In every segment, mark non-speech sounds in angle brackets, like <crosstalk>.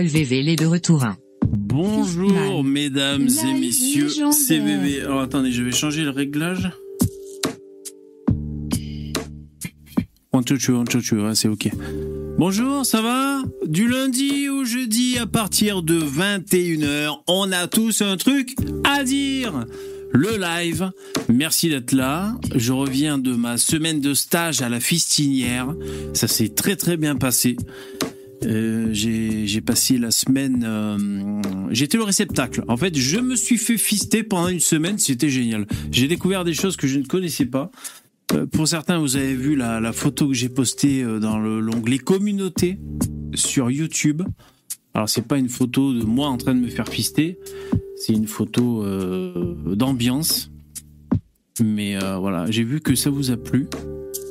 EVV les de retour. Bonjour, mesdames et messieurs, c'est VV. Alors attendez, je vais changer le réglage. Two, three, one, two, three, ouais, c'est ok. Bonjour, ça va? Du lundi au jeudi à partir de 21h, on a tous un truc à dire. Le live, merci d'être là. Je reviens de ma semaine de stage à la fistinière. Ça s'est très très bien passé. Euh, j'ai passé la semaine. euh, J'étais le réceptacle. En fait, je me suis fait fister pendant une semaine. C'était génial. J'ai découvert des choses que je ne connaissais pas. Euh, pour certains, vous avez vu la, la photo que j'ai postée euh, dans le- l'onglet communauté sur YouTube. Alors, c'est pas une photo de moi en train de me faire fister. C'est une photo euh, d'ambiance. Mais voilà, j'ai vu que ça vous a plu.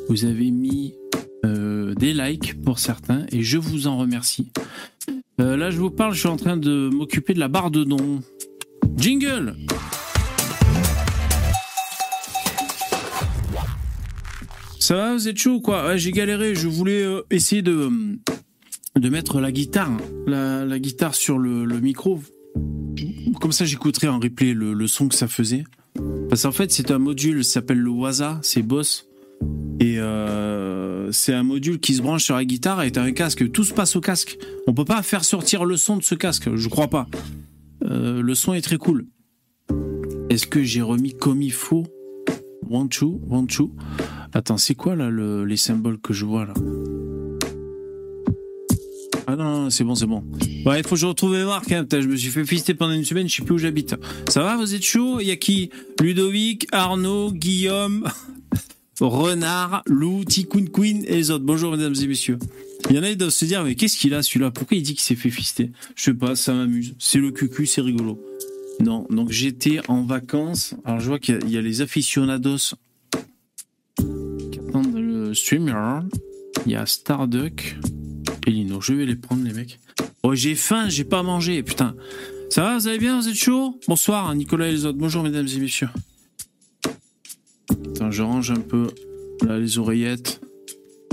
Vous avez mis des likes pour certains et je vous en remercie. Euh, là, je vous parle, je suis en train de m'occuper de la barre de nom. Jingle Ça va, vous êtes chaud ou quoi? J'ai galéré, je voulais euh, essayer de, de mettre la guitare, la, guitare sur le, le micro. Comme ça, j'écouterai en replay le, le son que ça faisait. Parce qu'en fait, c'est un module, ça s'appelle le Waza, c'est Boss. Et euh, c'est un module qui se branche sur la guitare et un casque. Tout se passe au casque. On peut pas faire sortir le son de ce casque, je crois pas. Euh, le son est très cool. Est-ce que j'ai remis comme il faut? Two. Attends, c'est quoi là le- les symboles que je vois là? Ah non, c'est bon, c'est bon. Ouais, il faut que je retrouve mes marques. Hein. Je me suis fait fister pendant une semaine, je sais plus où j'habite. Ça va, vous êtes chaud? Il y a qui? Ludovic, Arnaud, Guillaume, Renard, Lou, Tikkun Queen et les autres. Bonjour, mesdames et messieurs. Il y en a qui doivent se dire, mais qu'est-ce qu'il a celui-là? Pourquoi il dit qu'il s'est fait fister? Je sais pas, ça m'amuse. C'est le cucu, c'est rigolo. Non, donc j'étais en vacances. Alors je vois qu'il y y, a les aficionados qui attendent le streamer. Il y a Starduck et Lino. Je vais les prendre, les mecs. Oh, j'ai faim, j'ai pas mangé, putain. Ça va, vous allez bien, vous êtes chaud? Bonsoir, Nicolas et les autres. Bonjour, mesdames et messieurs. Attends, je range un peu là, les oreillettes.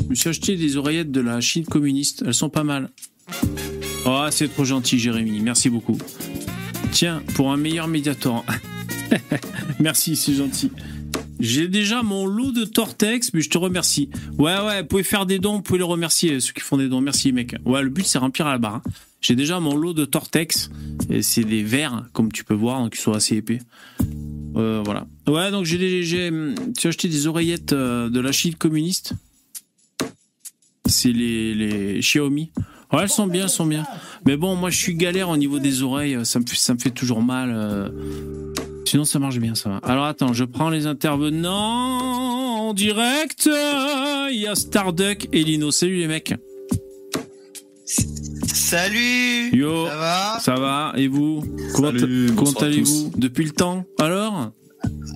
Je me suis acheté des oreillettes de la Chine communiste. Elles sont pas mal. Oh, c'est trop gentil, Jérémy. Merci beaucoup. Tiens, pour un meilleur médiator. <laughs> Merci, c'est gentil. J'ai déjà mon lot de Tortex, mais je te remercie. Ouais, ouais, vous pouvez faire des dons, vous pouvez les remercier, ceux qui font des dons. Merci, mec. Ouais, le but, c'est remplir à la barre. hein. J'ai déjà mon lot de Tortex. C'est des verres, comme tu peux voir, donc ils sont assez épais. Euh, voilà. Ouais, donc j'ai acheté des oreillettes euh, de la Chine communiste. C'est les, les Xiaomi. Ouais, elles sont bien, elles sont bien. Mais bon, moi, je suis galère au niveau des oreilles. Ça me ça me fait toujours mal. euh. Sinon, ça marche bien, ça va. Alors, attends, je prends les intervenants en direct. Il y a Starduck et Lino. Salut, les mecs. Salut Yo. Ça va Ça va Et vous Comment, allez-vous Depuis le temps Alors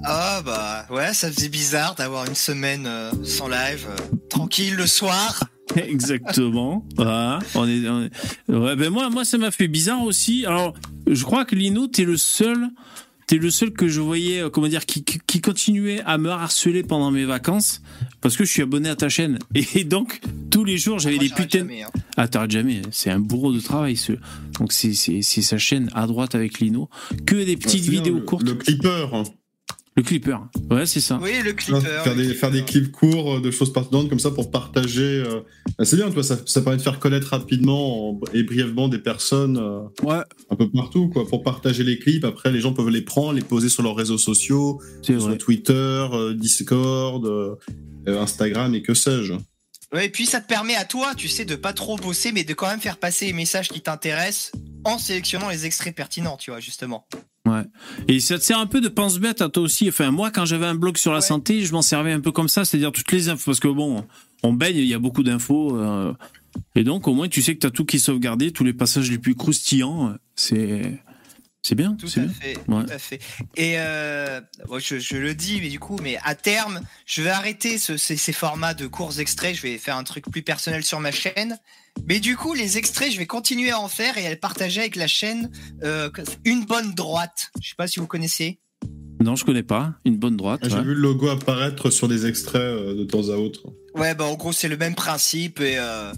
Ah bah ouais, ça faisait bizarre d'avoir une semaine euh, sans live, euh, tranquille le soir. <laughs> Exactement. Voilà. On est, on est- Ouais, ben moi, moi, ça m'a fait bizarre aussi. Alors, je crois que Lino, t'es le seul, t'es le seul que je voyais, euh, comment dire, qui, continuait à me harceler pendant mes vacances parce que je suis abonné à ta chaîne. <laughs> Et donc, tous les jours, j'avais des putains. jamais, hein. Ah, t'arrêtes jamais. C'est un bourreau de travail, ce. Donc, c'est, sa chaîne à droite avec Lino. Que des petites bien, vidéos le- courtes. Le clipper. hein. Le clipper. Ouais, c'est ça. Oui, le clipper. faire, le des, faire des clipper. clips courts euh, de choses pertinentes comme ça pour partager. euh, bah, c'est bien, toi, ça, ça permet de faire connaître rapidement en- et brièvement des personnes euh, Ouais, un peu partout, quoi, pour partager les clips. Après, les gens peuvent les prendre, les poser sur leurs réseaux sociaux, sur vrai. Twitter, Discord, Instagram et que sais-je. Ouais, et puis ça te permet à toi, tu sais, de pas trop bosser, mais de quand même faire passer les messages qui t'intéressent en sélectionnant les extraits pertinents, tu vois, justement. Ouais. Et ça te sert un peu de pense-bête à toi aussi. Enfin, moi, quand j'avais un blog sur la Ouais. santé, je m'en servais un peu comme ça, c'est-à-dire toutes les infos. Parce que bon, on baigne, il y a beaucoup d'infos. euh, et donc, au moins, tu sais que tu as tout qui est sauvegardé, tous les passages les plus croustillants. euh, C'est. C'est bien. Tout c'est à bien. fait, Ouais. tout à fait. Et euh, bon, je, je le dis, mais du coup, mais à terme, je vais arrêter ce- ces, ces formats de courts extraits. Je vais faire un truc plus personnel sur ma chaîne. Mais du coup, les extraits, je vais continuer à en faire et à les partager avec la chaîne euh, Une Bonne Droite. Je sais pas si vous connaissez. Non, je connais pas. Une bonne droite. Ah, J'ai ouais. vu le logo apparaître sur des extraits euh, de temps à autre. Ouais, bah en gros, c'est le même principe et euh,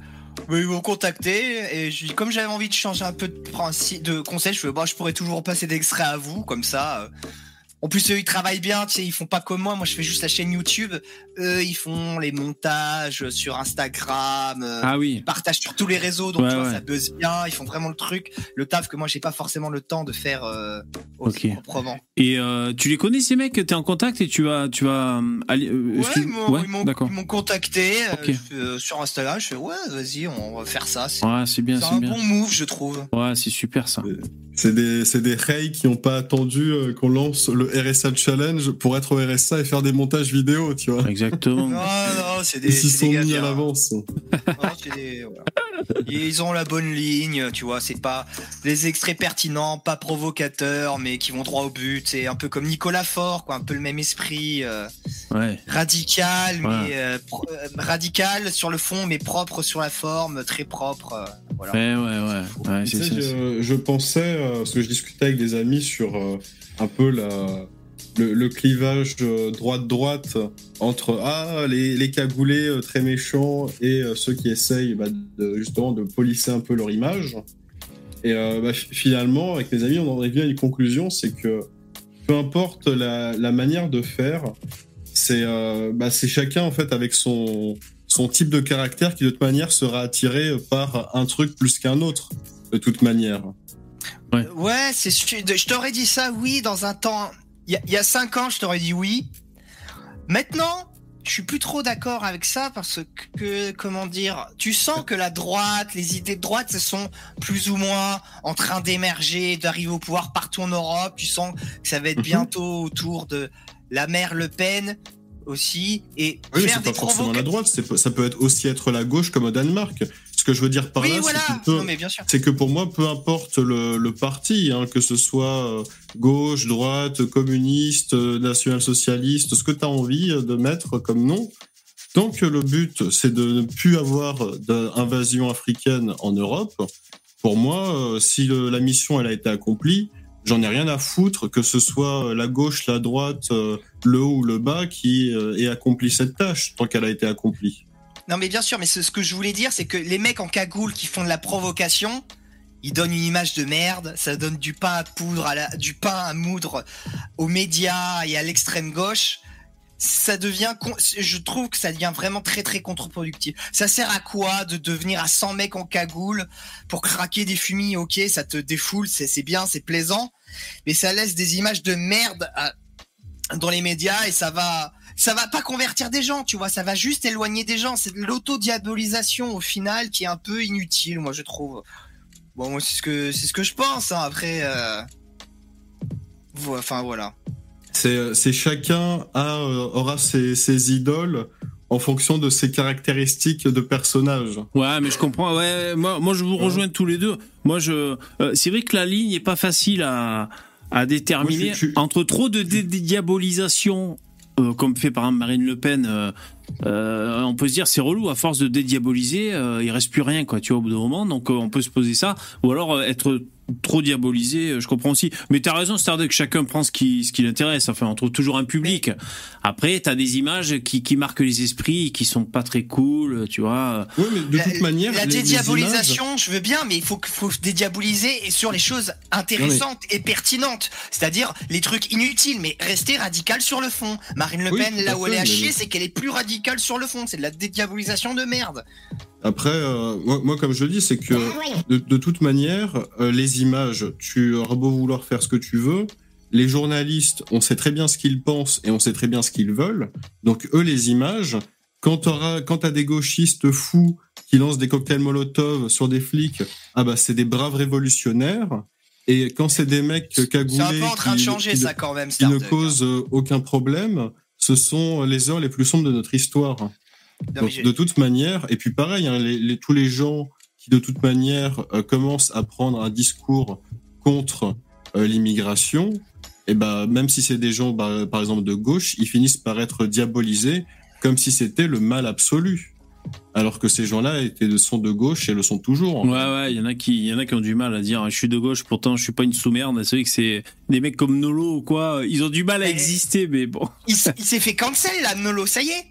Mais ils m'ont contacté et je, comme j'avais envie de changer un peu de principe, de conseil, je bah je pourrais toujours passer d'extraits à vous comme ça. euh. En plus eux ils travaillent bien, tu sais, ils font pas comme moi. Moi je fais juste la chaîne YouTube. Eux ils font les montages sur Instagram. euh, Ah oui. Ils partagent sur tous les réseaux, donc Ouais, tu vois, ouais. ça buzz bien. Ils font vraiment le truc, le taf que moi j'ai pas forcément le temps de faire euh, aussi Ok. proprement. Et euh, tu les connais ces mecs? T'es en contact et tu vas, tu vas euh, aller. euh, Ouais, ils m'ont ouais, contacté sur Instagram. Je fais ouais, vas-y, on va faire ça. C'est Ouais, c'est bien, c'est c'est un bien. bon move, je trouve. Ouais, c'est super ça. C'est des, c'est des qui n'ont pas attendu euh, qu'on lance le RSA Challenge pour être au RSA et faire des montages vidéo, tu vois. Exactement. Non, non, c'est des. Ils s'y sont mis à bien. l'avance. Non, c'est des- voilà. Ils ont la bonne ligne, tu vois. C'est pas des extraits pertinents, pas provocateurs, mais qui vont droit au but. C'est un peu comme Nicolas Faure, quoi. Un peu le même esprit, euh, Ouais. radical, mais euh, pro- euh, radical sur le fond, mais propre sur la forme, très propre. euh, voilà. Ouais, ouais, ouais. ouais Tu c'est sais, ça. je, je pensais, euh, parce que je discutais avec des amis sur euh, un peu la, le, le clivage euh, droite-droite entre ah, les, les cagoulés euh, très méchants et euh, ceux qui essayent bah, de, justement de polisser un peu leur image. Et euh, bah, fi- finalement, avec mes amis, on en est venu à une conclusion, c'est que peu importe la, la manière de faire, c'est euh, bah, c'est chacun en fait avec son, son type de caractère qui de toute manière sera attiré par un truc plus qu'un autre, de toute manière. Ouais, c'est sûr. Je t'aurais dit ça, oui, dans un temps. Il y, y a cinq ans, je t'aurais dit oui. Maintenant, je suis plus trop d'accord avec ça parce que, comment dire, tu sens que la droite, les idées de droite, se sont plus ou moins en train d'émerger, d'arriver au pouvoir partout en Europe. Tu sens que ça va être Mhm. bientôt autour de la mère Le Pen aussi et Oui, c'est pas forcément la droite, ça peut être aussi être la gauche comme au Danemark. Ce que je veux dire par Oui, là, voilà. c'est que pour moi, peu importe le, le parti, hein, que ce soit euh, gauche, droite, communiste, euh, national-socialiste, ce que tu as envie euh, de mettre comme nom, tant que le but, c'est de ne plus avoir d'invasion africaine en Europe, pour moi, si le- la mission elle a été accomplie, j'en ai rien à foutre que ce soit la gauche, la droite, le haut ou le bas qui ait accompli cette tâche, tant qu'elle a été accomplie. Non, mais bien sûr, mais ce, que je voulais dire, c'est que les mecs en cagoule qui font de la provocation, ils donnent une image de merde, ça donne du pain à poudre, à la- du pain à moudre aux médias et à l'extrême gauche. Ça devient, je trouve que ça devient vraiment très très contre-productif. Ça sert à quoi de devenir à 100 mecs en cagoule pour craquer des fumis? Ok, ça te défoule, c'est bien, c'est plaisant, mais ça laisse des images de merde dans les médias et ça va, ça va pas convertir des gens, tu vois, ça va juste éloigner des gens. C'est de l'autodiabolisation au final qui est un peu inutile, moi je trouve. Bon, moi c'est ce que c'est ce que je pense. hein. Après, euh... enfin voilà. C'est c'est chacun a, euh, aura ses, ses idoles en fonction de ses caractéristiques de personnage. Ouais, mais je comprends. Ouais, moi, moi, je vous rejoins tous les deux. Moi, je, euh, c'est vrai que la ligne est pas facile à, à déterminer Moi, je- je- entre trop de dé- dédiabolisation, euh, comme fait par exemple Marine Le Pen. euh, euh, on peut se dire c'est relou à force de dédiaboliser, il reste plus rien quoi. Tu vois au bout d'un moment, donc on peut se poser ça, ou alors être trop diabolisé. euh, Je comprends aussi. Mais t'as raison, c'est-à-dire que chacun prend ce qui ce qui l'intéresse. Enfin, on trouve toujours un public. Après, t'as des images qui qui marquent les esprits, qui sont pas très cool. Tu vois. Oui, mais de la, toute manière, la les- les dédiabolisation, je veux bien, mais il faut faut dédiaboliser et sur les choses intéressantes et pertinentes, c'est-à-dire les trucs inutiles, mais rester radical sur le fond. Marine Le Pen, là où elle est à mais- chier, c'est qu'elle est plus radicale sur le fond. C'est de la dédiabolisation de merde. Après, euh, moi, moi, comme je le dis, c'est que de, de toute manière, euh, les images, tu auras beau vouloir faire ce que tu veux, les journalistes, on sait très bien ce qu'ils pensent et on sait très bien ce qu'ils veulent. Donc eux, les images, quand quand t'as des gauchistes fous qui lancent des cocktails Molotov sur des flics, ah bah c'est des braves révolutionnaires. Et quand c'est des mecs cagoulés C'est un peu en train de qui- changer qui, ça quand même. qui ne causent euh, aucun problème, ce sont les heures les plus sombres de notre histoire. Donc, de toute manière, et puis pareil, hein, les, les- tous les gens qui de toute manière euh, commencent à prendre un discours contre euh, l'immigration, et ben même si c'est des gens, bah, par exemple de gauche, ils finissent par être diabolisés comme si c'était le mal absolu, alors que ces gens-là étaient sont de gauche et le sont toujours. en Ouais, ouais, il y en a qui, il y en a qui ont du mal à dire, je suis de gauche, pourtant je suis pas une sous-merde. C'est vrai que c'est des mecs comme Nolo ou quoi, ils ont du mal à Mais- exister, mais bon. Il s'est fait cancel là, Nolo, ça y est.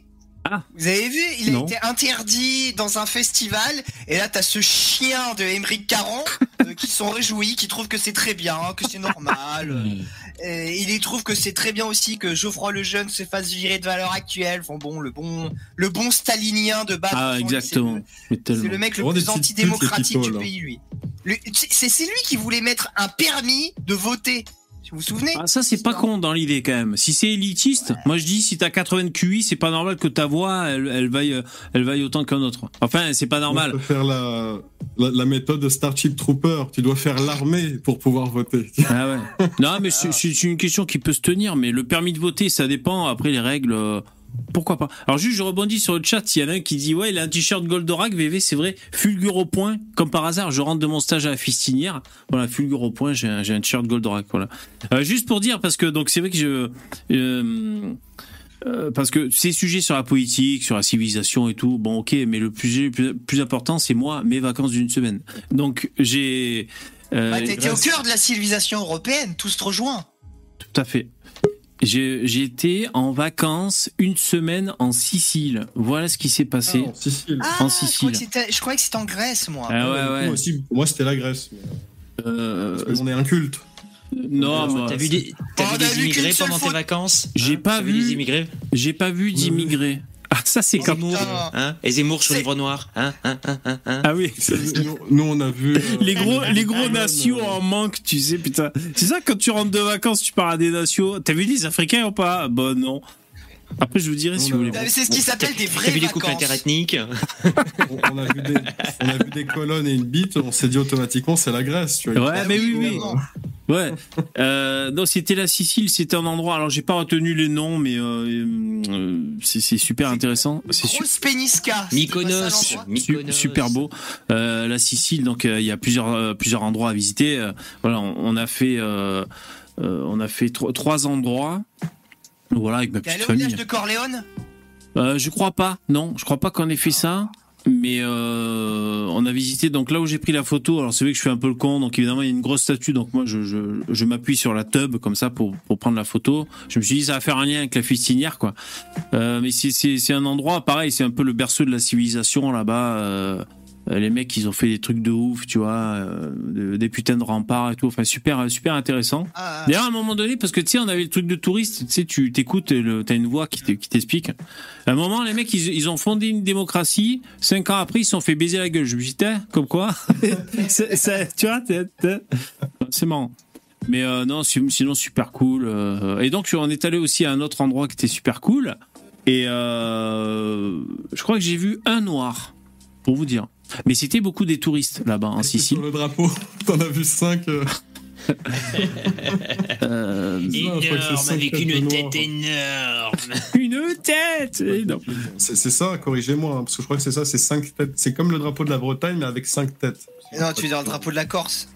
Ah. Vous avez vu Il a Non. été interdit dans un festival. Et là, t'as ce chien de Émeric Caron euh, qui sont réjouis, qui trouvent que c'est très bien, que c'est normal. <laughs> euh, Et il y trouve que c'est très bien aussi que Geoffroy le Jeune se fasse virer de valeur actuelle. Enfin bon, le bon, le bon stalinien de base. Ah, exactement. C'est le, mec le plus antidémocratique du pays, lui. Lui- c'est lui qui voulait mettre un permis de voter. Vous vous souvenez Ah, ça, c'est pas con dans l'idée quand même. Si c'est élitiste, moi je dis si t'as 80 QI, c'est pas normal que ta voix elle, elle vaille, elle vaille autant qu'un autre. Enfin, c'est pas normal. On peut faire la, la, la méthode de Starship Trooper. Tu dois faire l'armée pour pouvoir voter. Ah ouais. Non, mais c'est c'est une question qui peut se tenir, mais le permis de voter, ça dépend. Après, les règles, euh, pourquoi pas. Alors, juste, je rebondis sur le chat. Il y en a un qui dit Ouais, il a un t-shirt Goldorak, VV, c'est vrai. Fulgure au point, comme par hasard, je rentre de mon stage à la fistinière. Voilà, Fulgure au point, j'ai un, un t-shirt Goldorak. Voilà. Euh, juste pour dire, parce que, donc, c'est vrai que je. euh, euh, parce que ces sujets sur la politique, sur la civilisation et tout, bon ok, mais le plus, plus, plus important, c'est moi, mes vacances d'une semaine. Donc j'ai... bah, T'étais au cœur de la civilisation européenne, tous se rejoint. Tout à fait. Été en vacances une semaine en Sicile. Voilà ce qui s'est passé. Ah, en Sicile. Ah, En je Sicile. croyais que c'était- je croyais que c'était en Grèce, moi. Ah ouais, Moi ouais. aussi, moi c'était la Grèce. Euh, Parce qu'on est un culte. non, moi, T'as vu des, Oh, vu on des vu immigrés pendant fois. tes vacances? J'ai Hein pas vu vu. des immigrés? j'ai pas vu d'immigrés. Ah ça c'est comme... Hein Et Zemmour livre noir, hein, hein, hein, hein, hein. Ah oui. nous, nous, on a vu. euh, Les gros, les gros nations euh, en manque, tu sais, putain. C'est ça, quand tu rentres de vacances, tu pars à des nations. T'as vu les Africains ou pas? Bah non. Après, je vous dirai si On vous a- voulez. C'est ce qui s'appelle des T'as vraies vu les couples interethniques on, on a vu des, on a vu des colonnes et une bite, on s'est dit automatiquement c'est la Grèce. Tu vois. Ouais, Ah mais oui, oui. Ouais. <laughs> Euh, non, c'était la Sicile, c'était un endroit. Alors, j'ai pas retenu les noms, mais euh, euh, c'est c'est super intéressant. C'est su- pénisca. Mykonos, l'endroit su- Mykonos. super beau. Euh, la Sicile, donc euh, il y a plusieurs euh, plusieurs endroits à visiter. Euh, voilà, on, on a fait euh, euh, on a fait tro- trois endroits. Voilà, avec ma petite allé au village famille. de Corléone Euh, je crois pas, non, je crois pas qu'on ait fait ça. Mais euh, on a visité donc là où j'ai pris la photo. Alors c'est vrai que je fais un peu le con, donc évidemment il y a une grosse statue, donc moi je, je, je m'appuie sur la tub comme ça pour, pour prendre la photo. Je me suis dit ça va faire un lien avec la fistinière quoi. Euh, mais c'est un endroit pareil, c'est un peu le berceau de la civilisation là-bas. Euh, les mecs ils ont fait des trucs de ouf, tu vois, euh, de- des putains de remparts et tout. Enfin super super intéressant. Ah, D'ailleurs, à un moment donné, parce que tu sais, on avait le truc de touriste, tu sais, tu t'écoutes, t'as une voix qui te- qui t'explique. À un moment, les mecs, ils, ils ont fondé une démocratie. Cinq ans après, ils se sont fait baiser la gueule. Je me dis, comme quoi? <laughs> C'est- ça- Tu vois, c'est marrant. Mais euh, non, si- sinon, super cool. euh. Et donc, on est allé aussi à un autre endroit qui était super cool. Et euh, je crois que j'ai vu un noir, pour vous dire. Mais c'était beaucoup des touristes là-bas, en Sicile. Sur le drapeau, <laughs> t'en as vu 5. Euh, <laughs> Énorme, avec <laughs> une tête énorme. une tête énorme. C'est ça, corrigez-moi, hein, parce que je crois que c'est ça, c'est 5 têtes. C'est comme le drapeau de la Bretagne, mais avec 5 têtes. Non, tu veux dire le drapeau de la Corse?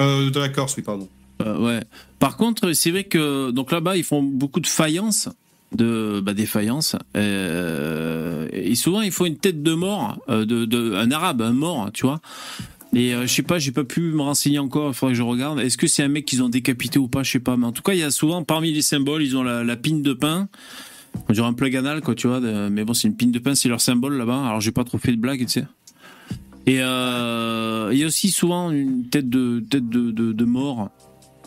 Euh, de la Corse, oui, pardon. Euh, ouais. Par contre, c'est vrai que donc là-bas, ils font beaucoup de faïences, de bah, faïences, euh, et souvent il faut une tête de mort, euh, de, un arabe, un mort, tu vois. Et euh, je sais pas, j'ai pas pu me renseigner encore. Il faudrait que je regarde. Est-ce que c'est un mec qu'ils ont décapité ou pas Je sais pas. Mais en tout cas, il y a souvent parmi les symboles, ils ont la, la pine de pain. On dirait un plug anal, quoi, tu vois. mais bon, c'est une pine de pain, c'est leur symbole là-bas. Alors, j'ai pas trop fait de blagues, tu sais. Et euh, il y a aussi souvent une tête de tête de, de mort.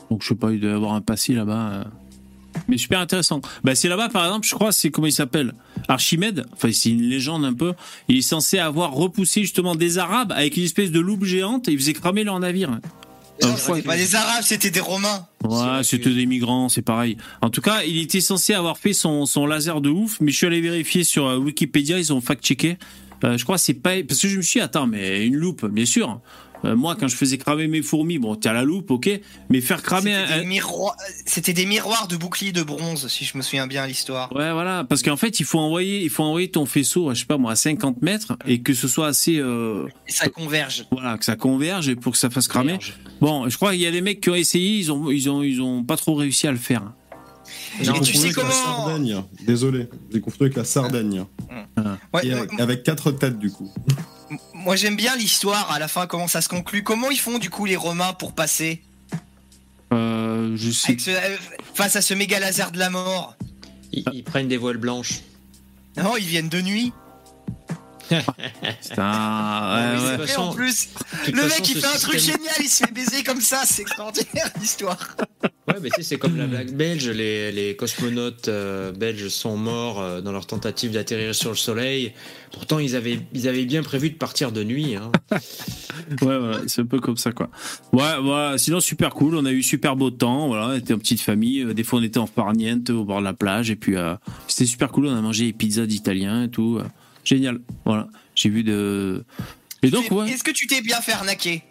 Donc je sais pas, il doit y avoir un passé là-bas. Mais super intéressant. Bah c'est là-bas par exemple, je crois, c'est comment il s'appelle? Archimède? Enfin c'est une légende un peu. Il est censé avoir repoussé justement des Arabes avec une espèce de loupe géante et il faisait cramer leur navire. Non, c'était pas des Arabes, c'était des Romains. Ouais, c'était des migrants, c'est pareil. En tout cas, il était censé avoir fait son, son laser de ouf, mais je suis allé vérifier sur euh, Wikipédia, ils ont fact-checké. Euh, je crois que c'est pas... Parce que je me suis dit, attends, mais une loupe, bien sûr. Euh, moi, quand je faisais cramer mes fourmis, bon, t'as la loupe, ok, mais faire cramer C'était un... des, miroirs... C'était des miroirs de boucliers de bronze, si je me souviens bien l'histoire. Ouais, voilà, parce qu'en fait, il faut envoyer, il faut envoyer ton faisceau, je sais pas moi, à 50 mètres, et que ce soit assez, euh, Et ça converge. voilà, que ça converge et pour que ça fasse cramer. Bon, je crois qu'il y a des mecs qui ont essayé, ils ont, ils ont, ils ont pas trop réussi à le faire. J'ai tu confondu sais avec la Sardaigne. Désolé, j'ai confondu avec la Sardaigne. Ouais, Et avec, avec quatre têtes, du coup. Moi j'aime bien l'histoire, à la fin comment ça se conclut. Comment ils font du coup les Romains pour passer Euh, je sais. ce- euh, face à ce méga laser de la mort Ils, ils prennent des voiles blanches. Non, ils viennent de nuit. <laughs> C'est un. Oui, ouais, ouais. en plus, le façon, mec il fait un truc système- génial, il se fait baiser comme ça, c'est extraordinaire l'histoire. Ouais, mais tu sais, c'est comme la blague belge. Les, les cosmonautes euh, belges sont morts euh, dans leur tentative d'atterrir sur le Soleil. Pourtant, ils avaient, ils avaient bien prévu de partir de nuit. hein. <laughs> Ouais, voilà, c'est un peu comme ça, quoi. Ouais, voilà. Sinon, super cool. On a eu super beau temps. Voilà, on était en petite famille. Euh, Des fois, on était en farniente au bord de la plage. Et puis, euh, c'était super cool. On a mangé des pizzas d'Italiens et tout. Euh, Génial. Voilà. J'ai vu de. Et donc, ouais. Est-ce que tu t'es bien fait arnaquer?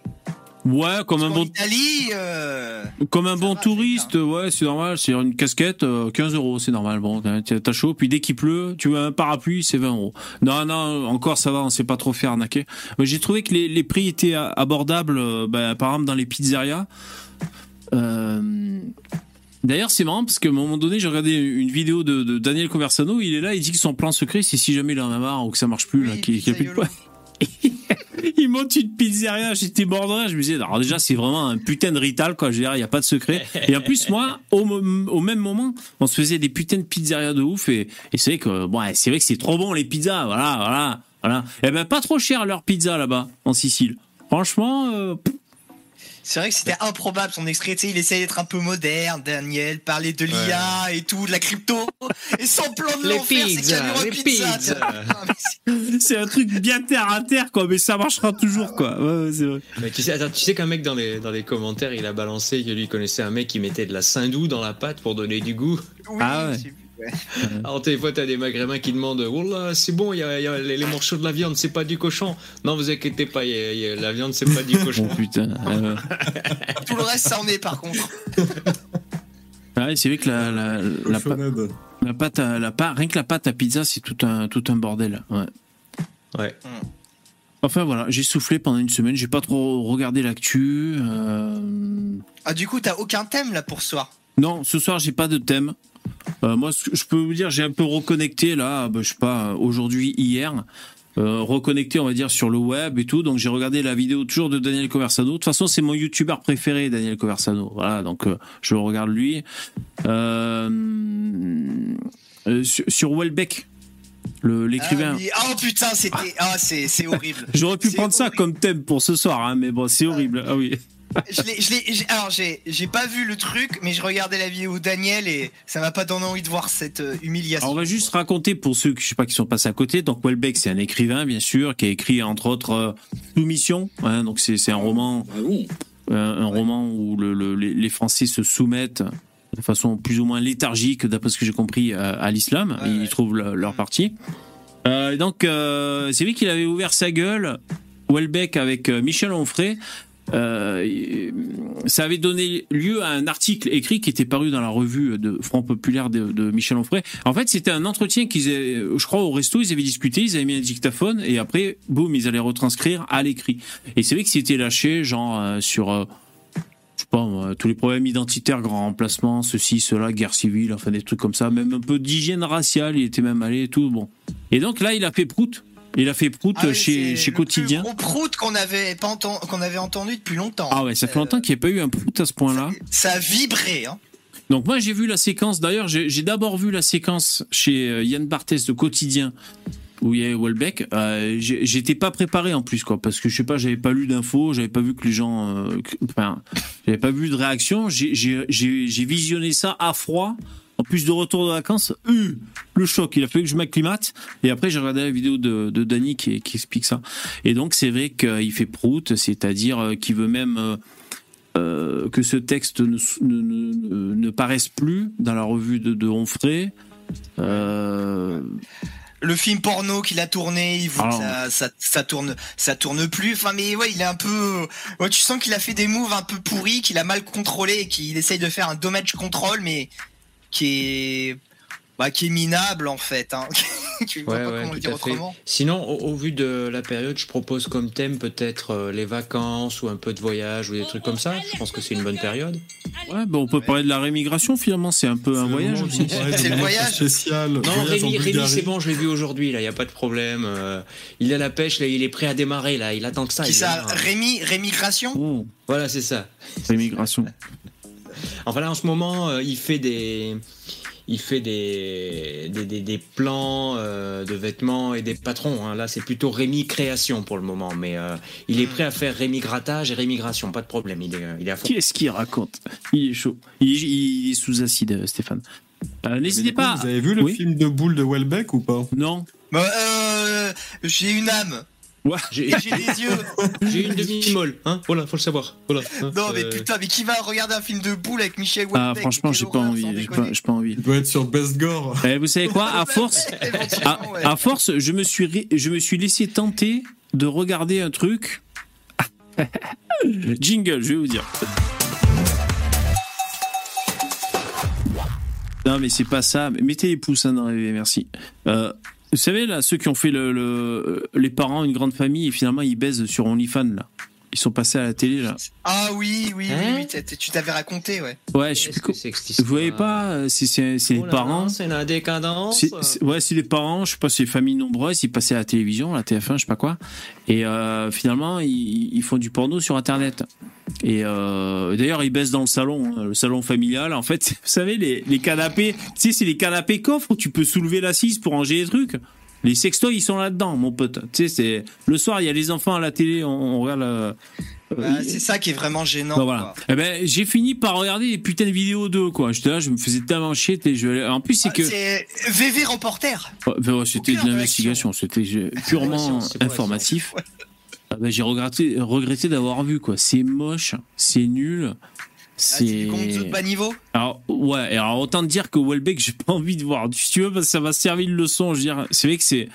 Ouais, comme un bon, Italie, euh, comme un ça bon va, touriste, ouais, c'est normal. C'est une casquette, euh, 15 euros, c'est normal. Bon, t'as- chaud. Puis dès qu'il pleut, tu veux un parapluie, c'est 20 euros. Non, non, encore ça va, on s'est pas trop fait arnaquer. Mais j'ai trouvé que les, les prix étaient abordables, euh, ben, par exemple dans les pizzerias. Euh, D'ailleurs, c'est marrant parce qu'à un moment donné, j'ai regardé une vidéo de, de Daniel Conversano. Il est là, il dit que son plan secret, c'est si jamais il en a marre ou que ça marche plus, Oui, qu'il a plus de poids. <laughs> il monte une pizzeria, j'étais rire. Je me disais, alors déjà, c'est vraiment un putain de rital, quoi. Je veux dire, il n'y a pas de secret. Et en plus, moi, au, même moment, on se faisait des putains de pizzerias de ouf. Et, et c'est vrai que, bon, c'est vrai que c'est trop bon, les pizzas. Voilà, voilà, voilà. Et ben, pas trop cher, leur pizza, là-bas, en Sicile. Franchement, euh, pff, c'est vrai que c'était improbable son extrait. Tu sais, il essaye d'être un peu moderne, Daniel, parler de l'IA et tout, de la crypto. Et son plan de l'enfer, c'est. Ah, mais c'est- un truc bien terre à terre, quoi. Mais ça marchera toujours, quoi. Ouais, ouais, c'est vrai. Mais tu sais, attends, tu sais qu'un mec dans les, dans les commentaires, il a balancé que lui connaissait un mec qui mettait de la saindoux dans la pâte pour donner du goût. Oui, Ah ouais. Alors, des fois, t'as des maghrébins qui demandent Oh là, c'est bon, il y a, il y a les, les morceaux de la viande, c'est pas du cochon. Non, vous inquiétez pas, il y a- il y a- la viande, c'est pas du <laughs> Oh cochon. putain. euh, <laughs> Tout le reste, ça en est par contre. <laughs> ouais, c'est vrai que la, la, la, pa- Cochonnade. la pâte à, la pa- rien que la pâte à pizza, c'est tout un, tout un bordel. Ouais. Ouais. Enfin voilà, j'ai soufflé pendant une semaine, j'ai pas trop regardé l'actu. euh, Ah, du coup, t'as aucun thème là pour ce soir? Non, ce soir j'ai pas de thème. Euh, moi, je peux vous dire, j'ai un peu reconnecté là, bah, je sais pas, aujourd'hui, hier, euh, reconnecté, on va dire, sur le web et tout. Donc j'ai regardé la vidéo toujours de Daniel Conversano. De toute façon, c'est mon youtubeur préféré, Daniel Conversano. Voilà, donc euh, je regarde lui. Sur, sur Welbeck, l'écrivain. Ah. Oh putain, c'était. Ah, c'est c'est horrible. <laughs> J'aurais pu prendre ça comme thème pour ce soir, hein, mais bon, c'est horrible. Ah oui. Je l'ai, je l'ai, j'ai- alors j'ai, j'ai pas vu le truc, mais je regardais la vidéo de Daniel et ça m'a pas donné envie de voir cette euh, humiliation. Alors, on va juste raconter pour ceux qui, je sais pas, qui sont passés à côté. Donc, Welbeck, c'est un écrivain, bien sûr, qui a écrit, entre autres, euh, Soumission. hein, donc, c'est, c'est un roman, Ah euh, un roman où le- le- les, les Français se soumettent de façon plus ou moins léthargique, d'après ce que j'ai compris, à, à l'islam. Ouais, Ils ouais. trouvent le- leur parti. Euh, donc, euh, c'est lui qu'il avait ouvert sa gueule, Welbeck, avec Michel Onfray. Euh, ça avait donné lieu à un article écrit qui était paru dans la revue de Front Populaire de, Michel Onfray. En fait, c'était un entretien qu'ils avaient, je crois, au resto, ils avaient discuté, ils avaient mis un dictaphone et après, boum, ils allaient retranscrire à l'écrit. Et c'est vrai que c'était lâché, genre, euh, sur, euh, je sais pas, tous les problèmes identitaires, grand remplacement, ceci, cela, guerre civile, enfin des trucs comme ça, même un peu d'hygiène raciale, il était même allé et tout, bon. Et donc là, il a fait prout. Il a fait prout Ah chez, c'est chez le Quotidien. plus gros prout qu'on avait pas entendu, qu'on avait entendu depuis longtemps. Ah ouais, ça fait Euh, longtemps qu'il n'y a pas eu un prout à ce point-là. Ça a vibré, hein. Donc moi j'ai vu la séquence, d'ailleurs j'ai d'abord vu la séquence chez euh, Yann Barthès de Quotidien où il y a Welbeck. Euh, J'étais pas préparé en plus quoi, parce que je sais pas, j'avais pas lu d'infos, j'avais pas vu que les gens, euh, que- enfin, j'avais pas vu de réaction. J'ai visionné ça à froid. En plus de retour de vacances, le choc, il a fallu que je m'acclimate. Et après, j'ai regardé la vidéo de, de Danny qui, qui explique ça. Et donc, c'est vrai qu'il fait prout, c'est-à-dire euh, qu'il veut même euh, euh, que ce texte ne, ne, ne- ne paraisse plus dans la revue de, de Onfray. Euh, Le film porno qu'il a tourné, il Alors- ça, ça, ça tourne, ça tourne plus. Enfin, mais ouais, il est un peu. Ouais, tu sens qu'il a fait des moves un peu pourris, qu'il a mal contrôlé et qu'il essaye de faire un damage control, mais qui est, bah, qui est minable en fait. Hein. <laughs> tu vois Ouais, pas ouais, comment le dire autrement. Sinon, au, au vu de la période, je propose comme thème peut-être euh, les vacances ou un peu de voyage ou des trucs comme ça. Je pense que c'est une bonne période. ouais, ben on peut parler de la rémigration finalement, c'est un peu un voyage aussi. C'est le voyage. spécial. Non, voyage Rémi, Rémi c'est bon, je l'ai vu aujourd'hui, là, il n'y a pas de problème. euh, il est à la pêche, là, il est prêt à démarrer, là, il attend que ça. Qui ça démarre. Rémi, Rémigration? Oh, Voilà, c'est ça. rémigration. Enfin là, en ce moment, euh, il fait des. il fait des, des, des- des plans euh, de vêtements et des patrons. hein. Là, c'est plutôt Rémi Création pour le moment. Mais euh, il est prêt à faire Rémi Grattage et Rémi Gration. Pas de problème. Il est, euh, il est à fond. Qu'est-ce qu'il raconte? Il est chaud. Il est, il est sous acide, Stéphane. Euh, Mais N'hésitez coup, pas. Vous avez vu le Oui. film de boule de Welbeck ou pas? Non. Bah, euh, j'ai une âme. J'ai Et j'ai des <laughs> yeux. j'ai une demi-molle. Hein voilà, faut le savoir. Voilà. hein. Non, mais Euh, putain, mais qui va regarder un film de boule avec Michel Ah, Houellebecq franchement, Quelle j'ai pas envie. J'ai pas, déconner. j'ai pas envie. Il doit être sur Best Gore. Eh, vous savez quoi? À force, à, Éventuellement, ouais. à force, je me suis, ri- je me suis laissé tenter de regarder un truc. <laughs> Jingle, je vais vous dire. Non, mais c'est pas ça. Mettez les pouces hein, dans rêver, merci. Euh, vous savez, là, ceux qui ont fait le, le- les parents, une grande famille, et finalement ils baisent sur OnlyFans, là. Ils sont passés à la télé, là. Ah oui, oui, Hein oui, oui, t'as- tu t'avais raconté, ouais. Ouais, je sais plus que Vous voyez histoire pas, euh, c'est c'est- c'est les Oh parents. C'est la décadence. Ouais, c'est les parents, je sais pas, c'est les familles nombreuses, ils passaient à la télévision, la TF1, je sais pas quoi. Et euh, finalement, ils, ils font du porno sur Internet. Et euh, d'ailleurs, ils baissent dans le salon, hein, le salon familial. En fait, <laughs> vous savez, les, les canapés, tu sais, c'est les canapés coffres où tu peux soulever l'assise pour ranger les trucs. Les sextoys, ils sont là-dedans, mon pote. Tu sais, c'est le soir, il y a les enfants à la télé, on, on regarde. euh, Bah, euh, c'est ça qui est vraiment gênant. bah, voilà. quoi. Eh ben, j'ai fini par regarder les putains de vidéos d'eux, quoi. J'étais là, je me faisais tellement chier. je- En plus, c'est Ah, que. C'est VV reporter. Ouais, ouais, c'était de l'investigation, c'était euh, purement la informatif. Ah ben, j'ai regretté, regretté d'avoir vu quoi. C'est moche, c'est nul. Ah, c'est du C'est. compte de bas niveau. alors ouais, alors autant te dire que Welbeck, j'ai pas envie de voir. Si tu veux, parce que ça m'a servi de leçon. Je veux dire, c'est vrai que <laughs> c'est.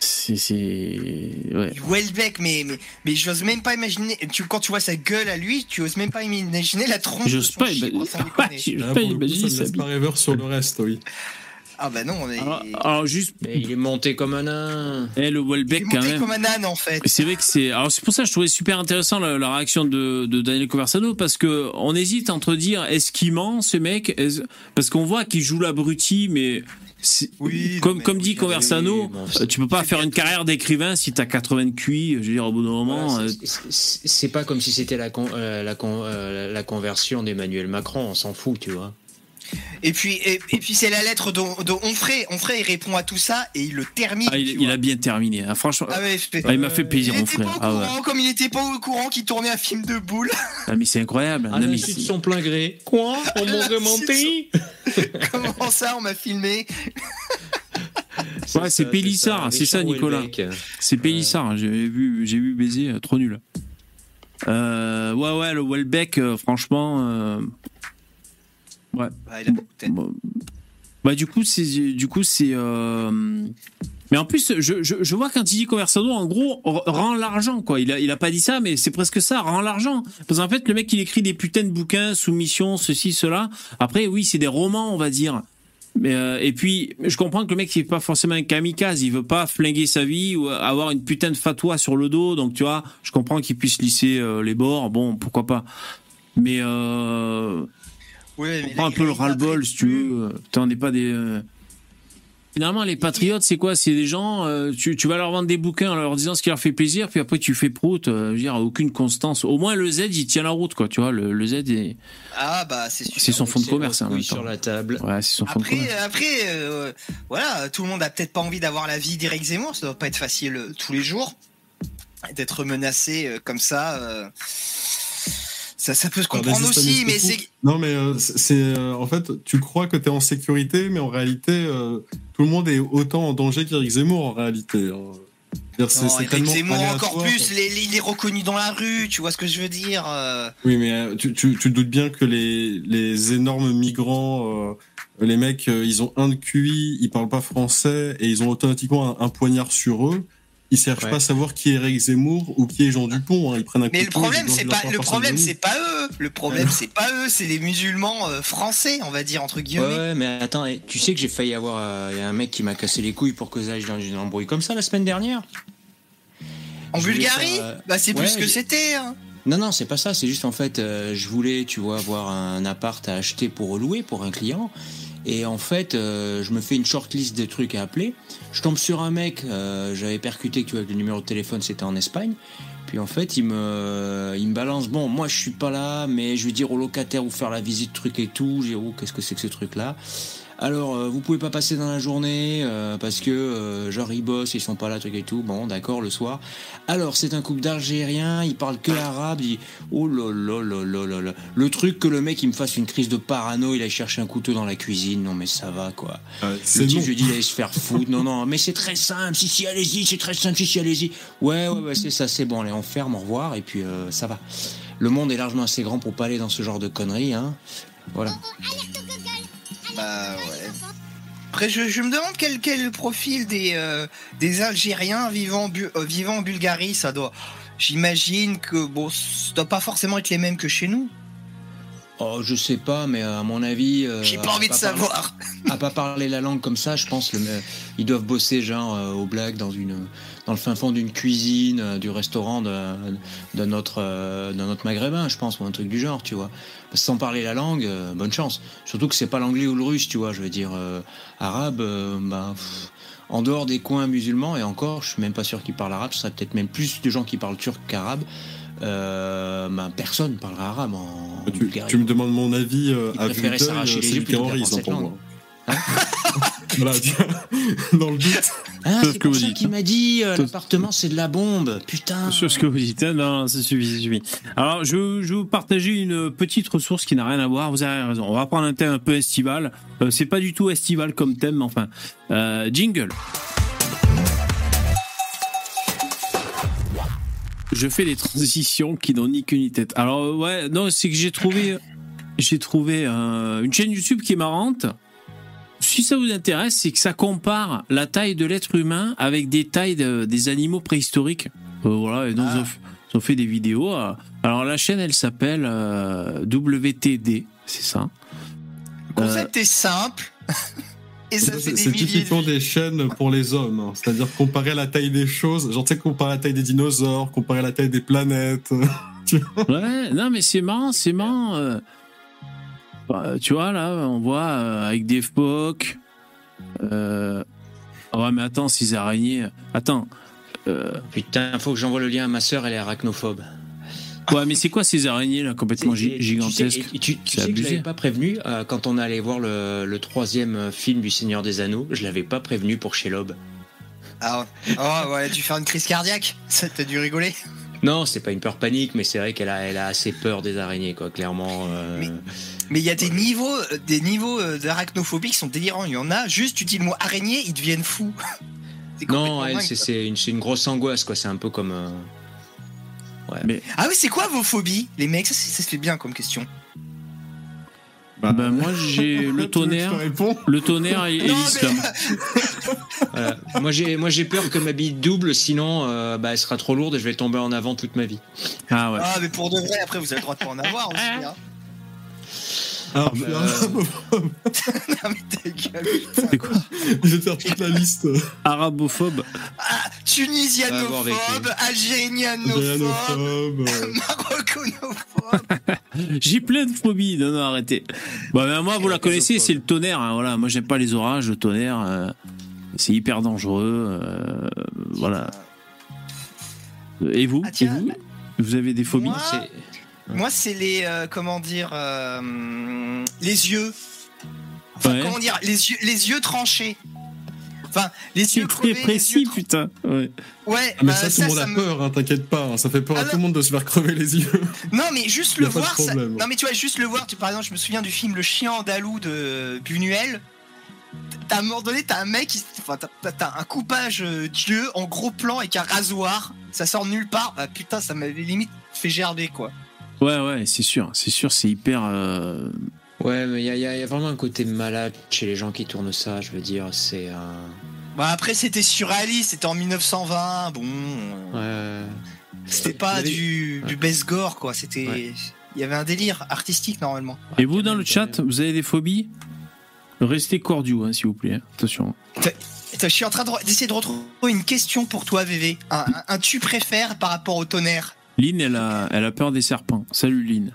C'est. Ouais. Welbeck, mais, mais, mais j'ose même pas imaginer. Tu, quand tu vois sa gueule à lui, tu oses même pas imaginer la tronche de <laughs> J'ose pas, chibre, ima- sans déconner. j'ose Là, pas imaginer ça ne sa laisse bite. pas rêveur sur le reste, oui. Ah bah non, on est. Alors, alors, juste, Mais il est monté comme un nain. eh, le Il est Welbeck quand monté même. comme un âne en fait. C'est vrai que c'est. Alors c'est pour ça que je trouvais super intéressant la, la réaction de, de Daniel Conversano parce que on hésite entre dire est-ce qu'il ment ce mec? Est-ce- parce qu'on voit qu'il joue l'abruti mais Oui, comme mais comme oui, dit oui, Conversano, oui, euh, tu peux pas faire une carrière d'écrivain si t'as 80 QI. Je veux dire au bout d'un moment. Voilà, euh, c'est- c'est c'est pas comme si c'était la, con- euh, la, con- euh, la conversion d'Emmanuel Macron, on s'en fout, tu vois. Et puis, et, et puis c'est la lettre de, de Onfray. Onfray, il répond à tout ça et il le termine. ah, il, a bien terminé. hein. Franchement, Ah ouais, je fais- ah, il m'a fait plaisir il mon était pas frère. au Ah ouais. courant, comme il était pas au courant qu'il tournait un film de boule. Ah, mais c'est incroyable. À Non, mais de son plein gré. Quoi? On m'a remonté? Comment ça, on m'a filmé? Ouais, c'est Pélissard, c'est ça, Nicolas. C'est Pélissard, hein, j'ai vu, j'ai vu baiser, euh, trop nul. Euh, ouais, ouais, le Welbeck, euh, franchement. euh, ouais. Bah, il a beaucoup de tête. Bon. Bah, du coup, c'est. Du coup, c'est. euh, Mais en plus, je, je, je vois quand il dit Conversano, en gros, rend l'argent, quoi. Il a, il a pas dit ça, mais c'est presque ça, rend l'argent. Parce qu'en fait, le mec, il écrit des putains de bouquins, soumission, ceci, cela. Après, oui, c'est des romans, on va dire. Mais, euh, et puis, je comprends que le mec, il est pas forcément un kamikaze. Il veut pas flinguer sa vie ou avoir une putain de fatwa sur le dos. Donc, tu vois, je comprends qu'il puisse lisser euh, les bords. Bon, pourquoi pas. Mais, euh, Ouais, mais on prend là, un peu le ras-le-bol, si tu veux. Putain, on n'est pas des. euh, Finalement, les patriotes, c'est quoi? C'est des gens, euh, tu, tu vas leur vendre des bouquins en leur disant ce qui leur fait plaisir, puis après tu fais prout, euh, je veux dire, aucune constance. Au moins, le Z, il tient la route, quoi, tu vois. Le, le Z, est- Ah bah c'est sûr. c'est son fond de commerce, hein, en Oui, même temps. sur la table. Ouais, c'est son fond de Après, commerce. après, euh, voilà, tout le monde a peut-être pas envie d'avoir la vie d'Éric Zemmour. Ça doit pas être facile euh, tous les jours d'être menacé euh, comme ça. Ça, ça peut se comprendre aussi, mais c'est Non, mais euh, c'est euh, en fait, tu crois que tu es en sécurité, mais en réalité, euh, tout le monde est autant en danger qu'Éric Zemmour en réalité. hein. Non, Zemmour encore plus. les- les- il est reconnu dans la rue. Tu vois ce que je veux dire euh, Oui, mais euh, tu, tu, tu te doutes bien que les, les énormes migrants, euh, les mecs, ils ont un de QI, ils parlent pas français et ils ont automatiquement un, un poignard sur eux. Ils cherchent Ouais. pas à savoir qui est Eric Zemmour ou qui est Jean Dupont. hein. Ils prennent un Mais le problème, c'est pas le problème, c'est pas eux. Le problème, c'est pas eux. C'est les musulmans euh, français, on va dire entre Ouais, guillemets. ouais, mais attends, tu sais que j'ai failli avoir. euh, Il y a un mec qui m'a cassé les couilles pour que j'aille dans une embrouille comme ça la semaine dernière. En je Bulgarie, faire, euh, bah c'est ouais, plus ce que c'était. hein. Non, non, c'est pas ça. C'est juste en fait, euh, je voulais, tu vois, avoir un appart à acheter pour louer pour un client. Et en fait, euh, je me fais une shortlist de trucs à appeler. Je tombe sur un mec, euh, j'avais percuté que tu vois, le numéro de téléphone c'était en Espagne. Puis en fait, il me, il me balance. Bon, moi, je suis pas là, mais je vais dire au locataire où faire la visite, truc et tout. J'ai oh, qu'est-ce que c'est que ce truc-là? Alors, euh, vous pouvez pas passer dans la journée euh, parce que euh, genre ils bossent, ils sont pas là, truc et tout. Bon, d'accord, le soir. Alors, c'est un couple d'Algériens, ils parlent que arabe. Ils... Oh là là là là là là. Le truc que le mec il me fasse une crise de parano, il aille chercher un couteau dans la cuisine. Non mais ça va quoi. c'est le bon. je lui dis il allait se faire foutre. Non non, mais c'est très simple. Si si allez-y, c'est très simple. Si si allez-y. Ouais ouais ouais, c'est ça, c'est bon. Allez, on ferme, au revoir et puis ça va. Le monde est largement assez grand pour pas aller dans ce genre de conneries. Hein. Voilà. Bah ouais. Après, je, je me demande quel, quel profil des, euh, des Algériens vivant, bu, euh, vivant en Bulgarie, ça doit. J'imagine que bon, ça doit pas forcément être les mêmes que chez nous. Oh, je sais pas, mais à mon avis. Euh, J'ai pas envie de savoir. à pas parler la langue comme ça, je pense le, ils doivent bosser genre euh, au black dans une dans le fin fond d'une cuisine euh, du restaurant de, de notre euh, maghrébin, je pense, ou un truc du genre, tu vois. Parce que sans parler la langue, euh, bonne chance. Surtout que c'est pas l'anglais ou le russe, tu vois. Je veux dire euh, arabe, bah, pff, en dehors des coins musulmans et encore, je suis même pas sûr qu'ils parlent arabe. Ce serait peut-être même plus de gens qui parlent turc qu'arabe. Euh, bah, personne parlera arabe en Tu, Bulgarie. tu me demandes mon avis euh, à vue d'œil, c'est terrorisme pour moi. Hein voilà, dans le doute. Ah, c'est c'est ce que pour vous dites. qu'il m'a dit euh, l'appartement c'est de la bombe. Putain. Sur ce que vous dites, hein, non, ça suffit, ça suffit. Alors, je, je vais vous partager une petite ressource qui n'a rien à voir. Vous avez raison. On va prendre un thème un peu estival. Euh, c'est pas du tout estival comme thème, mais enfin, euh, jingle. Je fais des transitions qui n'ont ni queue ni tête. Alors euh, ouais, non, c'est que j'ai trouvé, j'ai trouvé euh, une chaîne YouTube qui est marrante. Si ça vous intéresse, c'est que ça compare la taille de l'être humain avec des tailles de- des animaux préhistoriques. Euh, voilà, et donc ils, ont, f- ils ont fait des vidéos. euh. Alors la chaîne, elle s'appelle euh, WTD, c'est ça. Le concept est simple. <laughs> Et ça fait C'est des c'est typiquement des chaînes pour les hommes. hein. C'est-à-dire comparer la taille des choses. Genre, tu sais, comparer la taille des dinosaures, comparer la taille des planètes. <laughs> Ouais, non mais c'est marrant, c'est marrant. Bah, tu vois là, on voit euh, avec des phoques. Euh... ah ouais, mais attends, ces araignées. Attends. Euh... Putain, faut que j'envoie le lien à ma sœur, elle est arachnophobe. Ouais, mais c'est quoi ces araignées là complètement tu sais- gigantesques tu, sais que je abusé. l'avais pas prévenu euh, quand on allait voir le, le troisième film du Seigneur des Anneaux. Je l'avais pas prévenu pour Shelob. Ah ouais. Oh, ouais, tu fais une crise cardiaque <laughs> Ça, T'as dû rigoler Non, c'est pas une peur panique, mais c'est vrai qu'elle a, elle a assez peur des araignées, quoi. Clairement. euh, Mais- Mais il y a des niveaux, euh, des niveaux euh, d'arachnophobie qui sont délirants. Il y en a, juste tu dis le mot araignée, ils deviennent fous. <laughs> Non, elle, c'est une, grosse angoisse, quoi. C'est un peu comme. euh, Ah oui, c'est quoi vos phobies, les mecs? Ça, se fait bien comme question. Bah, Ben moi <laughs> j'ai le tonnerre, le tonnerre et, et mais- l'islam. <laughs> voilà. moi, j'ai, moi, j'ai peur que ma bille double, sinon, euh, bah, elle sera trop lourde et je vais tomber en avant toute ma vie. Ah ouais. Ah, mais pour de vrai, après, vous avez le droit de pas en avoir aussi. Hein. Alors, je suis Euh, <laughs> non, mais ta gueule. C'est quoi <laughs> je vais faire toute la liste. Arabophobe. Ah, tunisianophobe, algérianophobe, Adrianophobe, euh, marocanophobe. J'ai plein de phobies. Non non arrêtez. Bon ben moi vous la connaissez, c'est le tonnerre. hein, voilà, moi j'aime pas les orages, le tonnerre. euh, c'est hyper dangereux. euh, voilà. Et vous Ah, Et vous Vous avez des phobies Moi, Moi, c'est les, euh, comment dire, euh, les yeux. Enfin, Ouais. comment dire, les yeux, les yeux tranchés. Enfin, les yeux très crevés, les précis, yeux putain. Ouais. Ouais, Ah, mais bah, ça, tout le monde a me- peur, hein, t'inquiète pas. hein, Ça fait peur Ah à non. tout le monde de se faire crever les yeux. Non, mais juste le a pas de voir, ça... problème. non mais tu vois, juste le voir. Tu par exemple, je me souviens du film Le Chien andalou de Buñuel. T'as à un moment donné, t'as un mec, qui... enfin, t'as- un coupage dieu en gros plan avec un rasoir. Ça sort de nulle part. Ah putain, ça m'avait limite fait gerber quoi. Ouais, ouais, c'est sûr, c'est sûr, c'est hyper. euh, Ouais, mais il y a, il y a- il y a vraiment un côté malade chez les gens qui tournent ça, je veux dire. C'est un. Bah après, c'était surréaliste. C'était en 1920. Bon, euh, Ouais. c'était pas avait- du, du best gore quoi. C'était, Ouais. il y avait un délire artistique normalement. Et vous dans le chat, vous avez des phobies? Restez cordiaux, hein, s'il vous plaît. Attention. Attends, je suis en train de re- d'essayer de retrouver une question pour toi, VV. Un, un- un tu préfères par rapport au tonnerre? Lynn, elle a, elle a peur des serpents. Salut Lynn.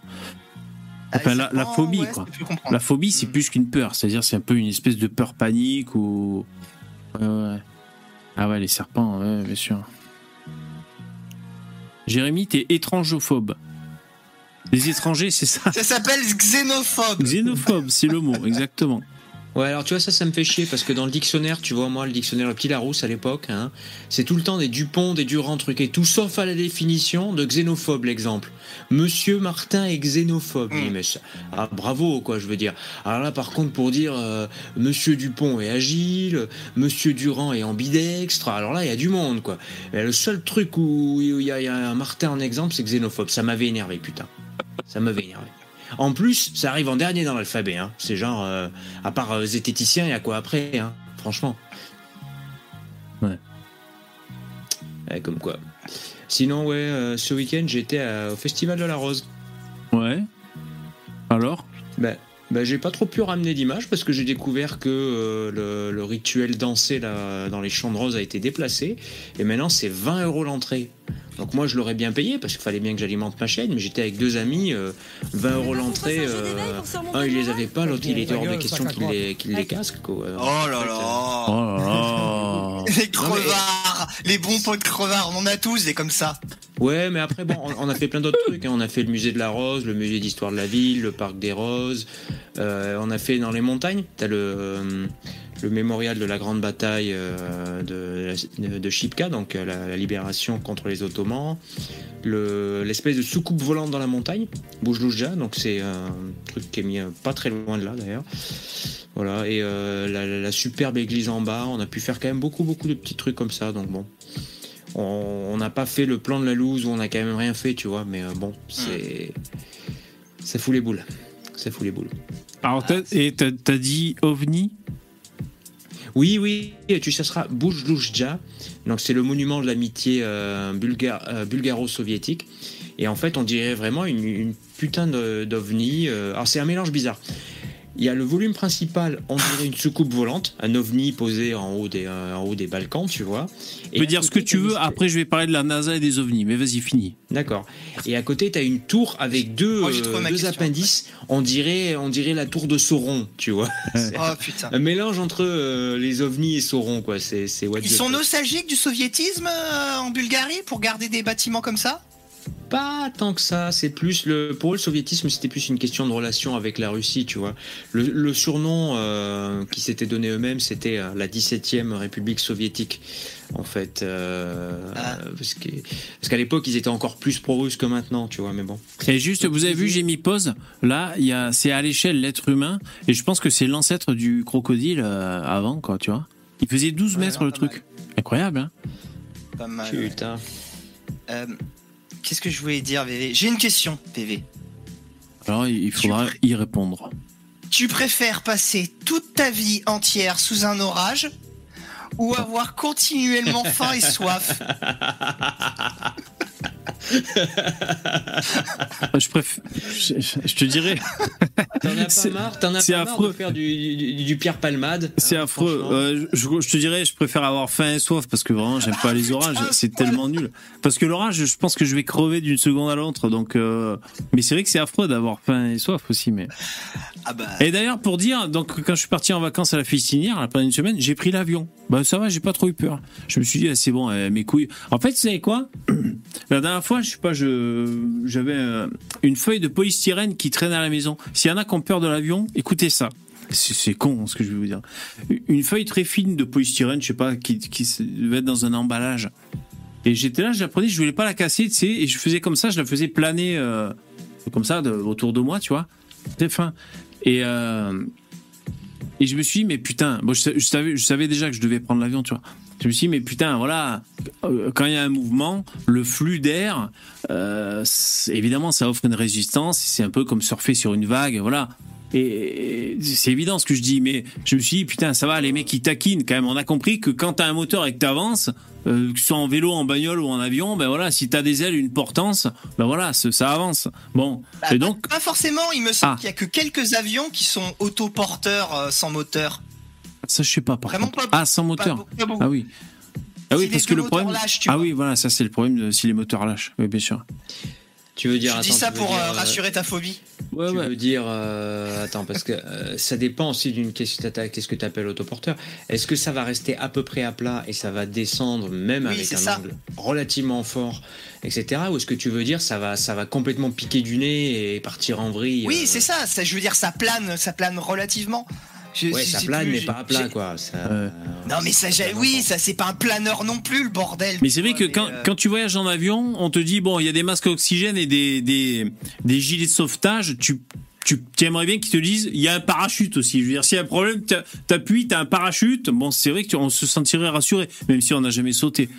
Ah, Enfin, la- phobie, ouais, quoi. La phobie, c'est Mm. plus qu'une peur. C'est-à-dire, c'est un peu une espèce de peur panique ou. Ouais, ouais. Ah ouais, les serpents, ouais, bien sûr. Jérémy, t'es étrangophobe. Les étrangers, c'est ça. Ça s'appelle xénophobe. Xénophobe, c'est le mot, exactement. Ouais, alors tu vois, ça, ça me fait chier parce que dans le dictionnaire, tu vois, moi, le dictionnaire Le Petit Larousse à l'époque, hein, c'est tout le temps des Dupont, des Durand truqués, tout sauf à la définition de xénophobe, l'exemple. Monsieur Martin est xénophobe. Mm. Oui, mais ça- ah, bravo, quoi, je veux dire. Alors là, par contre, pour dire euh, Monsieur Dupont est agile, Monsieur Durand est ambidextre, alors là, il y a du monde, quoi. Mais le seul truc où il y, a- il y a un Martin en exemple, c'est xénophobe. Ça m'avait énervé, putain. Ça m'avait énervé. En plus, ça arrive en dernier dans l'alphabet. Hein. C'est genre, euh, à part euh, zététicien, il y a quoi après hein Franchement. Ouais. Ouais, comme quoi. Sinon, ouais, euh, ce week-end, j'étais au Festival de la Rose. Ouais. Alors? Ben, ben, j'ai pas trop pu ramener d'images parce que j'ai découvert que euh, le, le rituel dansé là, dans les champs de rose a été déplacé et maintenant c'est 20 euros l'entrée. Donc moi je l'aurais bien payé parce qu'il fallait bien que j'alimente ma chaîne, mais j'étais avec deux amis, euh, 20 euros l'entrée. euh, un il les avait pas, l'autre il était hors de question qu'il les, les casque. Quoi. Oh là euh, là. Oh là là <laughs> Les crevards, les bons potes crevards, on en a tous des comme ça. Ouais, mais après, bon, on, on a fait plein d'autres trucs. hein. On a fait le musée de la Rose, le musée d'histoire de la ville, le parc des Roses. Euh, on a fait dans les montagnes. T'as le, euh, le mémorial de la grande bataille euh, de, de, Chipka, donc euh, la, la libération contre les Ottomans. Le- L'espèce de soucoupe volante dans la montagne, Boujlouja, donc c'est un truc qui est mis euh, pas très loin de là d'ailleurs. Voilà, et euh, la, superbe église en bas, on a pu faire quand même beaucoup, beaucoup de petits trucs comme ça, donc bon. On n'a pas fait le plan de la loose où on a quand même rien fait, tu vois, mais euh, bon, c'est. Ça fout les boules. Ça fout les boules. Alors, et t'as dit ovni? Oui, oui, tu chercheras Boujloujdja. Donc, c'est le monument de l'amitié euh, bulga- euh, bulgaro-soviétique. Et en fait, on dirait vraiment une, une putain d'ovni. euh, alors, c'est un mélange bizarre. Il y a le volume principal, on dirait une soucoupe volante, un ovni posé en haut des, euh, en haut des Balkans, tu vois. Tu peux dire ce que tu veux, après je vais parler de la NASA et des ovnis, mais vas-y, finis. D'accord. Et à côté, tu as une tour avec deux, Moi, euh, deux question, appendices. On dirait, on dirait la tour de Sauron, tu vois. <laughs> Oh putain. un mélange entre euh, les ovnis et Sauron, quoi. C'est, c'est what Ils sont nostalgiques du soviétisme euh, en Bulgarie pour garder des bâtiments comme ça? Pas tant que ça. C'est plus le, pour eux, le soviétisme, c'était plus une question de relation avec la Russie, tu vois. Le, le surnom euh, qu'ils s'étaient donné eux-mêmes, c'était euh, la 17e République soviétique, en fait. euh, Ah. parce, qu'à l'époque, ils étaient encore plus pro-russes que maintenant, tu vois. Mais bon. Et juste, vous avez vu, j'ai mis pause. Là, il y a, c'est à l'échelle l'être humain, et je pense que c'est l'ancêtre du crocodile euh, avant, quoi, tu vois. Il faisait 12 Ouais, mètres non, le truc. Incroyable, hein Pas mal. ouais. Putain. Euh, Qu'est-ce que je voulais dire, VV J'ai une question, VV. Alors, il faudra Tu- y répondre. Tu préfères passer toute ta vie entière sous un orage ou avoir continuellement faim et soif? <laughs> Je préfère. Je, je te dirais, T'en as pas C'est- marre, t'en as c'est pas marre affreux. de faire du, du, du Pierre Palmade. c'est hein, affreux. franchement. Euh, je, je te dirais, je préfère avoir faim et soif parce que vraiment, j'aime pas les orages. C'est tellement nul. Parce que l'orage, je pense que je vais crever d'une seconde à l'autre. Donc, euh, mais c'est vrai que c'est affreux d'avoir faim et soif aussi. Mais Ah bah. Et d'ailleurs, pour dire, donc quand je suis parti en vacances à la Fistinière, là, pendant une semaine, j'ai pris l'avion. Bah ça va, j'ai pas trop eu peur. Je me suis dit, ah, c'est bon, euh, mes couilles. En fait, vous savez quoi? <clears throat> La dernière fois, je sais pas, j'avais euh, une feuille de polystyrène qui traîne à la maison. S'il y en a qui ont peur de l'avion, écoutez ça. C'est con ce que je vais vous dire. Une feuille très fine de polystyrène, je sais pas, qui, qui devait être dans un emballage. Et j'étais là, je la je voulais pas la casser, tu sais, et je faisais comme ça, je la faisais planer euh, comme ça autour de moi, tu vois. Très fin. Et, euh, et je me suis dit, mais putain, bon, je savais, je savais déjà que je devais prendre l'avion, tu vois. Je me suis dit, mais putain, voilà, euh, quand il y a un mouvement, le flux d'air, euh, évidemment, ça offre une résistance. C'est un peu comme surfer sur une vague, voilà. Et c'est évident ce que je dis, mais je me suis dit, putain, ça va, les mecs, ils taquinent quand même. On a compris que quand t'as un moteur et que t'avances, euh, que ce soit en vélo, en bagnole ou en avion, ben voilà, si t'as des ailes, une portance, ben voilà, ça, ça avance. Bon. bah, Et donc, Pas forcément, il me semble Ah. qu'il y a que quelques avions qui sont autoporteurs euh, sans moteur. Ça, je sais pas, par Vraiment contre. pas- Ah, sans moteur. pas. Ah oui. Ah oui, Si parce que le problème. lâchent, ah vois. oui, voilà, ça c'est le problème de, si les moteurs lâchent. Oui, bien sûr. Tu veux dire Tu dis ça pour dire, euh, euh, rassurer ta phobie. Ouais, tu ouais. veux dire, euh, attends, parce que euh, ça dépend aussi d'une qu'est-ce que t'atta- qu'est-ce que tu appelles autoporteur. Est-ce que ça va rester à peu près à plat et ça va descendre même Oui, avec un ça. angle relativement fort, etc. Ou est-ce que tu veux dire ça va, ça va complètement piquer du nez et partir en vrille Oui, euh, c'est ça, ça. Je veux dire, ça plane, ça plane relativement. Je- Ouais, je ça plane, plus, mais pas à plat, quoi. Ça, Ouais. euh, Non, mais ça, oui, ça, c'est pas un planeur non plus, le bordel. Mais c'est vrai que quand, euh, quand tu voyages en avion, on te dit bon, il y a des masques à oxygène et des, des, des gilets de sauvetage. Tu, tu, tu aimerais bien qu'ils te disent il y a un parachute aussi. Je veux dire, s'il y a un problème, t'as- t'appuies, t'as un parachute. Bon, c'est vrai qu'on se sentirait rassuré, même si on n'a jamais sauté.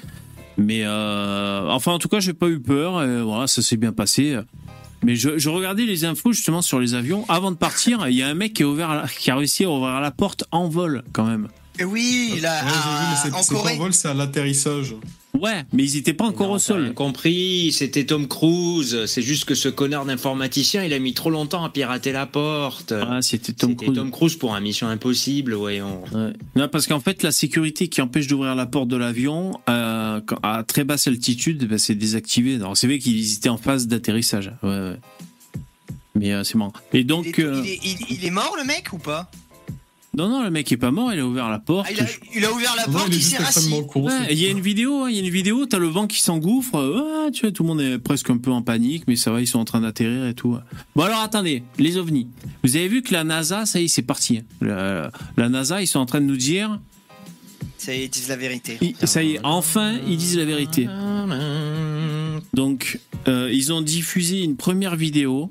Mais euh, enfin, en tout cas, j'ai pas eu peur. et voilà, ça s'est bien passé. Mais je, je regardais les infos justement sur les avions avant de partir. Il y a un mec qui a qui a réussi à ouvrir la porte en vol quand même. Oui, là, Ouais, vu, à- mais en c'est pas vol, c'est à l'atterrissage. Ouais, mais ils étaient pas encore non, au rien sol. compris, c'était Tom Cruise. C'est juste que ce connard d'informaticien, il a mis trop longtemps à pirater la porte. Ah, c'était Tom Cruise. Tom Cruise pour un Mission Impossible, voyons. Ouais. Non, parce qu'en fait, la sécurité qui empêche d'ouvrir la porte de l'avion euh, à très basse altitude, ben, c'est désactivé. Alors, c'est vrai qu'ils étaient en phase d'atterrissage. Ouais, ouais. Mais euh, c'est marrant. Et Il donc, est, euh, il, est, il- il est mort, le mec, ou pas? Non, non, le mec est pas mort, il a ouvert la porte. Ah, il, a, il a ouvert la Non, porte, il est il juste s'est rassis. Ouais, il y a une vidéo, il y a une vidéo, t'as le vent qui s'engouffre, tu vois, tout le monde est presque un peu en panique, mais ça va, ils sont en train d'atterrir et tout. Bon alors attendez, les ovnis. Vous avez vu que la NASA, ça y est, c'est parti. La, la NASA, ils sont en train de nous dire, Ça y est, ils disent la vérité. ils- ça y est, enfin, ils disent la vérité. Donc, euh, ils ont diffusé une première vidéo.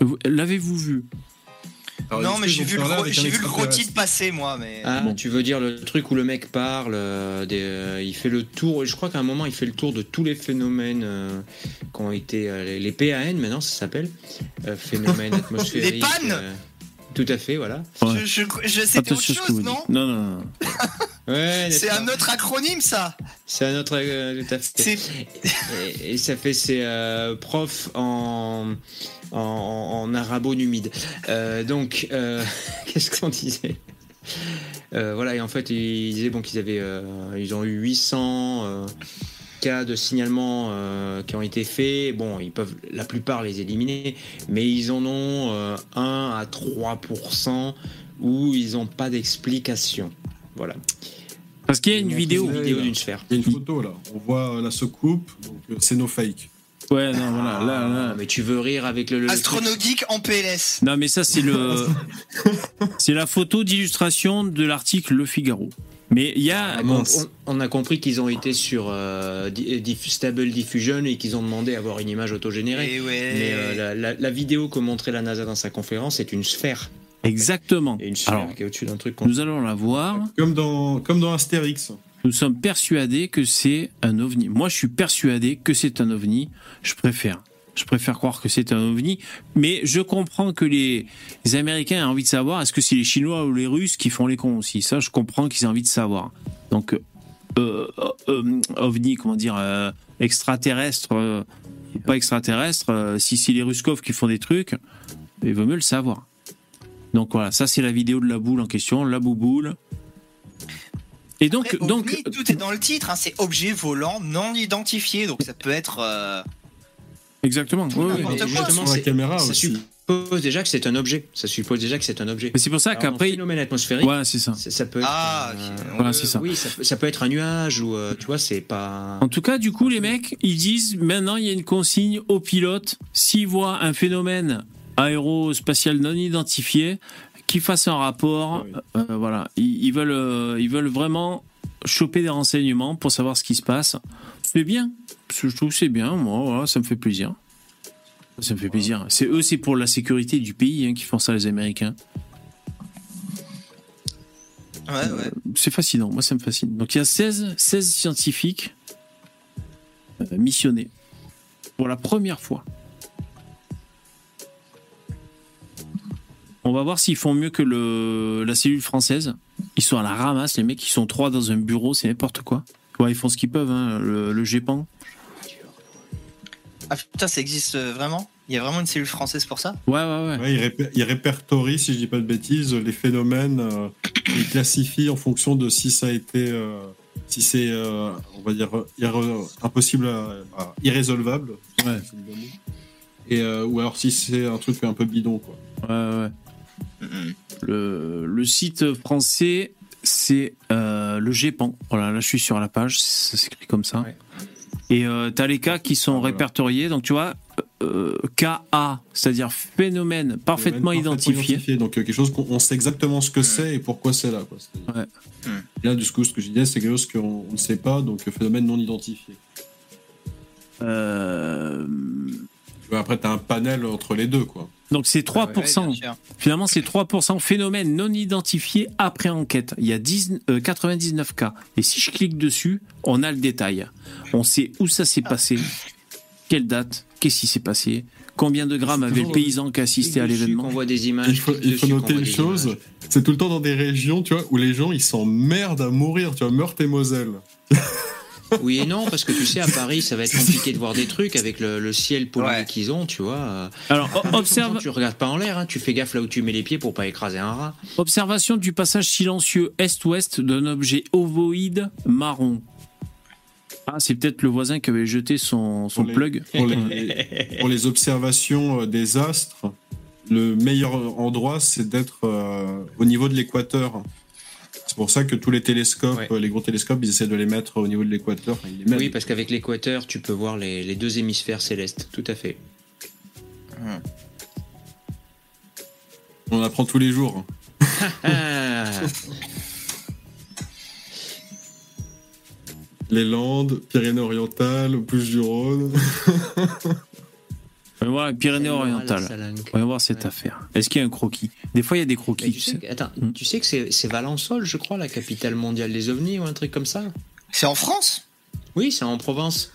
Vous- L'avez-vous vu Alors, non, mais j'ai vu, gros- j'ai vu le gros titre passer, moi, mais. Ah, Bon. tu veux dire le truc où le mec parle, euh, des, euh, il fait le tour, je crois qu'à un moment il fait le tour de tous les phénomènes euh, qui ont été, euh, les- les PAN maintenant ça s'appelle, euh, phénomènes atmosphériques. <laughs> Les pannes euh, Tout à fait, voilà. Ouais. Je, je, je- c'était autre chose, vous non dites. Non, non, non. Ouais, <laughs> C'est un autre acronyme, ça C'est un autre, euh, tout à fait. C'est Et, et ça fait ses euh, profs en, en, en arabo-numide. Euh, donc, euh, <laughs> qu'est-ce qu'on disait? Euh, Voilà, et en fait, ils disaient bon, qu'ils avaient, euh, ils ont eu 800 euh, cas de signalement euh, qui ont été faits. Bon, ils peuvent la plupart les éliminer, mais ils en ont euh, 1 à 3% où ils n'ont pas d'explication. Voilà. Parce qu'il y a une vidéo. Une vidéo d'une sphère. Il y a une photo là. On voit euh, la soucoupe, donc euh, c'est no fake. Ouais, non, voilà, là, Ah, là. mais tu veux rire avec le. le-. Astronogeek en PLS. Non, mais ça, c'est le. <laughs> c'est la photo d'illustration de l'article Le Figaro. Mais il y a. Ah, on, on a compris qu'ils ont été sur euh, diff- Stable Diffusion et qu'ils ont demandé à avoir une image autogénérée. Ouais. Mais euh, la, la- la vidéo que montrait la NASA dans sa conférence est une sphère. Exactement. Et une sphère Alors, qui est au-dessus d'un truc. qu'on- nous allons la voir. Comme dans, comme dans Astérix. Nous sommes persuadés que c'est un ovni. Moi, je suis persuadé que c'est un ovni. Je préfère. Je préfère croire que c'est un ovni. Mais je comprends que les, les Américains aient envie de savoir est-ce que c'est les Chinois ou les Russes qui font les cons aussi. Ça, je comprends qu'ils aient envie de savoir. Donc, euh, euh, euh, ovni, comment dire, euh, extraterrestre, pas extraterrestre, si c'est les Ruskov qui font des trucs, il vaut mieux le savoir. Donc voilà, ça c'est la vidéo de la boule en question, la bouboule. Et donc, Après, donc ovni, tout est dans le titre, hein, c'est objet volant non identifié, donc ça peut être. Euh, Exactement. justement, la caméra ça aussi. suppose déjà que c'est un objet. Ça suppose déjà que c'est un objet. Mais c'est pour ça qu'après. phénomène atmosphérique, Ouais, c'est ça. ça, ça peut être. Ah, euh. Voilà, c'est ça. Oui, ça, peut- ça peut être un nuage ou euh, tu vois, c'est pas. En tout cas, du coup, les mecs, ils disent maintenant, il y a une consigne aux pilotes s'ils voient un phénomène aérospatial non identifié, qu'ils fassent un rapport. Oui. Euh, voilà, ils, ils veulent, euh, ils veulent vraiment choper des renseignements pour savoir ce qui se passe. C'est bien. Je trouve que c'est bien. Moi, voilà, ça me fait plaisir. Ça me fait plaisir. C'est eux, c'est pour la sécurité du pays hein, qui font ça, les Américains. Ouais, ouais. c'est fascinant, moi ça me fascine. Donc il y a 16, 16 scientifiques euh, missionnés pour la première fois. On va voir s'ils font mieux que le, la cellule française. Ils sont à la ramasse, les mecs, ils sont trois dans un bureau, c'est n'importe quoi. Ouais, ils font ce qu'ils peuvent, hein, le, le GEPAN. Ah putain, ça existe euh, vraiment? Il y a vraiment une cellule française pour ça? Ouais, ouais, ouais. Ouais, il, répertorie, si je dis pas de bêtises, les phénomènes. euh, il classifie en fonction de si ça a été euh, si c'est, euh, on va dire, impossible, à, à- irrésolvable. Ouais. Et, euh, ou alors si c'est un truc un peu bidon, quoi. Ouais, ouais. Le, le site français, c'est euh, le GEPAN. Voilà, là je suis sur la page, ça s'écrit comme ça. Ouais. Et euh, tu as les cas qui sont répertoriés. Donc tu vois, euh, KA, c'est-à-dire phénomène parfaitement identifié. Donc euh, quelque chose qu'on on sait exactement ce que c'est et pourquoi c'est là. Quoi. Ouais. Là, du coup, ce que je disais, c'est quelque chose qu'on on ne sait pas, donc phénomène non identifié. Euh, Tu vois, Après, tu as un panel entre les deux, quoi. Donc c'est 3%. Ouais, bien sûr. Finalement, c'est 3% phénomène non identifié après enquête. Il y a 10, euh, 99 cas. Et si je clique dessus, on a le détail. On sait où ça s'est passé, quelle date, qu'est-ce qui s'est passé, combien de grammes avait le paysan qui assistait à l'événement. qu'on voit des images. Il faut, il noter une chose, c'est tout le temps dans des régions, tu vois, où les gens, ils s'emmerdent à mourir, tu vois, Meurthe et Moselle. <laughs> Oui et non, parce que tu sais, à Paris, ça va être compliqué de voir des trucs avec le, le ciel pollué Ouais. qu'ils ont, tu vois. Alors, façon, observe, Tu regardes pas en l'air, hein, tu fais gaffe là où tu mets les pieds pour pas écraser un rat. observation du passage silencieux est-ouest d'un objet ovoïde marron. Ah, c'est peut-être le voisin qui avait jeté son, son Pour les- plug. Pour les, pour les observations euh, des astres, le meilleur endroit, c'est d'être euh, au niveau de l'équateur. C'est pour ça que tous les télescopes, Ouais. les gros télescopes, ils essaient de les mettre au niveau de l'équateur. Enfin. Oui, parce qu'avec l'équateur, tu peux voir les, les deux hémisphères célestes, tout à fait. On apprend tous les jours. <laughs> Ah, Les Landes, Pyrénées-Orientales, Bouches-du-Rhône. On <laughs> va voir les Pyrénées-Orientales. Va voir cette Ouais. affaire. Est-ce qu'il y a un croquis? Des fois, il y a des croquis, tu sais, sais. que- attends, Mm. tu sais que c'est c'est Valençol, je crois, la capitale mondiale des ovnis ou un truc comme ça? C'est en France? Oui, c'est en Provence.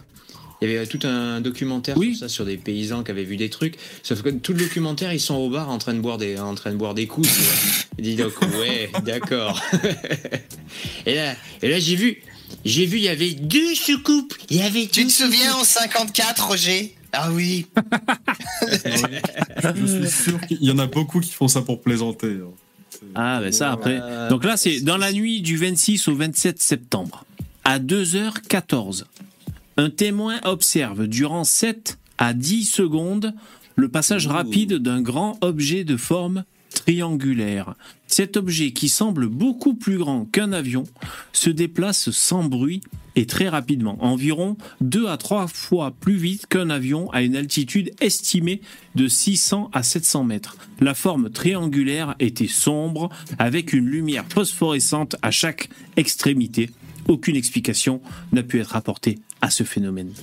Il y avait tout un documentaire Oui. sur ça, sur des paysans qui avaient vu des trucs. Sauf que tout le documentaire, ils sont au bar en train de boire des, en train de boire des coups. <laughs> dit donc, ouais, d'accord. <laughs> et là, et là j'ai vu, j'ai vu, il y avait deux soucoupes. Il y avait Tu te souviens en 54, Roger? Ah oui. <laughs> Je suis sûr qu'il y en a beaucoup qui font ça pour plaisanter. hein. Ah, ben ça, après. Donc là, c'est dans la nuit du 26 au 27 septembre, à 2h14. Un témoin observe durant 7 à 10 secondes le passage rapide d'un grand objet de forme triangulaire. Cet objet, qui semble beaucoup plus grand qu'un avion, se déplace sans bruit et très rapidement, environ 2 à 3 fois plus vite qu'un avion à une altitude estimée de 600 à 700 mètres. La forme triangulaire était sombre, avec une lumière phosphorescente à chaque extrémité. Aucune explication n'a pu être apportée à ce phénomène.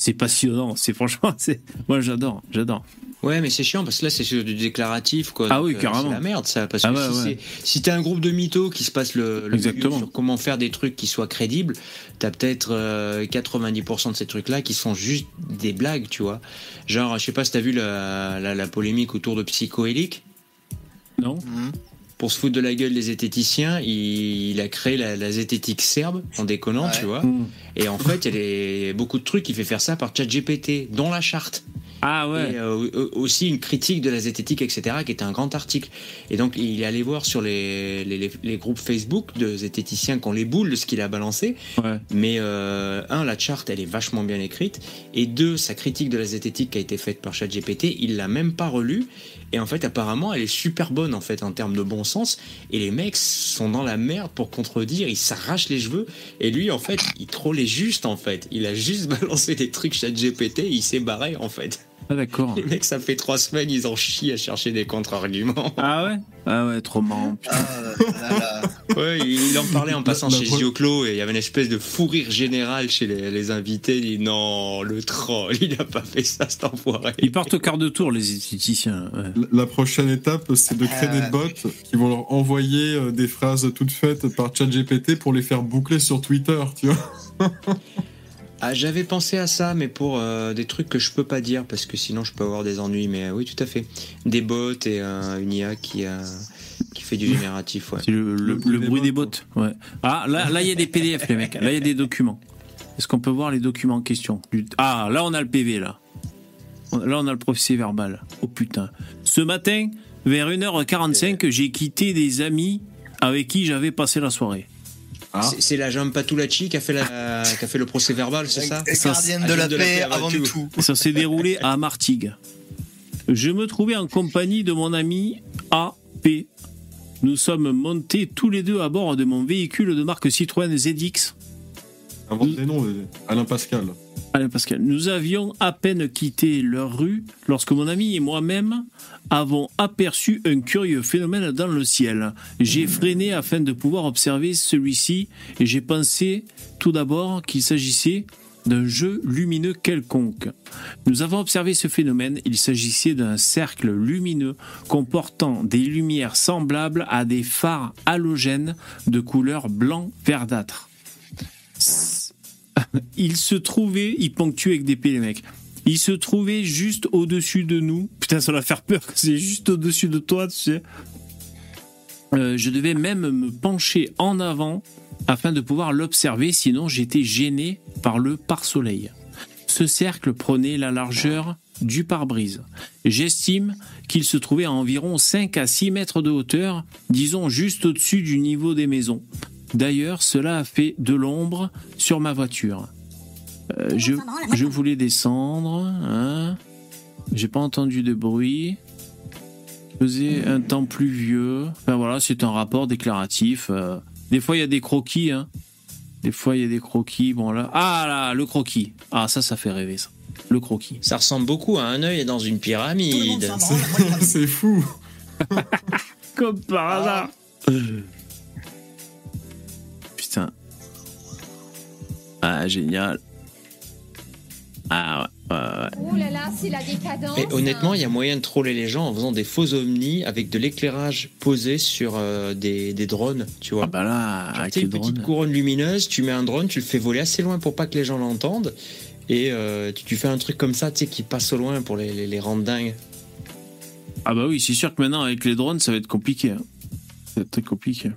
C'est passionnant, c'est franchement, c'est moi j'adore, j'adore. Ouais, mais c'est chiant parce que là, c'est sur du déclaratif, quoi. Ah Donc, oui, euh, carrément. C'est la merde, ça. Parce Ah que si ouais. c'est- si t'as un groupe de mythos qui se passe le, le sur comment faire des trucs qui soient crédibles, t'as peut-être euh, 90% de ces trucs-là qui sont juste des blagues, tu vois. Genre, je sais pas si t'as vu la, la, la polémique autour de Psychoélique. Non Mhm. Pour se foutre de la gueule des zététiciens, il, il a créé la, la zététique serbe, en déconnant, Ouais. tu vois. Mmh. Et en fait, il y a des- beaucoup de trucs, il fait faire ça par ChatGPT, dont la charte. Ah ouais. Et euh, euh, aussi une critique de la zététique, etc., qui était un grand article. Et donc, il est allé voir sur les, les, les- les groupes Facebook de zététiciens qui ont les boules de ce qu'il a balancé. ouais. Mais, euh, un, la charte, elle est vachement bien écrite. Et deux, sa critique de la zététique qui a été faite par ChatGPT, il l'a même pas relue. Et en fait, apparemment, elle est super bonne, en fait, en termes de bon sens. Et les mecs sont dans la merde pour contredire, ils s'arrachent les cheveux. Et lui, en fait, il trollait juste, en fait. Il a juste <laughs> balancé des trucs ChatGPT et il s'est barré, en fait. Ah d'accord. Les mecs, ça fait trois semaines, ils en chient à chercher des contre-arguments. Ah ouais? Ah ouais, trop marrant. putain. Ah là là. Ouais, il en parlait en <laughs> passant la chez Zioclo et il y avait une espèce de fou rire général chez les, les invités. Il dit non, le troll, il a pas fait ça, cet enfoiré. Ils partent au quart de tour, les esthéticiens. ouais. La prochaine étape, c'est de créer Euh. des bots qui vont leur envoyer euh, des phrases toutes faites par ChatGPT pour les faire boucler sur Twitter, tu vois. <laughs> Ah, j'avais pensé à ça, mais pour euh, des trucs que je peux pas dire parce que sinon je peux avoir des ennuis. Mais euh, oui, tout à fait. Des bots et euh, une IA qui, euh, qui fait du génératif, ouais. C'est le, le- le bruit des bottes. Ouais. Ah, là, là, il y a des PDF, les mecs. Là, il y a des documents. Est-ce qu'on peut voir les documents en question Ah, là, on a le PV, là. Là, on a le procès verbal. Oh putain. Ce matin, vers 1h45, j'ai quitté des amis avec qui j'avais passé la soirée. Ah. C'est- la jambe Patulacci qui a fait, la, <laughs> qui a fait le procès verbal, c'est ça Gardienne de la paix avant tout. Ça s'est déroulé à Martigues. Je me trouvais en compagnie de mon ami AP. Nous sommes montés tous les deux à bord de mon véhicule de marque Citroën ZX. Invente des noms, Alain Pascal. Alain Pascal, nous avions à peine quitté leur rue lorsque mon ami et moi-même avons aperçu un curieux phénomène dans le ciel. J'ai freiné afin de pouvoir observer celui-ci et j'ai pensé tout d'abord qu'il s'agissait d'un jeu lumineux quelconque. Nous avons observé ce phénomène, il s'agissait d'un cercle lumineux comportant des lumières semblables à des phares halogènes de couleur blanc verdâtre. <laughs> Il se trouvait, il ponctue avec des P les mecs. Il se trouvait juste au-dessus de nous. Putain, ça va faire peur. C'est juste au-dessus de toi, tu sais. Euh, je devais même me pencher en avant afin de pouvoir l'observer, sinon j'étais gêné par le pare-soleil. Ce cercle prenait la largeur du pare-brise. J'estime qu'il se trouvait à environ 5 à 6 mètres de hauteur, disons juste au-dessus du niveau des maisons. D'ailleurs, cela a fait de l'ombre sur ma voiture. Euh, je, je voulais descendre. Hein. J'ai pas entendu de bruit. Faisait un temps pluvieux. Enfin voilà, c'est un rapport déclaratif. euh. Des fois, il y a des croquis. Hein. Des fois, il y a des croquis. Bon là, ah là, le croquis. Ah ça, ça fait rêver ça. Le croquis. Ça ressemble beaucoup à un œil dans une pyramide. <laughs> C'est fou. <laughs> Comme par hasard. Putain. Ah génial. Ah ouais, ouais, ouais. Oh là là, c'est la décadence. Et honnêtement, il y a moyen de troller les gens en faisant des faux ovnis avec de l'éclairage posé sur euh, des, des drones, tu vois. Ah bah là, Genre, avec tu sais, les une petite couronne lumineuse, tu mets un drone, tu le fais voler assez loin pour pas que les gens l'entendent. Et euh, tu, tu fais un truc comme ça, tu sais, qui passe au loin pour les, les, les rendre dingues. Ah bah oui, c'est sûr que maintenant avec les drones, ça va être compliqué. hein. Ça va être très compliqué.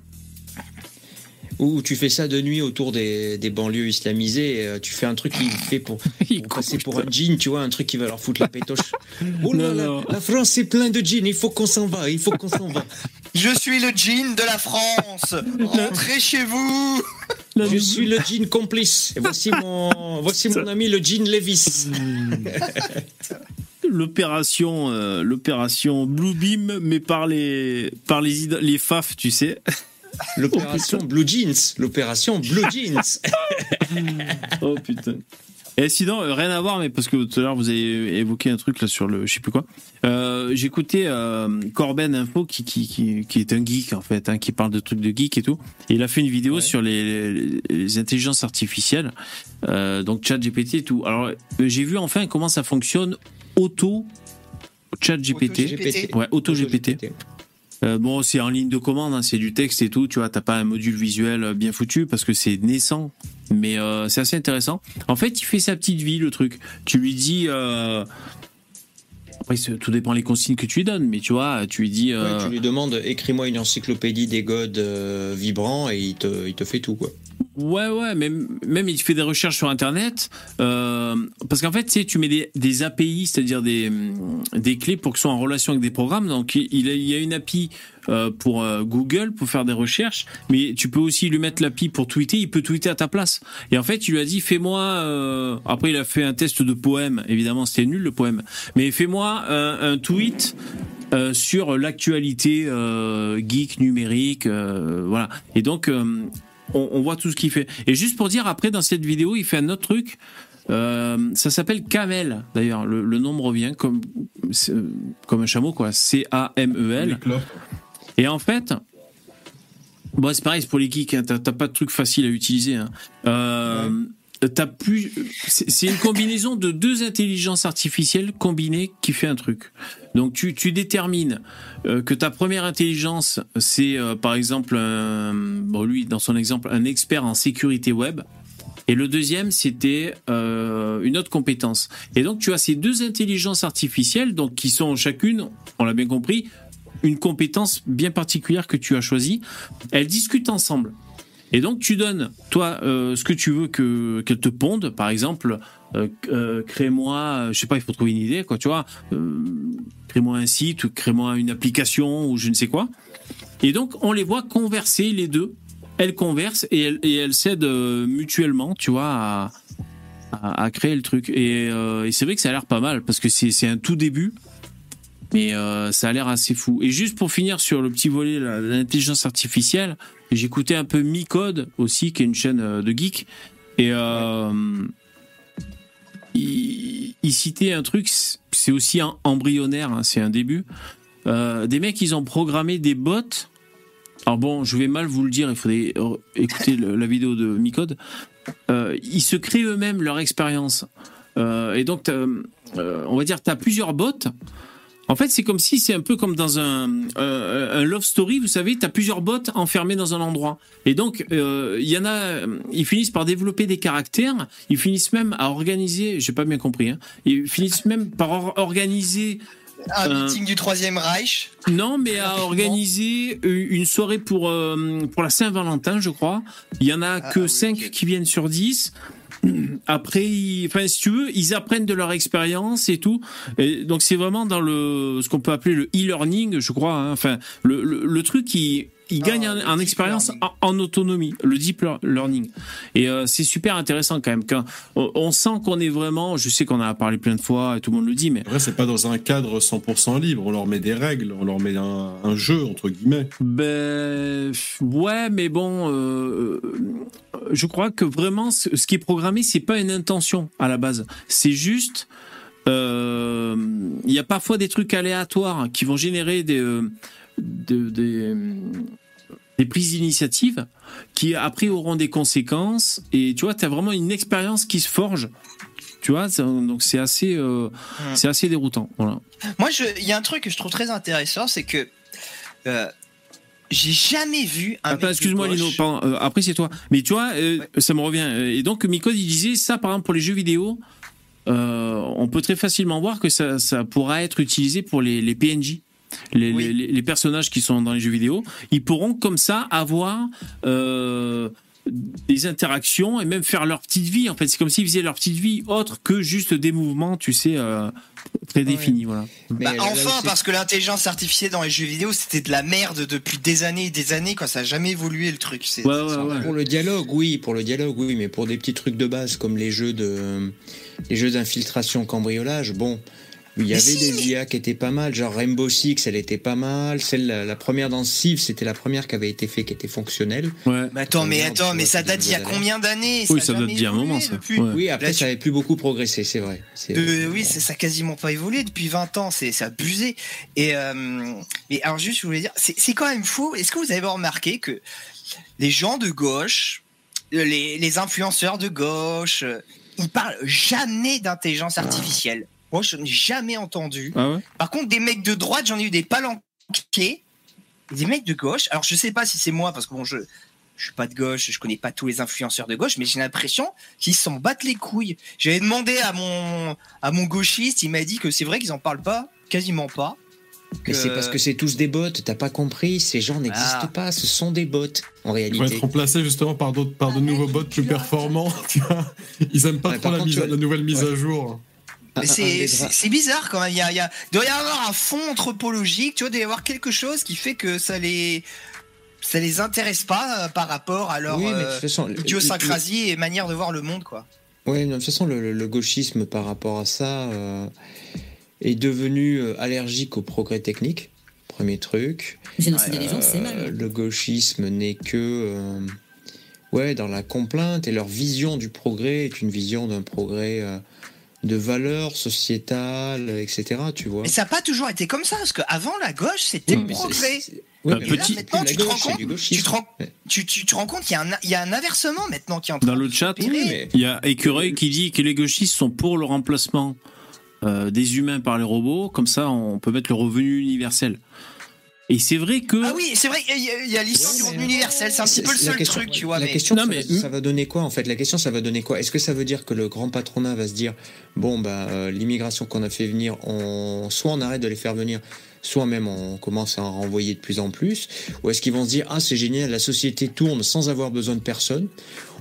Ou tu fais ça de nuit autour des, des banlieues islamisées, et, euh, tu fais un truc qui <laughs> fait pour, passer pour un djinn, tu vois, un truc qui va leur foutre la pétoche. <laughs> Oh là là, la France c'est plein de djinns, il faut qu'on s'en va, il faut qu'on s'en va. <laughs> Je suis le djinn de la France. Rentrez chez vous. La Je suis le djinn complice. Et voici mon, voici mon ami le djinn Levis. L'opération, euh, l'opération Blue Beam, mais par les, par les, les FAF, tu sais. L'opération Blue Jeans. L'opération Blue Jeans. <laughs> Oh putain. Et sinon, euh, rien à voir, mais parce que tout à l'heure vous avez évoqué un truc là sur le, je sais plus quoi. Euh, J'écoutais euh, Corben Info qui, qui, qui, qui est un geek en fait, hein, qui parle de trucs de geek et tout. Et il a fait une vidéo Ouais. sur les, les, les intelligences artificielles, euh, donc ChatGPT et tout. Alors j'ai vu enfin comment ça fonctionne auto ChatGPT. Auto-GPT. Ouais, auto GPT. Euh, bon, c'est en ligne de commande, hein, c'est du texte et tout, tu vois, t'as pas un module visuel bien foutu parce que c'est naissant, mais euh, c'est assez intéressant. En fait, il fait sa petite vie, le truc. Tu lui dis... Euh... Après, tout dépend les consignes que tu lui donnes, mais tu vois, tu lui dis... tu lui demandes écris-moi une encyclopédie des godes vibrants et il te fait tout quoi. Ouais, ouais, même, même il fait des recherches sur Internet. euh, parce qu'en fait, tu sais, tu mets des, des API, c'est-à-dire des, des clés pour qu'ils soient en relation avec des programmes. Donc, il, y a une API euh, pour euh, Google pour faire des recherches, mais tu peux aussi lui mettre l'API pour tweeter. Il peut tweeter à ta place. Et en fait, tu lui as dit, fais-moi. euh, Après, il a fait un test de poème. Évidemment, c'était nul le poème. Mais fais-moi un, un tweet. euh, sur l'actualité euh, geek numérique, euh, voilà. Et donc, on, on voit tout ce qu'il fait. Et juste pour dire, après, dans cette vidéo, il fait un autre truc. Euh, ça s'appelle Camel, d'ailleurs. Le, le nom me revient comme, euh, comme un chameau, quoi. C-A-M-E-l. Et en fait, bon, c'est pareil, c'est pour les geeks. Hein, t'as, t'as pas de truc facile à utiliser. Hein. Euh, T'as plus, c'est, une combinaison de deux intelligences artificielles combinées qui fait un truc. Donc tu, tu détermines euh, que ta première intelligence, c'est euh, par exemple, bon, lui dans son exemple, un expert en sécurité web. Et le deuxième, c'était euh, une autre compétence. Et donc, tu as ces deux intelligences artificielles, donc qui sont chacune, on l'a bien compris, une compétence bien particulière que tu as choisie. Elles discutent ensemble. Et donc, tu donnes, toi, euh, ce que tu veux que qu'elle te ponde. Par exemple, euh, euh, crée-moi, je sais pas, il faut trouver une idée, quoi, tu vois. Crée-moi un site crée-moi une application ou je ne sais quoi. Et donc, on les voit converser les deux elles conversent et elles, et elles s'aident mutuellement, tu vois, à, à, créer le truc. Et, et c'est vrai que ça a l'air pas mal parce que c'est un tout début, mais ça a l'air assez fou. Et juste pour finir sur le petit volet l'intelligence artificielle, j'écoutais un peu Micode aussi, qui est une chaîne euh, de geek, et euh, il, citait un truc, c'est aussi embryonnaire, hein, c'est un début. Euh, des mecs, ils ont programmé des bots. Alors bon, je vais mal vous le dire, il faudrait euh, écouter la vidéo de Micode. Ils se créent eux-mêmes leur expérience. Et donc, on va dire, tu as plusieurs bots. En fait, c'est comme si c'est un peu comme dans un, euh, un love story, vous savez, tu as plusieurs bots enfermés dans un endroit. Et donc, euh, il y en a, euh, ils finissent par développer des caractères, ils finissent même à organiser, j'ai pas bien compris, hein, ils finissent même par or- organiser Un Euh, meeting du Troisième Reich. non, mais à organiser une soirée pour, euh, pour la Saint-Valentin, je crois. Il y en a Ah, que oui, 5 ok. qui viennent sur 10. Après, enfin, si tu veux, ils apprennent de leur expérience et tout. Donc, c'est vraiment dans le ce qu'on peut appeler le e-learning, je crois. hein. Enfin, le, le, le truc qui il Ah, gagne en, expérience en, en autonomie, le deep lear- learning. Et euh, c'est super intéressant quand même. Quand on, on sent qu'on est vraiment, je sais qu'on en a parlé plein de fois et tout le monde le dit, mais Après, c'est pas dans un cadre 100% libre. On leur met des règles, on leur met un, un jeu, entre guillemets. Ben ouais, mais bon, euh, je crois que vraiment, ce, qui est programmé, c'est pas une intention à la base. C'est juste, euh, il y a parfois des trucs aléatoires qui vont générer des euh, de- des, des prises d'initiative qui après auront des conséquences. Et tu vois, tu as vraiment une expérience qui se forge. Tu vois, donc c'est assez, euh, c'est assez déroutant. Voilà. Moi, il y a un truc que je trouve très intéressant, c'est que euh, j'ai jamais vu un. Attends, excuse-moi Lino, pardon, euh, après c'est toi. Mais tu vois, ça me revient. Et donc Micode, il disait ça, par exemple, pour les jeux vidéo, on peut très facilement voir que ça, ça pourra être utilisé pour les, les PNJ. Les, Oui. les- les personnages qui sont dans les jeux vidéo, ils pourront comme ça avoir euh, des interactions et même faire leur petite vie. En fait, c'est comme s'ils faisaient leur petite vie autre que juste des mouvements, tu sais, euh, très définis. Voilà. Bah, où enfin, parce que l'intelligence artificielle dans les jeux vidéo, c'était de la merde depuis des années et des années, quoi. Ça a jamais évolué le truc. C'est- Ouais, ouais, ouais. Pour le dialogue, oui, pour le dialogue, oui, mais pour des petits trucs de base comme les jeux de, les jeux d'infiltration cambriolage, bon, il y Mais avait si, des mais- IA qui étaient pas mal, genre Rainbow Six, elle était pas mal, celle la, la première dans Civ, c'était la première qui avait été faite, qui était fonctionnelle. Ouais. Mais attends, mais Merde, attends, mais ça date d'il y a combien d'années? Oui, a ça date jamais d'il y a un moment, ça. depuis. Ouais. Oui, après Là, ça avait plus beaucoup progressé, c'est vrai. Oui, ça, ça a quasiment pas évolué depuis 20 ans, c'est abusé. Et euh, mais alors juste, je voulais dire, c'est quand même fou. Est-ce que vous avez remarqué que les gens de gauche, les, les influenceurs de gauche, euh, ils parlent jamais d'intelligence artificielle? Moi, je n'ai jamais entendu. Ah ouais Par contre, des mecs de droite, j'en ai eu des palanqués. Des mecs de gauche. Alors, je sais pas si c'est moi, parce que bon, je, je suis pas de gauche, je connais pas tous les influenceurs de gauche, mais j'ai l'impression qu'ils s'en battent les couilles. J'avais demandé à mon, à mon gauchiste, il m'a dit que c'est vrai qu'ils en parlent pas, quasiment pas. Mais que- c'est parce que c'est tous des bots, t'as pas compris, ces gens n'existent Ah. pas, ce sont des bots en Ils vont réalité. être remplacés justement par, d'autres, par de nouveaux bots plus performants. <laughs> tu vois. Ils aiment pas Ouais, trop la, contre, mise à- tu- la nouvelle mise ouais. à jour. C'est bizarre quand même. Il, y a, il, y a- il doit y avoir un fond anthropologique, tu vois, il doit y avoir quelque chose qui fait que ça les, ça les intéresse pas euh, par rapport à leur Oui, mais de euh, toute façon, le- idiosyncrasie et manière de voir le monde, quoi. Non, de toute façon, le, le- le gauchisme par rapport à ça euh, est devenu allergique au progrès technique. Premier truc. Génocider les gens, c'est mal. le gauchisme n'est que euh, ouais, dans la complainte et leur vision du progrès est une vision d'un progrès euh, de valeurs sociétales, etc. Tu vois. Mais ça n'a pas toujours été comme ça, parce qu'avant, la gauche, c'était Oui, le progrès. oui, mais petit- là, maintenant, tu te gauche, compte tu te rends- Ouais. Tu, tu te rends compte qu'il y, a un- il y a un inversement maintenant qui est en train Dans le chat, s'opérer. Oui, mais Il y a Écureuil qui dit que les gauchistes sont pour le remplacement euh, des humains par les robots, comme ça on peut mettre le revenu universel. Et c'est vrai que Ah oui, c'est vrai, il y a- a l'histoire Ouais, du revenu universel, c'est un petit peu le seul question- truc, tu vois. La mais... question, Non, ça, mais- va, ça va donner quoi en fait? La question, ça va donner quoi? Est-ce que ça veut dire que le grand patronat va se dire bon, bah, euh, l'immigration qu'on a fait venir, on, soit on arrête de les faire venir, soit même on commence à en renvoyer de plus en plus? Ou est-ce qu'ils vont se dire ah, c'est génial, la société tourne sans avoir besoin de personne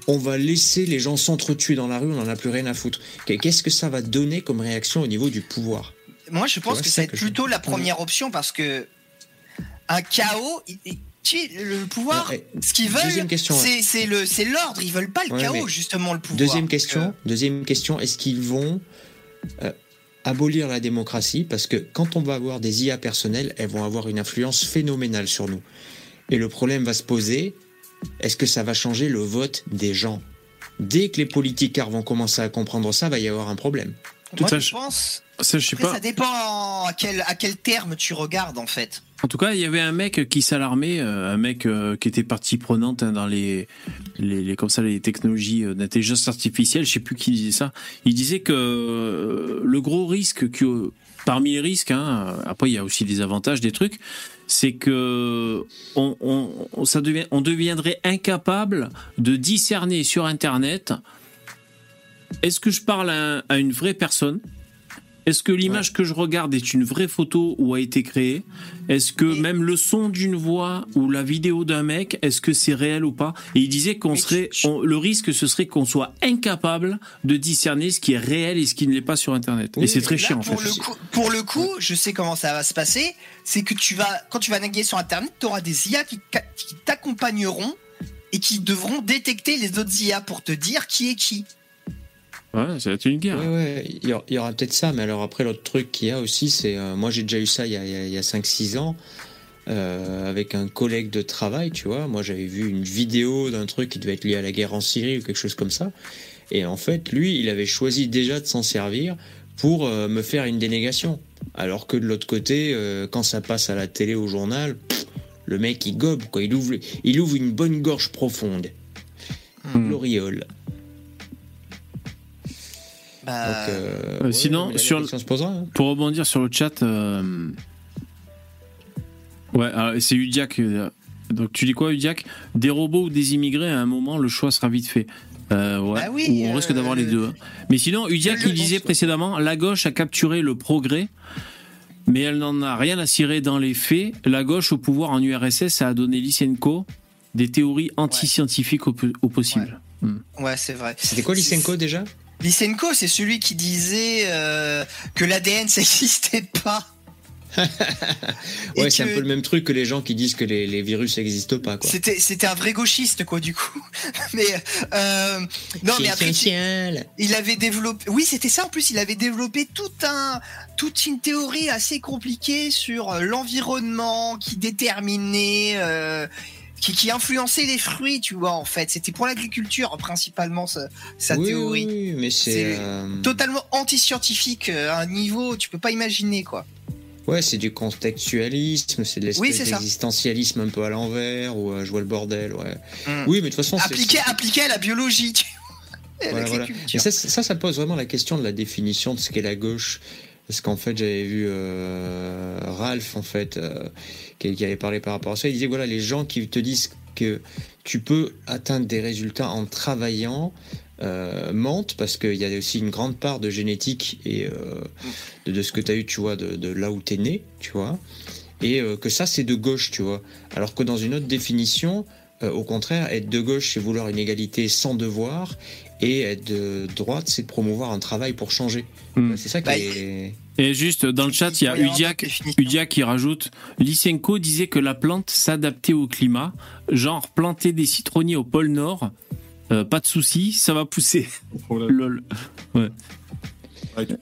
on va laisser les gens s'entretuer dans la rue, on n'en a plus rien à foutre? Qu'est-ce que ça va donner comme réaction au niveau du pouvoir? Moi, je pense que c'est ça va être je- plutôt la première option parce que un chaos, le pouvoir, Ouais, ce qu'ils veulent, c'est l'ordre. Ils veulent pas le Ouais, chaos, justement, le pouvoir. Deuxième question, euh, deuxième question, est-ce qu'ils vont euh, abolir la démocratie? Parce que quand on va avoir des IA personnelles, elles vont avoir une influence phénoménale sur nous. Et le problème va se poser, est-ce que ça va changer le vote des gens? Dès que les politicards vont commencer à comprendre ça, va y avoir un problème. moi, ça, je je- pense. Ça, je sais Après, pas. ça dépend à quel, à quel terme tu regardes, en fait. En tout cas, il y avait un mec qui s'alarmait, euh, un mec euh, qui était partie prenante hein, dans les, les, comme ça les technologies euh, d'intelligence artificielle. Je sais plus qui disait ça. Il disait que le gros risque que parmi les risques, hein, après il y a aussi des avantages, des trucs, c'est que on, ça deviendrait incapable de discerner sur Internet. Est-ce que je parle à une vraie personne Est-ce que l'image que je regarde est une vraie photo ou a été créée? Est-ce que même le son d'une voix ou la vidéo d'un mec, est-ce que c'est réel ou pas? Et il disait qu'on serait, on- le risque ce serait qu'on soit incapable de discerner ce qui est réel et ce qui ne l'est pas sur Internet. Oui, et c'est très Là, chiant en pour, fait. le coup, pour le coup, je sais comment ça va se passer. C'est que tu vas, quand tu vas naviguer sur Internet, tu auras des IA qui, qui t'accompagneront et qui devront détecter les autres IA pour te dire qui est qui. Ouais, ça va être une guerre. Ouais, ouais, il y aura, peut-être ça, mais alors après, l'autre truc qu'il y a aussi, c'est. euh, moi, j'ai déjà eu ça il y a, il y a- il y a 5-6 ans, euh, avec un collègue de travail, tu vois. Moi, j'avais vu une vidéo d'un truc qui devait être lié à la guerre en Syrie ou quelque chose comme ça. Et en fait, lui, il avait choisi déjà de s'en servir pour euh, me faire une dénégation. Alors que de l'autre côté, euh, quand ça passe à la télé, au journal, pff, le mec, il gobe, quoi. Il ouvre, il ouvre une bonne gorge profonde. Hmm. L'auréole. Bah, Donc, euh, Euh, ouais, sinon, sur- se posera. hein. Pour rebondir sur le chat, euh, ouais, alors, c'est Udiac. Donc tu dis quoi, Udiac Des robots ou des immigrés, à un moment, le choix sera vite fait. Euh, ouais. Bah oui, Ou on euh, risque d'avoir les deux. hein. Mais sinon, Udiac, il disait précédemment, la gauche a capturé le progrès, mais elle n'en a rien à cirer dans les faits. La gauche au pouvoir en URSS a donné Lysenko des théories anti-scientifiques au, au possible. ouais, c'est vrai. C'était quoi Lysenko déjà? Lysenko, c'est celui qui disait euh, que l'ADN, ça n'existait pas. <laughs> Ouais, c'est que un peu le même truc que les gens qui disent que les, les virus n'existent pas. C'était, c'était un vrai gauchiste, quoi, du coup. <laughs> mais euh, non, mais après, essentiel. il avait développé. Oui, c'était ça. En plus, il avait développé tout un, toute une théorie assez compliquée sur l'environnement qui déterminait, euh, qui, qui influençait les fruits, tu vois. En fait, c'était pour l'agriculture principalement sa, sa oui, théorie. Oui, mais c'est. Euh, Totalement anti-scientifique euh, à un niveau, tu peux pas imaginer, quoi. Ouais, c'est du contextualisme, c'est de Oui, d'existentialisme un peu à l'envers, ou euh, je vois le bordel, ouais. Mm. Oui, mais de toute façon. Appliqué, appliqué à la biologie. <laughs> Voilà, voilà. ça, ça pose vraiment la question de la définition de ce qu'est la gauche. Parce qu'en fait, j'avais vu euh, Ralph, en fait, euh, qui, avait parlé par rapport à ça. Il disait voilà, les gens qui te disent que tu peux atteindre des résultats en travaillant euh, mentent, parce qu'il y a aussi une grande part de génétique et de, ce que tu as eu, tu vois, de, de là où tu es né, tu vois. Et que ça, c'est de gauche, tu vois. Alors que dans une autre définition, au contraire, être de gauche, c'est vouloir une égalité sans devoir, et être de droite, c'est de promouvoir un travail pour changer. Hmm. C'est ça qui Bah, est. Et juste dans le chat, il y a Udiac. Udiac qui rajoute Lysenko disait que la plante s'adaptait au climat, genre planter des citronniers au pôle Nord, euh, pas de souci, ça va pousser. Lol. Ouais,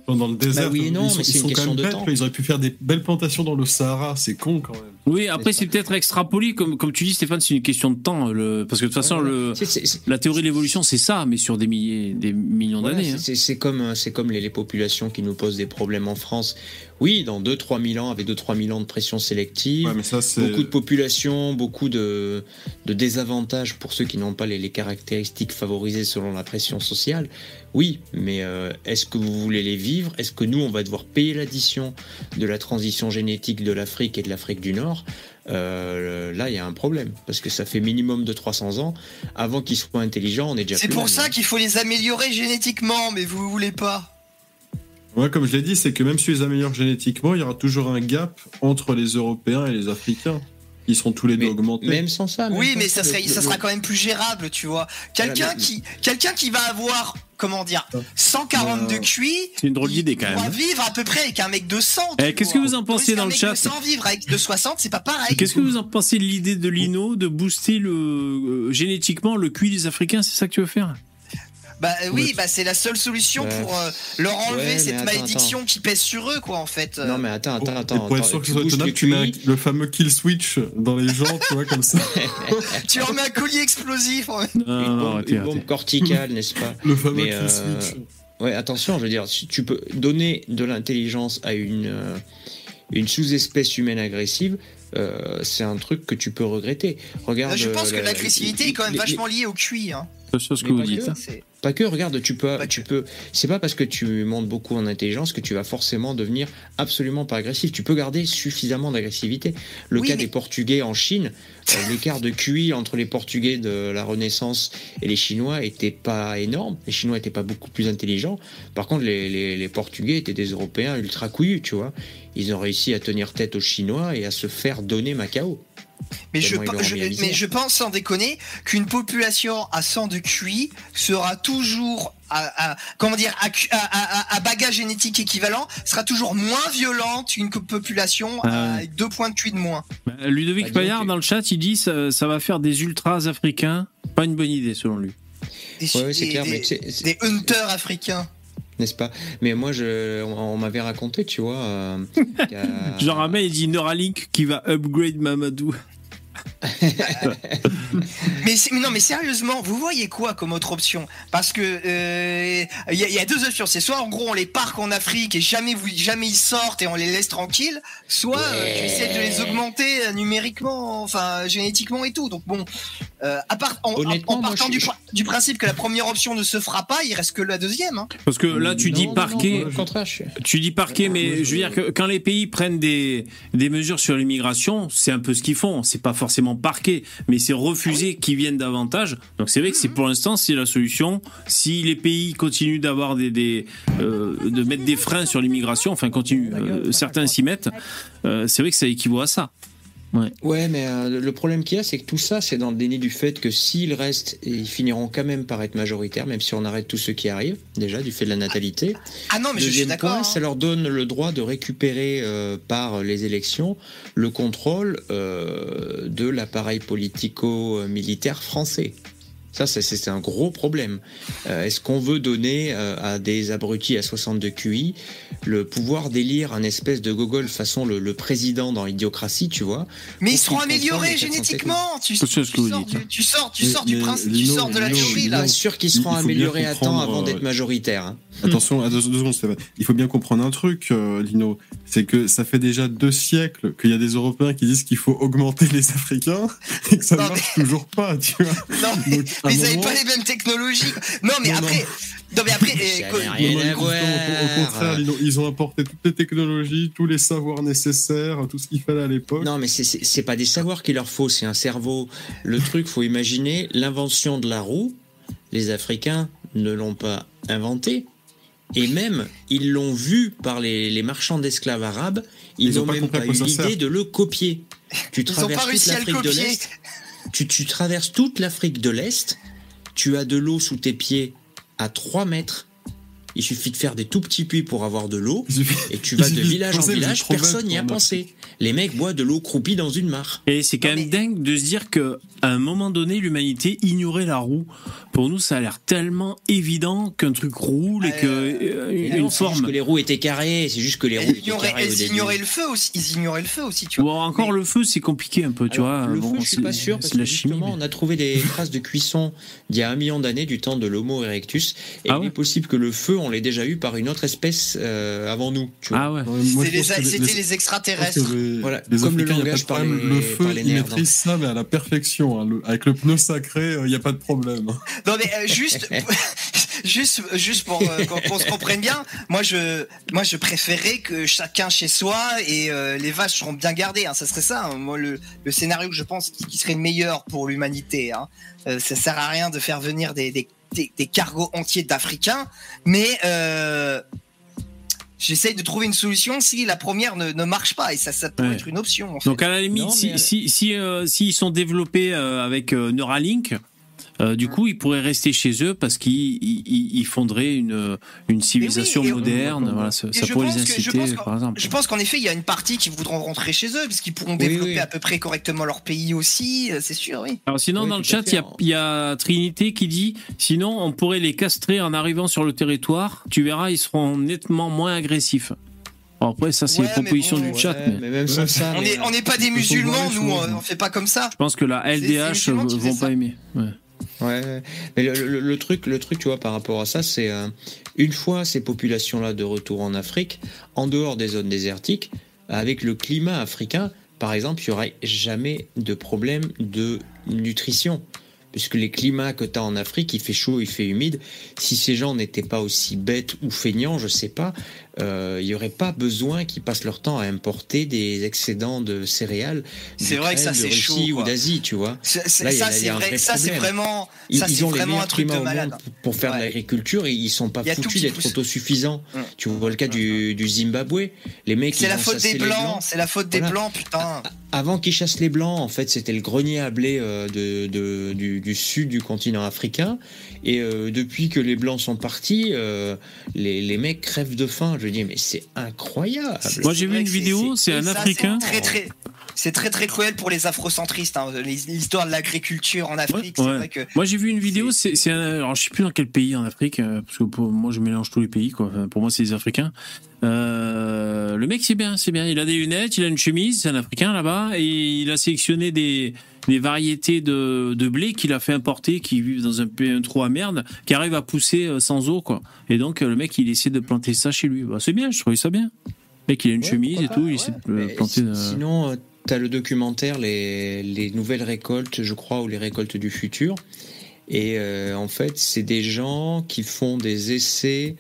dans le désert. Bah oui et non, ils sont, mais c'est ils une sont quand question même de bêtes, temps. quoi. Ils auraient pu faire des belles plantations dans le Sahara. C'est con quand même. Oui, après C'est peut-être extrapolé, comme, comme tu dis Stéphane, c'est une question de temps. Le, parce que de toute façon, le, la théorie de l'évolution, c'est ça, mais sur des milliers, des millions Voilà, d'années. c'est- hein. comme, euh, c'est comme les, les populations qui nous posent des problèmes en France. Oui, dans 2-3 000 ans, avec 2-3 000 ans de pression sélective, Ouais, mais ça, c'est. beaucoup de populations, beaucoup de, de désavantages pour ceux qui n'ont pas les, les caractéristiques favorisées selon la pression sociale. Oui, mais euh, est-ce que vous voulez les vivre? Est-ce que nous, on va devoir payer l'addition de la transition génétique de l'Afrique et de l'Afrique du Nord? Euh, Là, il y a un problème, parce que ça fait minimum de 300 ans. Avant qu'ils soient intelligents, on est déjà C'est pour là, ça qu'il faut les améliorer génétiquement, mais vous voulez pas. Ouais, comme je l'ai dit, c'est que même si tu les améliores génétiquement, il y aura toujours un gap entre les Européens et les Africains. Ils seront tous les deux Mais augmentés. Même sans ça. même Oui, sans mais ça, serait, le- ça sera quand même plus gérable, tu vois. Quelqu'un mais- qui, quelqu'un qui va avoir, comment dire, 140 de Euh, QI. C'est une drôle d'idée, quand même. pourra vivre à peu près avec un mec de 100. Eh, qu'est-ce que vous en pensez dans le chat de 100 vivre avec de 60, c'est pas pareil. Qu'est-ce que vous en pensez de l'idée de Lino de booster le, euh, génétiquement le QI des Africains C'est ça que tu veux faire? Bah euh, oui, bah c'est la seule solution Ouais. pour euh, leur enlever Ouais, cette attends, malédiction qui pèse sur eux, quoi, en fait. Euh, Non, mais attends, attends, Et attends. pour être sûr que tu ce soit boostes tenable, le tu mets le fameux kill switch dans les gens, tu vois, comme ça. <laughs> Tu leur mets un collier explosif. en fait. Non, une non, bombe, une corticale, n'est-ce pas <laughs> Le fameux Mais, kill euh, switch. Ouais, attention, je veux dire, si tu peux donner de l'intelligence à une, euh, une sous-espèce humaine agressive, euh, c'est un truc que tu peux regretter. Regarde. je pense euh, que la- l'agressivité est quand même les- vachement liée au QI. Hein. C'est sur ce que Mais vous pas dites. que. hein. Pas que, regarde, tu peux, Pas tu que. peux. C'est pas parce que tu montes beaucoup en intelligence que tu vas forcément devenir absolument pas agressif. Tu peux garder suffisamment d'agressivité. Le Oui, cas mais- des Portugais en Chine, euh, <laughs> l'écart de QI entre les Portugais de la Renaissance et les Chinois était pas énorme. Les Chinois étaient pas beaucoup plus intelligents. Par contre, les, les, les Portugais étaient des Européens ultra couillus, tu vois. Ils ont réussi à tenir tête aux Chinois et à se faire donner Macao. Mais je, à mais pense sans déconner qu'une population à 100 de QI sera toujours à, à- comment dire à, à- à- à bagage génétique équivalent sera toujours moins violente qu'une population Ah avec deux points de QI de moins. Bah, Ludovic Bah, Payard dans le chat, il dit ça, ça va faire des ultras africains. Pas une bonne idée selon lui. Des, Ouais, ouais, c'est des- clair, des- mais c'est- c'est- des hunters africains. N'est-ce pas? Mais moi, je, on, on m'avait raconté, tu vois. euh, <laughs> Jean Rabin, il dit Neuralink qui va upgrade Mamadou. <laughs> Mais, non, mais sérieusement, vous voyez quoi comme autre option? Parce que euh, il y, a- il y a deux options. C'est soit en gros on les parque en Afrique et jamais vous, jamais ils sortent et on les laisse tranquilles, soit euh, tu essaies de les augmenter euh, numériquement, enfin génétiquement et tout. Donc bon, euh, à part, en, moi, partant je- du, principe que la première option ne se fera pas, il reste que la deuxième. Hein. Parce que là, tu Non, dis non, parquet. non, au contraire, je suis- Tu dis parquet, mais je veux dire que quand les pays prennent des, des mesures sur l'immigration, c'est un peu ce qu'ils font. C'est pas forcément parquet, mais c'est refuser qu'ils viennent davantage. Donc c'est vrai que c'est pour l'instant c'est la solution. Si les pays continuent d'avoir des, des euh, de mettre des freins sur l'immigration, enfin continuent, euh, certains s'y mettent, euh, c'est vrai que ça équivaut à ça. Ouais, mais euh, le problème qu'il y a, c'est que tout ça, c'est dans le déni du fait que s'ils restent, ils finiront quand même par être majoritaires, même si on arrête tous ceux qui arrivent, déjà, du fait de la natalité. Ah non, mais je suis Deuxième d'accord. point, hein. ça leur donne le droit de récupérer euh, par les élections le contrôle euh, de l'appareil politico-militaire français. Ça, c'est- un gros problème. Euh, Est-ce qu'on veut donner euh, à des abrutis à 62 QI le pouvoir d'élire un espèce de gogol façon le, le président dans Idiocratie, tu vois? Mais ils seront améliorés génétiquement. Tu, C'est ce que tu vous sors du, tu sors, tu Mais- sors du principe, tu Lino, sors de la théorie là. Bien sûr qu'ils Il seront améliorés à temps avant d'être euh, majoritaires. hein. Attention, à deux, deux secondes, Stéphane. Il faut bien comprendre un truc, euh, Lino. C'est que ça fait déjà deux siècles qu'il y a des Européens qui disent qu'il faut augmenter les Africains et que ça ne marche toujours pas, tu vois. <laughs> Non, mais, Donc, mais ils n'avaient pas les mêmes technologies. Non, mais Non, après, non, mais après, eh, quoi- rien Non, non, à au- Au contraire, ils ont, ils ont apporté toutes les technologies, tous les savoirs nécessaires, tout ce qu'il fallait à l'époque. Non, mais c'est- pas des savoirs qu'il leur faut, c'est un cerveau. Le truc, faut imaginer l'invention de la roue. Les Africains ne l'ont pas inventée. Et même, ils l'ont vu par les, les marchands d'esclaves arabes. Ils Ils ont n'ont même pas eu l'idée de le copier. Tu ils ont traverses pas réussi à le l'Afrique de copier. Tu, tu traverses toute l'Afrique de l'Est. Tu as de l'eau sous tes pieds à 3 mètres. Il suffit de faire des tout petits puits pour avoir de l'eau. Et tu vas de village en village, personne n'y a pensé. Les mecs boivent de l'eau croupie dans une mare. Et c'est quand Non, même mais- dingue de se dire que à un moment donné, l'humanité ignorait la roue. Pour nous, ça a l'air tellement évident qu'un truc roule et Euh, que euh, Et une non, c'est juste forme. que les roues étaient carrées, c'est juste que les roues Ils étaient ignoraient, carrées début. ignoraient le feu aussi. Ils ignoraient le feu aussi, tu vois. Bon, encore Mais- le feu, c'est compliqué un peu, tu Alors, vois. le Bon, feu, je suis pas sûr parce que la chimie. justement, mais- on a trouvé des <laughs> traces de cuisson d'il y a un million d'années du temps de l'Homo erectus. Et Ah il ouais est possible que le feu, on l'ait déjà eu par une autre espèce euh, avant nous. Tu vois. Ah ouais. Les- C'était les- extraterrestres. les, Voilà, comme le langage par le feu, par les ils nerfs, maîtrisent ça, mais à la perfection. Hein. Avec le pneu sacré, euh, il n'y a pas de problème. <laughs> Non mais euh, juste, <laughs> juste, juste pour euh, qu'on se comprenne bien, moi je, moi je préférais que chacun chez soi et euh, les vaches seront bien gardées. Hein, ça serait ça. hein. Moi le, scénario que je pense qui serait le meilleur pour l'humanité. Hein. Euh, ça sert à rien de faire venir des, des, cargos entiers d'Africains, mais euh, j'essaye de trouver une solution si la première ne, ne marche pas et ça, ça pourrait Ouais. être une option. en fait. Donc à la limite, Non, si, mais- si, si, euh, s'ils sont développés euh, avec euh, Neuralink, euh, du coup, ils pourraient rester chez eux parce qu'ils ils, ils- ils fonderaient une, une civilisation moderne. Voilà, ça, pourrait les pense que- je inciter, par exemple. Je pense qu'en effet, il y a une partie qui voudront rentrer chez eux, parce qu'ils pourront Oui, développer oui. à peu près correctement leur pays aussi, euh, c'est sûr, oui. Alors sinon, Oui, dans le chat, il y a, il y a Trinité qui dit, sinon, on pourrait les castrer en arrivant sur le territoire. Tu verras, ils seront nettement moins agressifs. Alors après, ça, c'est Ouais, les mais propositions bon, du chat, Ouais, mais mais même sans ça. On n'est pas des musulmans, nous, choses. on, on fait pas comme ça. je pense que la LDH vont pas aimer. Ouais. Ouais, mais le truc, le truc, tu vois, par rapport à ça, c'est euh, une fois ces populations-là de retour en Afrique, en dehors des zones désertiques, avec le climat africain, par exemple, il n'y aurait jamais de problème de nutrition. Puisque les climats que tu as en Afrique, il fait chaud, il fait humide. Si ces gens n'étaient pas aussi bêtes ou feignants, je sais pas, euh, il n'y aurait pas besoin qu'ils passent leur temps à importer des excédents de céréales. C'est vrai que ça, de c'est chaud, quoi. ou d'Asie, tu vois. Là, ça, c'est vrai, vrai vraiment, Ils, ça, ils ont les vraiment meilleurs un truc de malade. pour, faire de Ouais. l'agriculture et ils sont pas foutus d'être autosuffisants. Mm. Tu vois le cas du, du Zimbabwe, les mecs C'est la faute des les blancs, c'est la faute des blancs, putain. Avant qu'ils chassent les blancs, en fait, c'était le grenier à blé euh, de, de- du, du sud du continent africain. Et euh, depuis que les blancs sont partis, euh, les, les mecs crèvent de faim. Je dis mais c'est incroyable. Moi, j'ai vu une vidéo, c'est un ça, Africain. C'est très, très, c'est très, très cruel pour les afrocentristes, hein, l'histoire de l'agriculture en Afrique. Ouais, c'est ouais. vrai que Moi, j'ai vu une vidéo, c'est, alors je sais plus dans quel pays en Afrique, euh, parce que pour moi, je mélange tous les pays, quoi. Enfin, pour moi, c'est les Africains. Euh, le mec, c'est bien, c'est bien. Il a des lunettes, il a une chemise, c'est un Africain là-bas, et il a sélectionné des, des variétés de, de blé qu'il a fait importer, qui vivent dans un, un trou à merde, qui arrivent à pousser euh, sans eau, quoi. Et donc, euh, le mec, il essaie de planter ça chez lui. Bah, c'est bien, je trouvais ça bien. Le mec, il a une Ouais, chemise et tout, il essaie de euh, planter. si- Sinon, tu as le documentaire les, les nouvelles récoltes, je crois, ou les récoltes du futur. Et euh, en fait, c'est des gens qui font des essais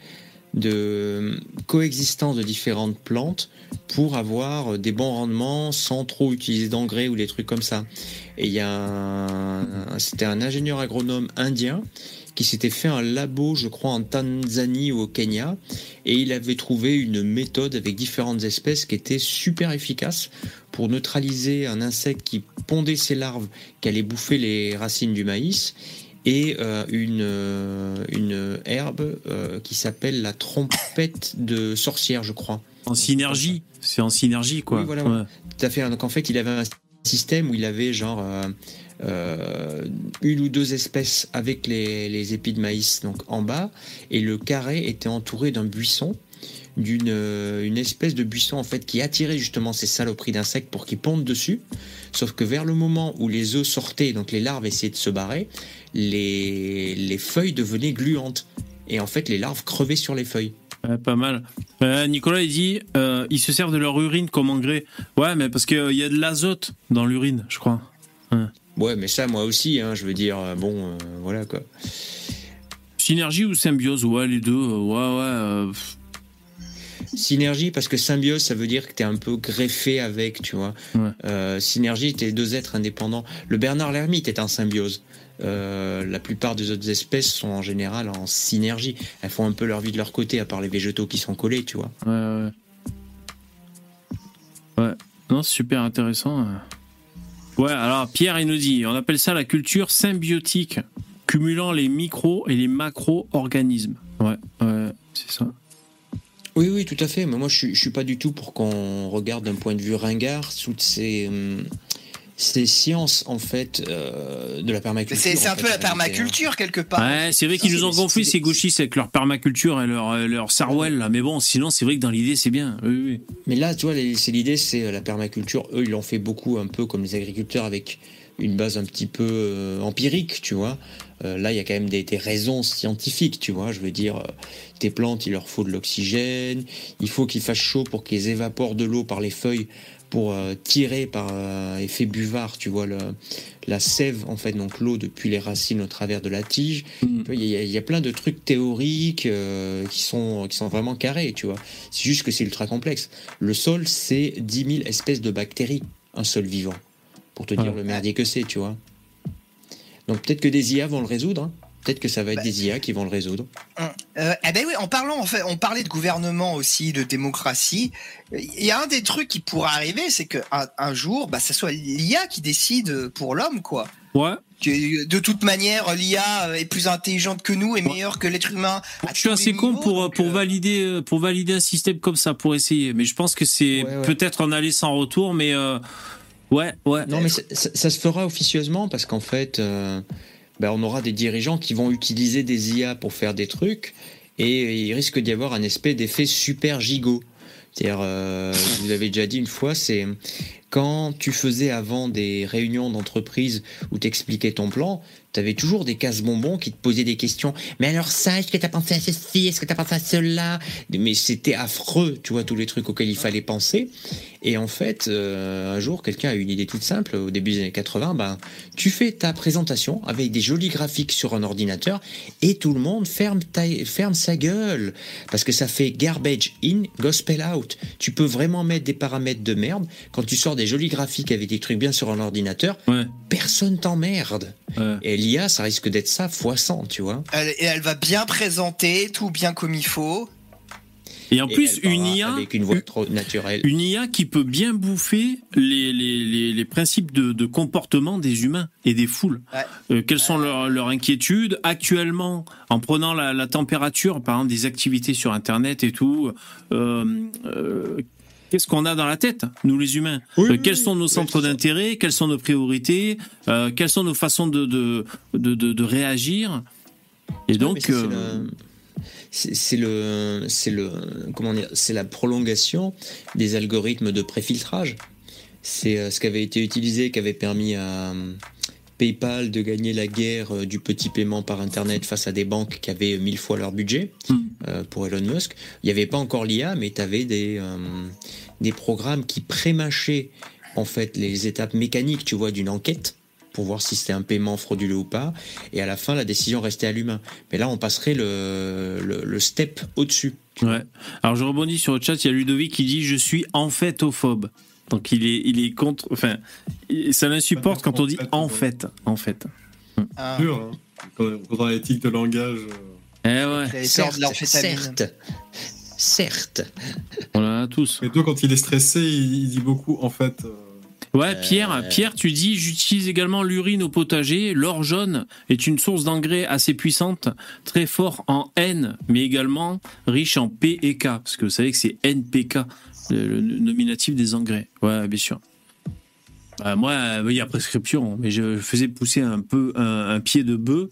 de coexistence de différentes plantes pour avoir des bons rendements sans trop utiliser d'engrais ou des trucs comme ça. Et il y a c'était un ingénieur agronome indien qui s'était fait un labo, je crois, en Tanzanie ou au Kenya, et il avait trouvé une méthode avec différentes espèces qui était super efficace pour neutraliser un insecte qui pondait ses larves, qui allait bouffer les racines du maïs, et euh, une, euh, une herbe euh, qui s'appelle la trompette de sorcière, je crois. En synergie. C'est en synergie, quoi. Oui, voilà, Ouais. Tout à fait. Donc en fait, il avait un système où il avait genre euh, euh, une ou deux espèces avec les, les épis de maïs donc en bas, et le carré était entouré d'un buisson d'une euh, une espèce de buisson en fait qui attirait justement ces saloperies d'insectes pour qu'ils pondent dessus. Sauf que vers le moment où les œufs sortaient, donc les larves essayaient de se barrer, les, les feuilles devenaient gluantes. Et en fait, les larves crevaient sur les feuilles. Ouais, pas mal. Euh, Nicolas, il dit, euh, ils se servent de leur urine comme engrais. Ouais, mais parce qu'il y a de l'azote dans l'urine, je crois. Ouais, mais ça, moi aussi, hein, je veux dire, euh, bon, euh, voilà quoi. Synergie ou symbiose? Ouais, les deux. euh, Ouais, ouais. euh, Synergie, parce que symbiose, ça veut dire que tu es un peu greffé avec, tu vois. Ouais. Euh, synergie, tu es deux êtres indépendants. Le Bernard l'ermite est en symbiose. Euh, la plupart des autres espèces sont en général en synergie. Elles font un peu leur vie de leur côté, à part les végétaux qui sont collés, tu vois. ouais, ouais. Ouais. Non, c'est super intéressant. Ouais, alors Pierre, il nous dit, on appelle ça la culture symbiotique, cumulant les micro et les macro-organismes. Ouais, ouais, c'est ça. Oui, oui, tout à fait. Mais moi, je je suis pas du tout pour qu'on regarde d'un point de vue ringard toutes ces, hum, ces sciences, en fait, euh, de la permaculture. c'est c'est un fait, peu la permaculture quelque part. Ouais, c'est vrai qu'ils nous ont c'est- gonflé c'est- ces gauchistes avec leur permaculture et leur, euh, leur sarwell là. Mais bon, sinon c'est vrai que dans l'idée c'est bien. Oui, oui. Mais là, tu vois, c'est l'idée, c'est euh, la permaculture. Eux, ils l'ont fait beaucoup, un peu comme les agriculteurs, avec une base un petit peu euh, empirique, tu vois. Euh, là, il y a quand même des, des raisons scientifiques, tu vois. Je veux dire, euh, tes plantes, il leur faut de l'oxygène. Il faut qu'il fasse chaud pour qu'ils évaporent de l'eau par les feuilles pour euh, tirer par euh, effet buvard, tu vois, le, la sève, en fait, donc l'eau depuis les racines au travers de la tige. Mm. Il y, a- il y a plein de trucs théoriques euh, qui, sont, qui sont vraiment carrés, tu vois. C'est juste que c'est ultra complexe. Le sol, c'est 10 000 espèces de bactéries, un sol vivant. Pour te dire le merdier que c'est, tu vois. Donc peut-être que des IA vont le résoudre. hein. Peut-être que ça va être des IA qui vont le résoudre. Euh, eh ben oui, en parlant, en fait, on parlait de gouvernement aussi, de démocratie. Il y a un des trucs qui pourrait arriver, c'est qu'un un jour, bah, ça soit l'IA qui décide pour l'homme, quoi. Ouais. Que, De toute manière, l'IA est plus intelligente que nous et meilleure que l'être humain. Je suis assez con niveaux, pour, pour, euh, valider, euh, pour valider un système comme ça, pour essayer. Mais je pense que c'est Ouais, ouais. peut-être en aller sans retour, mais euh, ouais, ouais. Non, mais ça, ça- ça se fera officieusement parce qu'en fait, euh, ben, on aura des dirigeants qui vont utiliser des IA pour faire des trucs et il risque d'y avoir un espèce d'effet super gigot. C'est-à-dire, euh, vous avez déjà dit une fois, c'est quand tu faisais avant des réunions d'entreprise où t'expliquais ton plan, t'avais toujours des casse-bonbons qui te posaient des questions. Mais alors ça, est-ce que t'as pensé à ceci? Est-ce que t'as pensé à cela? Mais c'était affreux, tu vois, tous les trucs auxquels il fallait penser. Et en fait, euh, un jour, quelqu'un a eu une idée toute simple, au début des années 80, ben, tu fais ta présentation avec des jolis graphiques sur un ordinateur et tout le monde ferme, ta, ferme sa gueule. Parce que ça fait garbage in, gospel out. Tu peux vraiment mettre des paramètres de merde. Quand tu sors des jolis graphiques avec des trucs bien sur un ordinateur, Ouais, personne t'emmerde. ouais. Et l'IA, ça risque d'être ça fois 100, tu vois. Elle, et elle va bien présenter, tout bien comme il faut. Et en Et plus, une IA, Avec une voix trop naturelle. une IA qui peut bien bouffer les, les, les, les principes de, de comportement des humains et des foules. Ouais. Euh, quelles sont leurs, leurs inquiétudes? Actuellement en prenant la, la température, par exemple, des activités sur Internet et tout. euh, euh, Qu'est-ce qu'on a dans la tête, nous les humains Euh, Quels sont nos centres d'intérêt Quelles sont nos priorités euh, Quelles sont nos façons de, de, de, de, de réagir Et donc, c'est euh, le- c'est le, c'est le, comment dire, c'est la prolongation des algorithmes de préfiltrage. C'est ce qui avait été utilisé, qui avait permis à euh, PayPal de gagner la guerre euh, du petit paiement par Internet face à des banques qui avaient mille fois leur budget Mm. euh, pour Elon Musk. Il n'y avait pas encore l'IA, mais tu avais des, euh, des programmes qui prémâchaient en fait les étapes mécaniques, tu vois, d'une enquête pour voir si c'était un paiement frauduleux ou pas. Et à la fin, la décision restait à l'humain. Mais là, on passerait le, le, le step au-dessus. Ouais. Alors je rebondis sur le chat, il y a Ludovic qui dit je suis en fait ophobe. Donc il est il est contre enfin ça l'insupporte quand on dit en fait en fait. Ah, Dur, hein. Quand, on a l'éthique de langage. euh, Eh ouais, l'amphétamine. certes, certes. on en a tous. Mais toi, quand il est stressé, il, il dit beaucoup, en fait. euh, Ouais, Pierre, Pierre, tu dis j'utilise également l'urine au potager. L'or jaune est une source d'engrais assez puissante, très fort en N, mais également riche en P et K, parce que vous savez que c'est NPK, le, le nominatif des engrais. Ouais, bien sûr. Bah, moi, il y a prescription, mais je faisais pousser un peu un, un pied de bœuf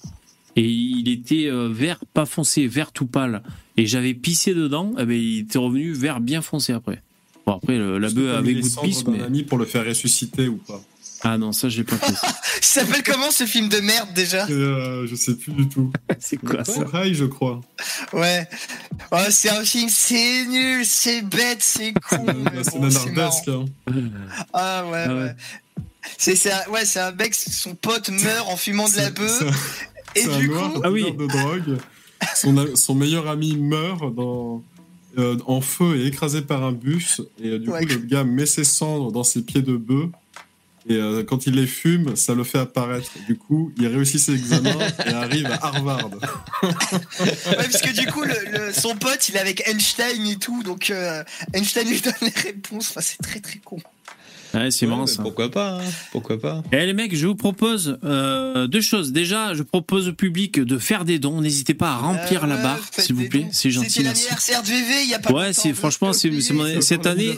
et il était euh, vert pas foncé, vert tout pâle. Et j'avais pissé dedans, eh ben, il était revenu vert bien foncé après. Bon après le- la bœuf avait goût de pisse, mais ami pour le faire ressusciter ou pas? Ah non ça je l'ai pas fait. <laughs> Ça s'appelle comment ce film de merde déjà? Euh, je sais plus du tout. <laughs> C'est quoi ça? C'est Rai, je crois. Ouais. Oh, c'est un film, c'est nul, c'est bête, c'est con. C'est nanardesque. Hein. Ah ouais, Ah ouais. ouais. C'est un, ouais, c'est un mec, son pote meurt en fumant de la bœuf. Et un du noir coup, Ah oui. de drogue. Son, meilleur ami meurt dans, euh, en feu et écrasé par un bus. Et euh, du Ouais. coup, le gars met ses cendres dans ses pieds de bœuf. Et euh, quand il les fume, ça le fait apparaître. Du coup, il réussit ses examens et arrive à Harvard. ouais, parce que du coup, son pote, il est avec Einstein et tout, donc euh, Einstein lui donne les réponses. Enfin, c'est très très con. Ouais, c'est Ouais, marrant mais ça. Pourquoi pas hein, Pourquoi pas Eh les mecs, je vous propose euh, deux choses. Déjà, je propose au public de faire des dons. N'hésitez pas à remplir Euh, la barre, s'il vous plaît. C'est gentil, C'était l'anniversaire de VV, il y a pas Ouais, c'est franchement, c'est cette année.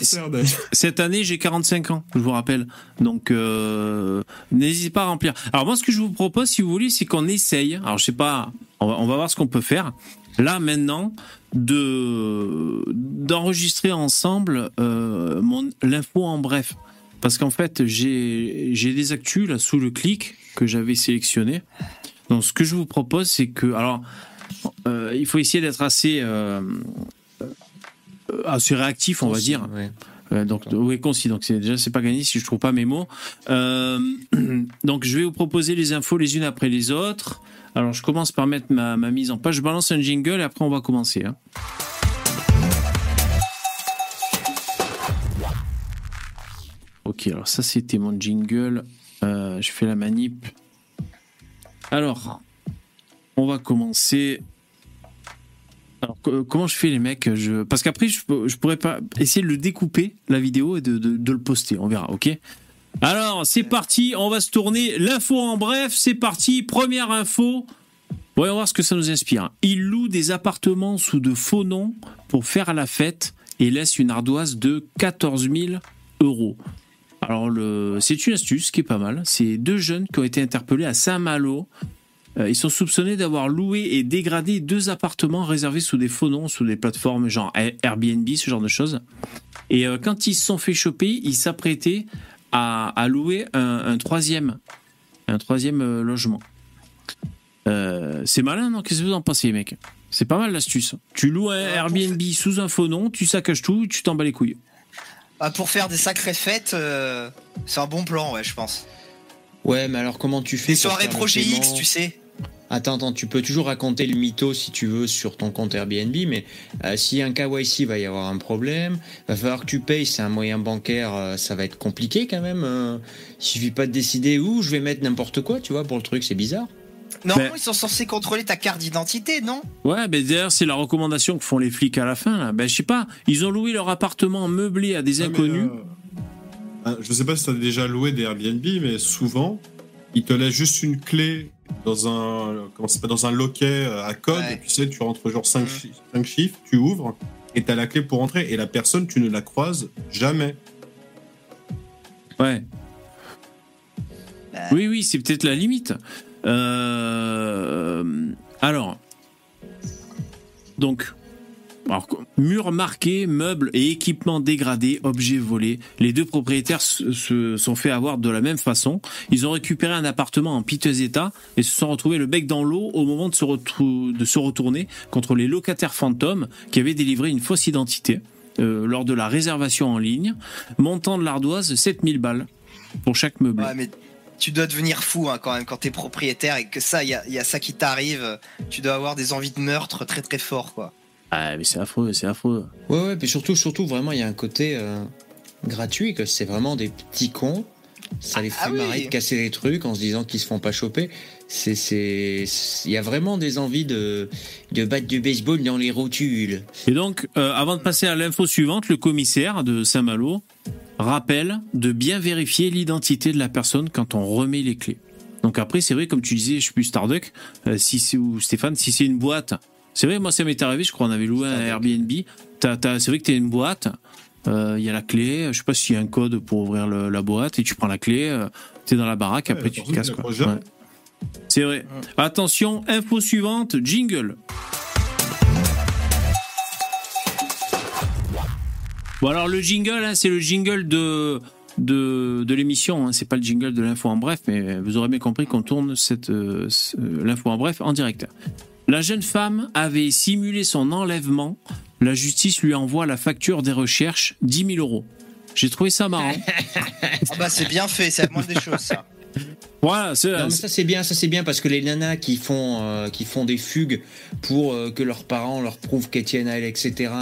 Cette année, j'ai 45 ans, je vous rappelle. Donc, euh, n'hésitez pas à remplir. Alors moi, ce que je vous propose, si vous voulez, c'est qu'on essaye. Alors, je sais pas, on va, on va voir ce qu'on peut faire. Là, maintenant, de d'enregistrer ensemble euh, mon l'info en bref. Parce qu'en fait, j'ai des actus là sous le clic que j'avais sélectionné. Donc, ce que je vous propose, c'est que, alors, euh, il faut essayer d'être assez euh, assez réactif, on va dire. Ouais. Euh, donc oui concis donc c'est déjà c'est pas gagné si je trouve pas mes mots <clears throat> donc je vais vous proposer les infos les unes après les autres alors je commence par mettre ma, ma mise en page je balance un jingle et après on va commencer hein. Ok alors ça c'était mon jingle Euh, je fais la manip alors on va commencer. Alors, co- comment je fais les mecs? Je... Parce qu'après, je, pourrais pas essayer de le découper, la vidéo, et de, de- de le poster. On verra, ok? Alors, c'est parti, on va se tourner. L'info en bref, c'est parti. Première info. Voyons voir ce que ça nous inspire. Il loue des appartements sous de faux noms pour faire la fête et laisse une ardoise de 14 000 euros. Alors, le... c'est une astuce qui est pas mal. C'est deux jeunes qui ont été interpellés à Saint-Malo. Euh, ils sont soupçonnés d'avoir loué et dégradé deux appartements réservés sous des faux noms, sous des plateformes genre Airbnb, ce genre de choses. Et euh, quand ils se sont fait choper, ils s'apprêtaient à, à louer un, un troisième, un troisième euh, logement. Euh, c'est malin, non? Qu'est-ce que vous en pensez, mec? C'est pas mal l'astuce. Tu loues un Airbnb sous un faux nom, tu saccages tout, tu t'en bats les couilles. Bah, pour faire des sacrées fêtes, euh, c'est un bon plan, ouais, je pense. Ouais, mais alors comment tu fais Des soirées Projet X, tu sais. Attends, attends, tu peux toujours raconter le mytho si tu veux sur ton compte Airbnb, mais euh, a un KYC, va y avoir un problème. Va falloir que tu payes, c'est un moyen bancaire, euh, ça va être compliqué quand même. euh. il suffit pas de décider où je vais mettre n'importe quoi, tu vois, pour le truc, c'est bizarre. Non, Mais- ils sont censés contrôler ta carte d'identité, non? Ouais, mais d'ailleurs, c'est la recommandation que font les flics à la fin. Là. Ben, je sais pas, ils ont loué leur appartement meublé à des inconnus. euh, je sais pas si tu as déjà loué des Airbnb, mais souvent, ils te laissent juste une clé dans un, comment ça s'appelle, dans un loquet euh, à code. Ouais. Et tu sais, tu rentres genre 5, Mhm. chiffres, tu ouvres, et tu as la clé pour entrer. Et la personne, tu ne la croises jamais. Ouais. Bah. Oui, oui, c'est peut-être la limite. Euh, Alors, donc, murs marqués, meubles et équipements dégradés, objets volés. Les deux propriétaires se, sont fait avoir de la même façon. Ils ont récupéré un appartement en piteux état et se sont retrouvés le bec dans l'eau au moment de se, retourner contre les locataires fantômes qui avaient délivré une fausse identité euh, lors de la réservation en ligne. Montant de l'ardoise 7000 balles pour chaque meuble. Tu dois devenir fou hein, quand même quand t'es propriétaire et que ça, il y a, il y a ça qui t'arrive. Tu dois avoir des envies de meurtre très très fort, quoi. Ah, mais c'est affreux, c'est affreux. Ouais, ouais, puis surtout, surtout, vraiment, il y a un côté euh, gratuit, que c'est vraiment des petits cons. Ça les fait Ah oui. marrer de casser les trucs en se disant qu'ils se font pas choper. C'est, c'est, il y a vraiment des envies de, de battre du baseball dans les rotules. Et donc, euh, avant de passer à l'info suivante, le commissaire de Saint-Malo rappelle de bien vérifier l'identité de la personne quand on remet les clés. Donc après, c'est vrai, comme tu disais, je suis plus Starduck, euh, si c'est, ou Stéphane, si c'est une boîte, c'est vrai, moi ça m'est arrivé, je crois on avait loué un. Airbnb, T'as- t'as- c'est vrai que tu as une boîte, euh, il y a la clé, je sais pas s'il y a un code pour ouvrir le- la boîte, et tu prends la clé, tu es dans la baraque, Ouais, après tu te casses. Ouais. C'est vrai. Attention, info suivante, jingle. Bon alors le jingle, hein, c'est le jingle de de, de l'émission, hein. c'est pas le jingle de l'info en bref, mais vous aurez bien compris qu'on tourne euh, l'info en bref en direct. La jeune femme avait simulé son enlèvement. La justice lui envoie la facture des recherches, 10 000 euros. J'ai trouvé ça marrant. <laughs> Ah bah c'est bien fait, c'est la moindre des choses, ça. Voilà, c'est Non, mais ça c'est bien, ça c'est bien parce que les nanas qui font euh, qui font des fugues pour euh, que leurs parents leur prouvent qu'elles tiennent à elle, etc.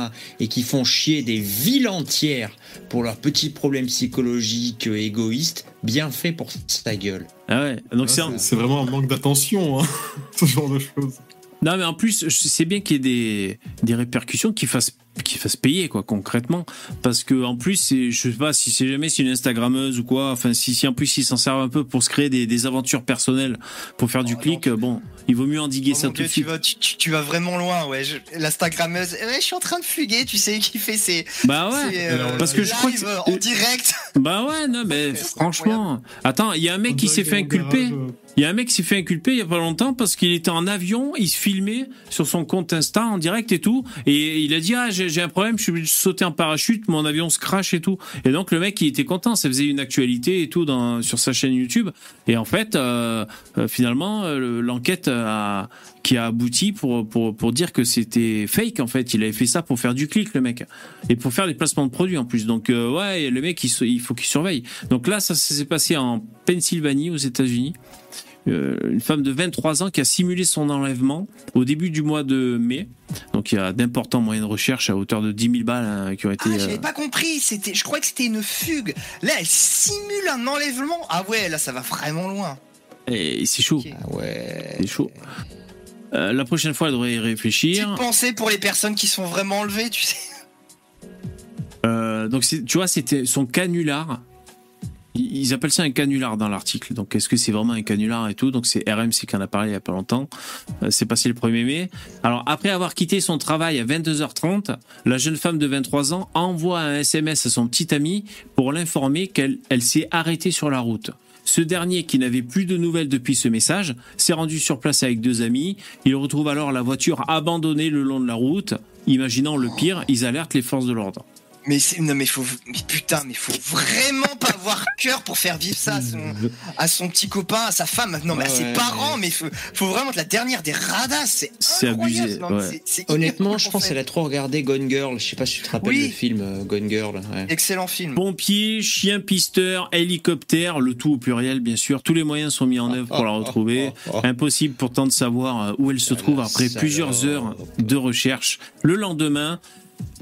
et qui font chier des villes entières pour leurs petits problèmes psychologiques euh, égoïstes, bien fait pour sa gueule. Ah ouais. Donc c'est Ah, un- c'est c'est vraiment un manque d'attention, hein, <laughs> ce genre de choses. Non, mais en plus, je sais bien qu'il y ait des, des répercussions qui fassent, qui fassent payer, quoi, concrètement. Parce que, en plus, c'est- je sais pas si c'est jamais c'est une Instagrammeuse ou quoi. Enfin, si, si en plus ils s'en servent un peu pour se créer des, des aventures personnelles, pour faire du Oh, clic, euh, bon, il vaut mieux endiguer Oh ça tout de suite. vas, tu, tu- tu vas vraiment loin, ouais. Je- L'Instagrammeuse, ouais, je suis en train de fuguer, tu sais, qui fait ses. Bah ouais. ses, Alors, parce que je crois que- en direct. Bah ouais, non, mais franchement. Attends, il y a un mec qui s'est fait inculper. Il y a un mec qui s'est fait inculper il y a pas longtemps parce qu'il était en avion, il se filmait sur son compte Insta en direct et tout, et il a dit ah j'ai j'ai un problème, je suis obligé de sauter en parachute, mon avion se crache et tout. Et donc le mec il était content, ça faisait une actualité et tout sur sa chaîne YouTube. Et en fait euh, euh, finalement euh, le- l'enquête qui a abouti pour, pour, pour dire que c'était fake en fait. Il avait fait ça pour faire du clic le mec et pour faire des placements de produits en plus. Donc ouais le mec il faut qu'il surveille. Donc là ça s'est passé en Pennsylvanie aux États-Unis. Euh, une femme de 23 ans qui a simulé son enlèvement au début du mois de mai. Donc il y a d'importants moyens de recherche à hauteur de 10 000 balles hein, qui ont été. Ah, euh, j'avais pas compris. C'était, je croyais que c'était une fugue. Là, elle simule un enlèvement. Ah ouais, là, ça va vraiment loin. et c'est chaud. Ah ouais. C'est chaud. Euh, la prochaine fois, elle devrait y réfléchir. Petite pensée pour les personnes qui sont vraiment enlevées, tu sais. Euh, donc, tu vois, c'était son canular. Ils appellent ça un canular dans l'article. Donc, est-ce que c'est vraiment un canular et tout? Donc, c'est RMC qui en a parlé il y a pas longtemps. Euh, c'est passé le 1er mai. Alors, après avoir quitté son travail à 22h30, la jeune femme de 23 ans envoie un SMS à son petit ami pour l'informer qu'elle elle s'est arrêtée sur la route. Ce dernier, qui n'avait plus de nouvelles depuis ce message, s'est rendu sur place avec deux amis. Il retrouve alors la voiture abandonnée le long de la route. Imaginant le pire, ils alertent les forces de l'ordre. Mais c'est non mais faut mais putain mais faut vraiment pas avoir cœur pour faire vivre ça à son, à son petit copain à sa femme non mais à Ouais, ses ouais, parents mais faut, faut vraiment être la dernière des radasses c'est abusé, Non, mais ouais. c'est- c'est hyper Honnêtement, je pense qu'elle a trop regardé Gone Girl. Je sais pas si tu te rappelles Oui. le film euh, Gone Girl. ouais. excellent film Pompiers, chiens pisteurs, hélicoptères, le tout au pluriel bien sûr. Tous les moyens sont mis en œuvre pour la retrouver. <laughs> Impossible pourtant de savoir euh, où elle se trouve la après plusieurs heures de recherche. Le lendemain,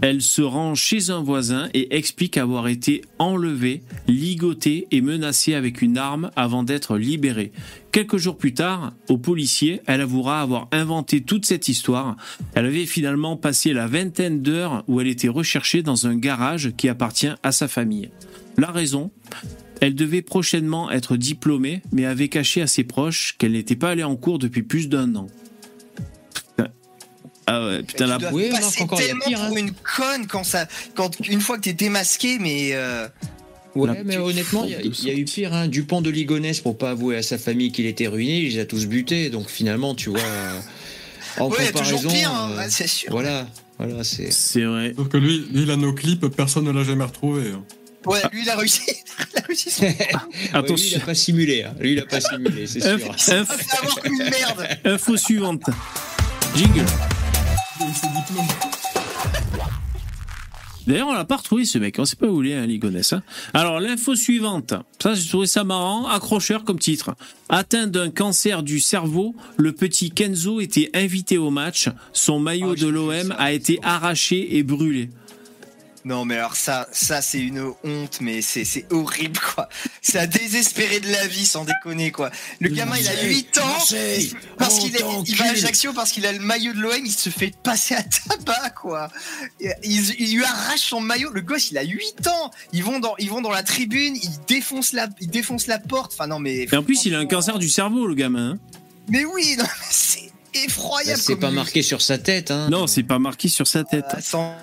elle se rend chez un voisin et explique avoir été enlevée, ligotée et menacée avec une arme avant d'être libérée. Quelques jours plus tard, au policier, elle avouera avoir inventé toute cette histoire. Elle avait finalement passé la vingtaine d'heures où elle était recherchée dans un garage qui appartient à sa famille. La raison elle devait prochainement être diplômée, mais avait caché à ses proches qu'elle n'était pas allée en cours depuis plus d'un an. Ah ouais, putain, la... Oui, passer tellement pire, hein. pour une conne quand ça quand une fois que t'es démasqué mais euh, Ouais, mais honnêtement, il y, a- y eu pire. Hein. Dupont de Ligonnès, pour pas avouer à sa famille qu'il était ruiné, il les a tous butés. Donc finalement, tu vois, euh, en ouais, il y a toujours comparaison, pire hein, euh, ouais, c'est sûr voilà, voilà, c'est. C'est vrai. Sauf que lui, lui, il a nos clips, personne ne l'a jamais retrouvé. hein. ouais lui il a réussi <laughs> il a réussi son... <laughs> Ouais, lui, il Attention. a pas simulé. hein. Lui, il a pas simulé, c'est sûr. Inf- il s'est inf- fait avoir comme une merde info suivante. Jingle. Ses <laughs> diplômes. D'ailleurs, on l'a pas retrouvé ce mec. On sait pas où il est, hein, Ligonès. hein. Alors, l'info suivante. Ça, j'ai trouvé ça marrant. Accrocheur comme titre. Atteint d'un cancer du cerveau, le petit Kenzo était invité au match. Son maillot Oh, de l'OM a été arraché et brûlé. Non, mais alors ça, ça c'est une honte, mais c'est c'est horrible, quoi. C'est à désespérer de la vie, sans déconner, quoi. Le gamin, il a 8 ans, parce qu'il est- il va à. Ajaccio parce qu'il a le maillot de l'OM, il se fait passer à tabac, quoi. Il, il lui arrache son maillot. Le gosse, il a 8 ans. Ils vont dans, ils vont dans la tribune, ils défoncent la, ils défoncent la porte. Enfin, non, mais. Et en plus, il a un cancer du cerveau, le gamin. hein. Mais oui, non, mais c'est effroyable. Bah, c'est pas marqué sur sa tête. Hein. Non, c'est pas marqué sur sa tête. Sans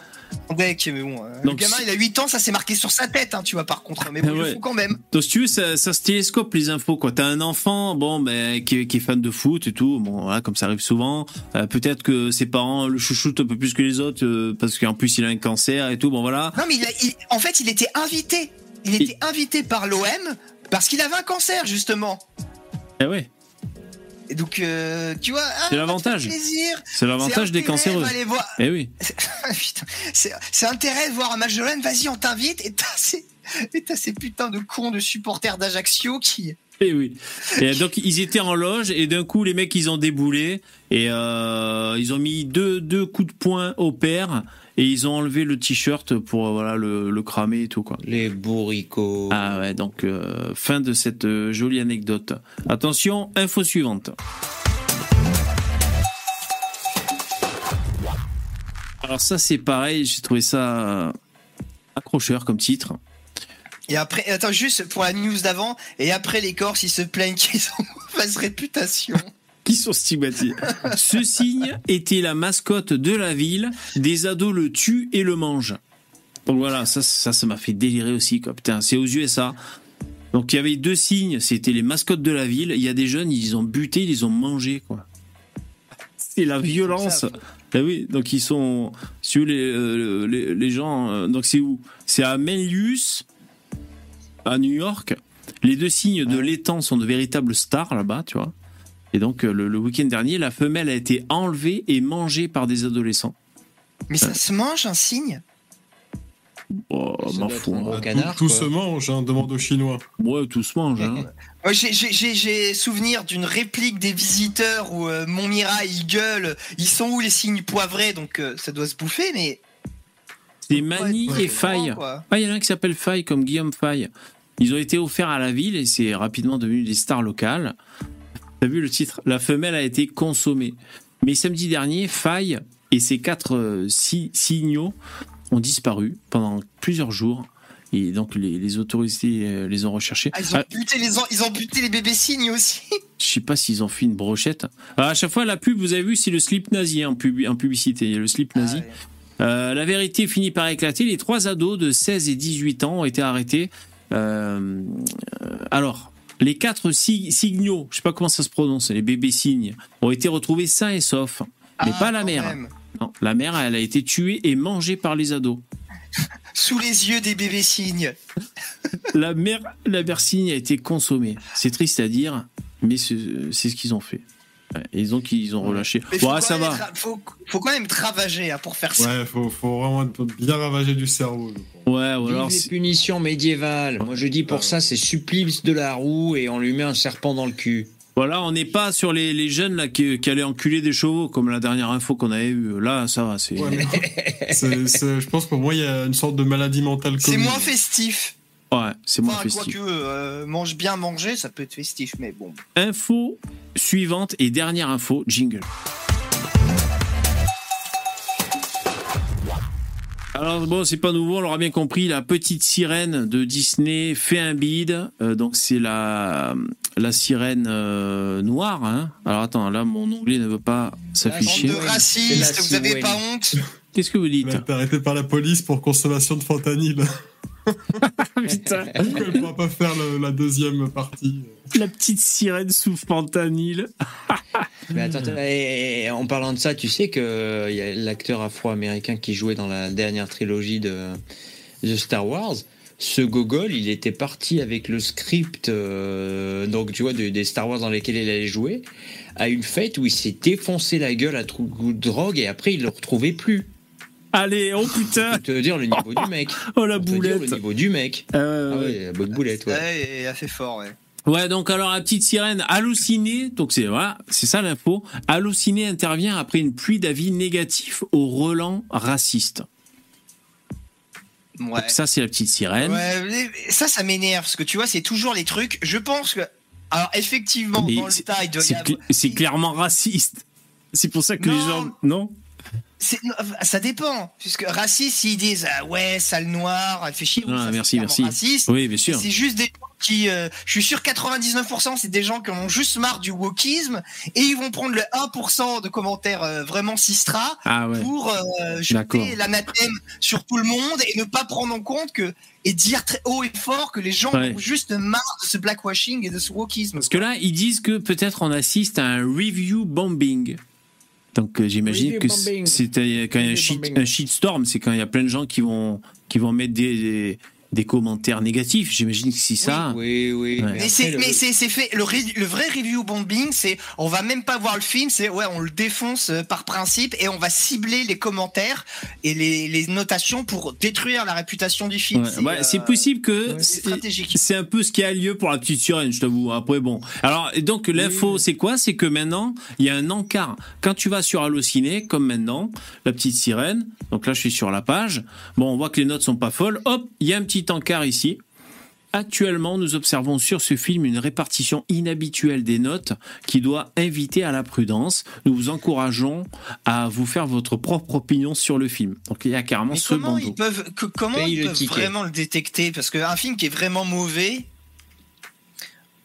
deck, mais bon. euh, Donc, le gamin, il a 8 ans, ça s'est marqué sur sa tête, hein, tu vois, par contre. Mais bon, <laughs> il ouais. faut quand même. Donc, si tu veux, ça, ça se télescope les infos, quoi. T'as un enfant, bon, ben, qui, est- qui est fan de foot et tout, bon, voilà, comme ça arrive souvent. Euh, Peut-être que ses parents le chouchoutent un peu plus que les autres, euh, parce qu'en plus, il a un cancer et tout, bon, voilà. Non, mais il a- il- en fait, il était invité. Il était invité par l'OM parce qu'il avait un cancer, justement. Eh ouais, Et donc, euh, tu vois, ah, C'est l'avantage. c'est des cancéreux. Eh oui. <laughs> C'est intérêt de voir un match de l'OM. Vas-y, on t'invite. Et t'as ces, ces putains de cons de supporters d'Ajaccio qui. Eh oui. Et donc ils étaient en loge et d'un coup les mecs ils ont déboulé et euh, ils ont mis deux, deux coups de poing au père et ils ont enlevé le t-shirt pour euh, voilà le, le cramer et tout quoi. Les bourricots. Ah ouais donc euh, fin de cette euh, jolie anecdote. Attention info suivante. Alors ça c'est pareil j'ai trouvé ça accrocheur comme titre. Et après, attends, juste pour la news d'avant. Et après, les Corses, ils se plaignent qu'ils ont <laughs> mauvaise réputation. Qui sont stigmatisés. <laughs> Ce signe était la mascotte de la ville. Des ados le tuent et le mangent. Donc voilà, ça, ça, ça m'a fait délirer aussi. Quoi. Putain, c'est aux USA. Donc il y avait deux signes, c'était les mascottes de la ville. Il y a des jeunes, ils ont buté, ils les ont mangés, quoi. C'est la violence. Ah oui, donc ils sont. Si vous voulez, euh, les, les gens. euh, donc c'est où? C'est à Melius, à New York. Les deux signes de l'étang sont de véritables stars là-bas, tu vois. Et donc euh, le, le week-end dernier, la femelle a été enlevée et mangée par des adolescents. Mais ça se mange, un cygne? Oh, m'en fous. hein. Tout, se mange, hein, demande aux Chinois. Ouais, tout se mange. Hein. <laughs> J'ai- souvenir d'une réplique des visiteurs où euh, Montmirail il gueule. Ils sont où les signes poivrés? Donc euh, ça doit se bouffer, mais. C'est Mani Ouais, et Faille. Ah, il y en a un qui s'appelle Faille, comme Guillaume Faille. Ils ont été offerts à la ville et c'est rapidement devenu des stars locales. T'as vu le titre? La femelle a été consommée. Mais samedi dernier, Faye et ses quatre euh, si- signaux ont disparu pendant plusieurs jours. Et donc les, les autorités euh, les ont recherchés. Ah, ils, ont Ah, buté les, en- ils ont buté les bébés cygnes aussi. <laughs> je sais pas s'ils ont fait une brochette. Alors, à chaque fois, la pub, vous avez vu, c'est le slip nazi hein, en, pub- en publicité. Le slip nazi. Ah ouais. Euh, la vérité finit par éclater. Les trois ados de 16 et 18 ans ont été arrêtés. Euh, alors, les quatre sig- signaux, je sais pas comment ça se prononce, les bébés cygnes, ont été retrouvés sains et saufs. Mais Ah, pas la mère. Non, la mère, elle a été tuée et mangée par les ados. <laughs> Sous les yeux des bébés cygnes. <laughs> La mère, la mère cygne a été consommée. C'est triste à dire, mais c'est ce qu'ils ont fait. Et donc, ils ont relâché. Mais Ouais, ça va. être- faut, faut quand même travager hein, pour faire ça. Ouais, faut, faut vraiment bien ravager du cerveau. je crois. Ouais, ou alors. c'est- punitions médiévales. Moi, je dis pour ça, c'est supplice de la roue et on lui met un serpent dans le cul. Voilà, on n'est pas sur les, les jeunes là qui, qui allaient enculer des chevaux comme la dernière info qu'on avait eue. Là, ça va. C'est Ouais, mais <laughs> c'est- c'est- je pense qu'au moins il y a une sorte de maladie mentale C'est moins festif. ouais, c'est moins Enfin, festif. quoique, euh, mange bien manger, ça peut être festif, mais bon. Info suivante et dernière info, jingle. Alors bon, c'est pas nouveau, on l'aura bien compris, la petite sirène de Disney fait un bide. Euh, donc c'est la la sirène euh, noire. Hein. Alors attends, là mon onglet ne veut pas Bande s'afficher. de racistes, vous avez pas honte? Qu'est-ce que vous dites? Arrêté par la police pour consommation de fentanyl. <laughs> Putain, coup, elle pourra pas faire le- la deuxième partie. la petite sirène sous fentanyl. <laughs> Mais attends, attends, et- et en parlant de ça, tu sais que y a l'acteur afro-américain qui jouait dans la dernière trilogie de, de Star Wars. Ce gogol, il était parti avec le script, euh, donc tu vois, de- des Star Wars dans lesquels il allait jouer, à une fête où il s'est défoncé la gueule à trou de drogue et après il le retrouvait plus. Allez, oh putain, Pour te dire le niveau du <laughs> mec. oh la Pour te dire boulette. le niveau du mec. Euh, Ah ouais. ouais, la bonne boulette, ouais. Ouais, et a fait fort, ouais. Ouais, donc alors la petite sirène hallucinée, donc c'est voilà, c'est ça l'info. Hallucinée intervient après une pluie d'avis négatifs au relent raciste. Ouais. Donc ça c'est la petite sirène. Ouais, ça, ça m'énerve, parce que tu vois, c'est toujours les trucs. Je pense que. Alors, effectivement, Mais dans le c'est- tas, il doit y C'est avoir- cl- c'est clairement raciste. C'est pour ça que les gens non? Ça dépend. Puisque raciste, s'ils disent ah ouais, sale noir, elle fait chier. Ah, ça, merci, merci. Raciste. Oui, bien sûr. C'est juste des gens qui, euh, je suis sûr 99% c'est des gens qui en ont juste marre du wokisme et ils vont prendre le 1% de commentaires euh, vraiment sistra Ah ouais. pour euh, jeter l'anathème sur tout le monde et ne pas prendre en compte que et dire très haut et fort que les gens Ouais. ont juste marre de ce blackwashing et de ce wokisme. Parce que là, ils disent que peut-être on assiste à un review bombing. Donc euh, j'imagine que c'est quand il y a un, shit, un shitstorm, c'est quand il y a plein de gens qui vont qui vont mettre des, des, commentaires négatifs. J'imagine que c'est ça. Oui, oui. Ouais. mais c'est le- fait le, ré- le vrai review bombing c'est on va même pas voir le film c'est ouais on le défonce euh, par principe et on va cibler les commentaires et les, les notations pour détruire la réputation du film. Ouais, ouais, c'est euh, possible que c'est un peu ce qui a lieu pour la petite sirène, je t'avoue. Après, bon. Alors, donc, l'info, c'est quoi? C'est que maintenant, il y a un encart. Quand tu vas sur Allociné, comme maintenant, la petite sirène, donc là, je suis sur la page. Bon, on voit que les notes sont pas folles. Hop, il y a un petit encart ici. Actuellement, nous observons sur ce film une répartition inhabituelle des notes qui doit inviter à la prudence. Nous vous encourageons à vous faire votre propre opinion sur le film. Donc, il y a carrément Mais ce comment bandeau. ils peuvent que- comment Paye ils peuvent ticket. vraiment le détecter? Parce qu'un film qui est vraiment mauvais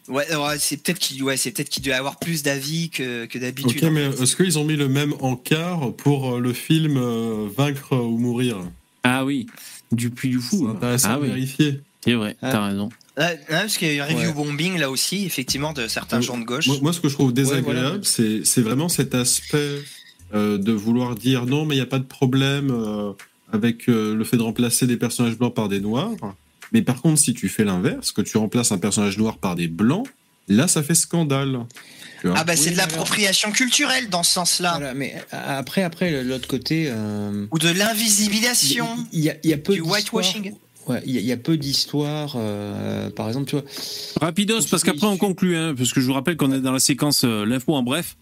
Ouais, ouais, c'est peut-être qu'il ouais, doit avoir plus d'avis que, que d'habitude. Ok, mais est-ce qu'ils ont mis le même encart pour le film euh, Vaincre ou Mourir? Ah oui, du puits du C'est fou. intéressant Ah de oui, vérifier. c'est vrai, Ah. t'as raison. Ouais, ouais, parce qu'il y a eu un review Ouais. bombing là aussi, effectivement, de certains Ouais. gens de gauche. Moi, moi, ce que je trouve désagréable, Ouais, voilà. c'est c'est vraiment cet aspect euh, de vouloir dire non, mais il n'y a pas de problème euh, avec euh, le fait de remplacer des personnages blancs par des noirs. Mais par contre, si tu fais l'inverse, que tu remplaces un personnage noir par des blancs, là, ça fait scandale. Tu vois Ah bah c'est de l'appropriation culturelle dans ce sens-là. Voilà, mais après, après, l'autre côté. euh, Ou de Il y, l'invisibilisation, il y a, y peu du whitewashing. Ouais, il y, a- il y a peu d'histoires. euh, par exemple, tu vois. Rapidos, parce qu'après on conclut, hein, parce que je vous rappelle qu'on est dans la séquence euh, l'info en bref.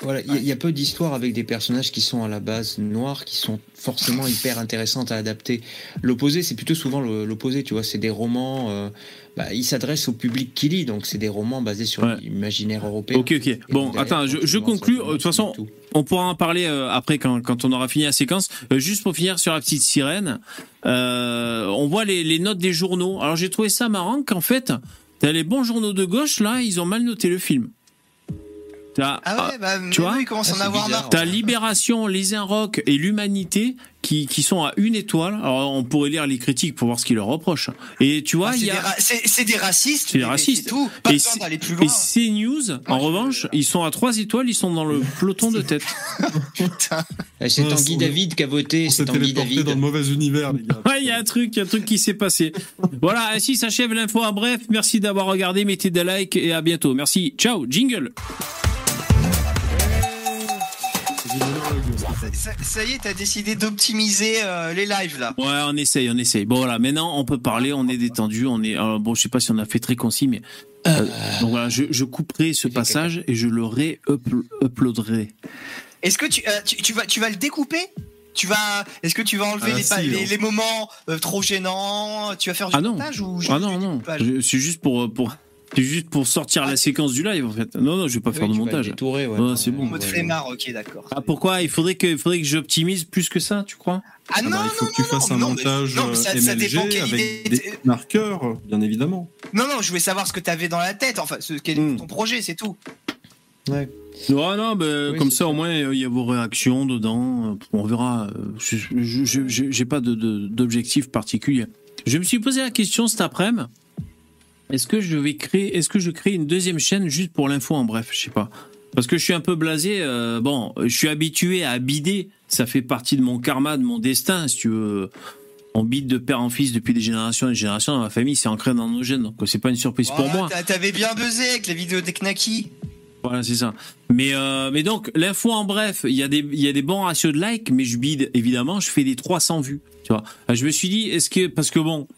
Voilà, il y, a- il y a peu d'histoires avec des personnages qui sont à la base noirs, qui sont forcément <laughs> hyper intéressantes à adapter. L'opposé, c'est plutôt souvent l'opposé, tu vois. C'est des romans. euh, bah, ils s'adressent au public qui lit, donc c'est des romans basés sur Ouais. l'imaginaire européen. Ok, ok. Bon, derrière, attends, je, conclus. commence De toute façon, on pourra en parler euh, après quand, quand on aura fini la séquence. Euh, juste pour finir sur la petite sirène, euh, on voit les, les notes des journaux. Alors j'ai trouvé ça marrant qu'en fait, t'as les bons journaux de gauche là, ils ont mal noté le film. Ah ouais, bah, tu vois commence Ah, à en c'est avoir marre. T'as Libération, Les Inrocks et l'Humanité qui, qui sont à une étoile. Alors on pourrait lire les critiques pour voir ce qu'ils leur reprochent. Et tu vois, Ah, il c'est y des a C'est des racistes. C'est des racistes. Tout. Pas Et besoin c'est- d'aller plus et loin. CNews, en revanche, ils sont à trois étoiles, ils sont dans le <laughs> peloton de tête. Putain. Eh, C'est Ah, Tanguy David qui a voté, c'est s'est Tanguy téléporté David. dans le mauvais univers, les gars. <laughs> Ouais, il y a un truc, il y a un truc qui s'est passé. Voilà, ainsi s'achève l'info en bref. Merci d'avoir regardé, mettez des likes et à bientôt. Merci. Ciao, jingle. Ça, ça y est, t'as décidé d'optimiser euh, les lives là. Ouais, on essaye, on essaye. Bon voilà, maintenant on peut parler, on est détendu, on est. alors, bon, je sais pas si on a fait très concis, mais euh, donc voilà, je, je couperai ce passage et je le ré-uploaderai. Est-ce que tu, euh, tu, tu vas, tu vas le découper? Tu vas, est-ce que tu vas enlever Ah, les, si, les, les moments euh, trop gênants? Tu vas faire du Ah non. montage ou Ah non non, c'est juste pour pour c'est juste pour sortir la séquence du live en fait. Non non, je vais pas faire Oui, de tu montage. détourer, ouais. Ouais, c'est bon. En mode Ouais, ouais. flemmard, ok, d'accord. Ah pourquoi? Il faudrait que il faudrait que j'optimise plus que ça, tu crois? Ah non, bah, non, il faut non, que tu non, fasses un non, montage non, mais ça, euh, ça MLG avec idée. des marqueurs, bien évidemment. Non, non, je voulais savoir ce que t'avais dans la tête, enfin, ce, quel est Hmm. ton projet, c'est tout. Ouais. Non, non, ben, Oui, comme ça, au moins, euh, il y a vos réactions dedans. euh, On verra. euh, J'ai pas de- de- d'objectif particulier. Je me suis posé la question cet après-midi. Est-ce que je vais créer, est-ce que je crée une deuxième chaîne juste pour l'info en bref, je sais pas. Parce que je suis un peu blasé. euh, bon, je suis habitué à bider. Ça fait partie de mon karma, de mon destin, si tu veux. On bide de père en fils depuis des générations et des générations dans ma famille. C'est ancré dans nos gènes. Donc c'est pas une surprise pour moi. t'a- T'avais bien buzzé avec les vidéos des Knacky. Voilà, c'est ça. Mais euh, mais donc l'info en bref, il y a des il y a des bons ratios de likes, mais je bide évidemment, je fais des 300 vues, tu vois. Euh, Je me suis dit est-ce que parce que bon,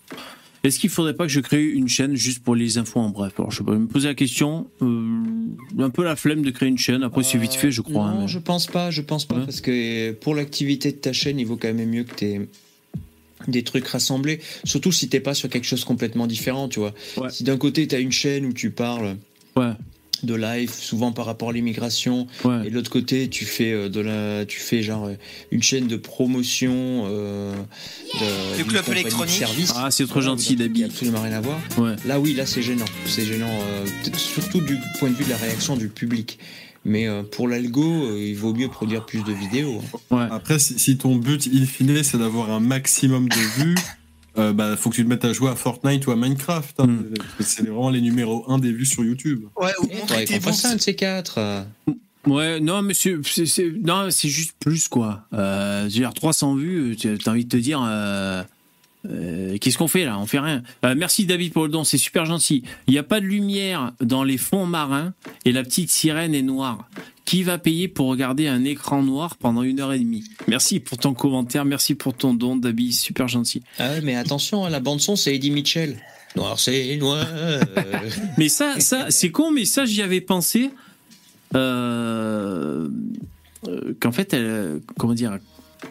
est-ce qu'il faudrait pas que je crée une chaîne juste pour les infos en bref? Alors je sais pas, me poser la question, euh, un peu la flemme de créer une chaîne. Après c'est vite fait, je crois. Non, hein, je pense pas, je pense pas, Ouais. parce que pour l'activité de ta chaîne, il vaut quand même mieux que tu des trucs rassemblés, surtout si t'es pas sur quelque chose complètement différent, tu vois. Ouais. Si d'un côté tu as une chaîne où tu parles Ouais, de live, souvent par rapport à l'immigration, ouais. et de l'autre côté tu fais euh, de la, tu fais genre euh, une chaîne de promotion euh, de, d'une club électronique. service. Ah, c'est trop gentil, Il Dabi. absolument rien à voir. Ouais. Là, oui, là, c'est gênant. C'est gênant, euh, surtout du point de vue de la réaction du public. Mais euh, pour l'algo, euh, il vaut mieux produire plus de vidéos. hein. Ouais. Après, si, si ton but, in fine, c'est d'avoir un maximum de vues, euh, bah, faut que tu te mettes à jouer à Fortnite ou à Minecraft. hein. Mm. C'est vraiment les numéros 1 des vues sur YouTube. Ouais, ou bourses. ça, un de ces quatre. Ouais, non, mais c'est, juste plus, quoi. Euh, je veux dire, 300 vues, tu as envie de te dire, euh, euh, qu'est-ce qu'on fait là? On fait rien. Euh, merci David pour le don, c'est super gentil. Il n'y a pas de lumière dans les fonds marins et la petite sirène est noire. Qui va payer pour regarder un écran noir pendant une heure et demie? Merci pour ton commentaire, merci pour ton don, David, super gentil. Ah ouais, mais attention, hein, la bande-son, c'est Eddie Mitchell. Noir, c'est noir. <laughs> Mais ça, ça c'est con, mais ça, j'y avais pensé. Euh, euh, Qu'en fait, elle, comment dire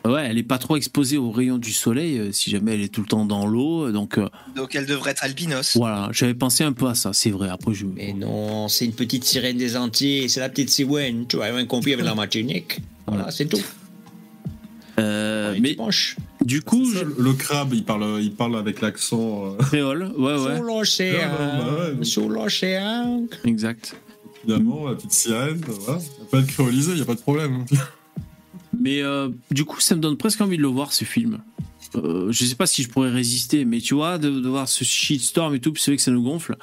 Ouais, elle est pas trop exposée aux rayons du soleil euh, si jamais elle est tout le temps dans l'eau. Donc euh, Donc elle devrait être albinos. voilà, j'avais pensé un peu à ça, c'est vrai. Après, je. mais non, c'est une petite sirène des Antilles. C'est la petite Siwen. Tu as rien compris avec la Martinique. Voilà, c'est tout. Euh, mais dimanche. du coup, C'est ça, je... le, crabe, il parle, il parle avec l'accent. euh, créole, ouais, ouais, Sous l'océan. Ouais, bah ouais. Sous l'océan. exact. Finalement, la petite sirène, voilà. Il n'y a pas de créolisé, il n'y a pas de problème. Mais euh, du coup, ça me donne presque envie de le voir ce film. Euh, je sais pas si je pourrais résister, mais tu vois, de, de voir ce shitstorm et tout, puis c'est vrai que ça nous gonfle.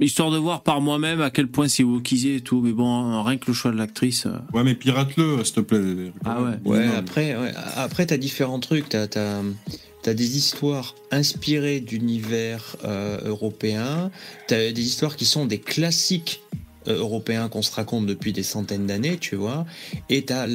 Histoire de voir par moi-même à quel point c'est wokisé et tout. Mais bon, rien que le choix de l'actrice. euh, Ouais, mais pirate-le, s'il te plaît. Ah ouais. Ouais, après, ouais, après t'as différents trucs. T'as as, des histoires inspirées d'univers euh, européens. T'as des histoires qui sont des classiques euh, européen qu'on se raconte depuis des centaines d'années, tu vois, et t'as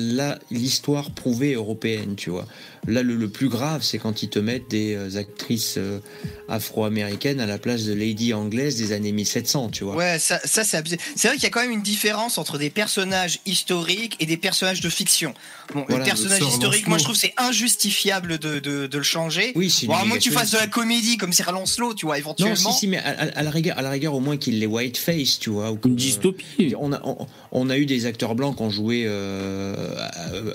l'histoire prouvée européenne, tu vois. Là, le, le plus grave, c'est quand ils te mettent des euh, actrices euh, afro-américaines à la place de lady anglaises des années 1700, tu vois. Ouais, ça, ça c'est abusé. C'est vrai qu'il y a quand même une différence entre des personnages historiques et des personnages de fiction. Bon, Voilà, le personnage le historique, moi je trouve c'est injustifiable de, de, de le changer. Oui, c'est Bon, à moins que tu fasses de la comédie comme Sir Lancelot, tu vois, Non, éventuellement. si, si, mais à, à- à la rigueur, à la rigueur, au moins qu'il les whiteface, tu vois. Ou que- Une dystopie. On a, on, on a eu des acteurs blancs qui ont joué euh,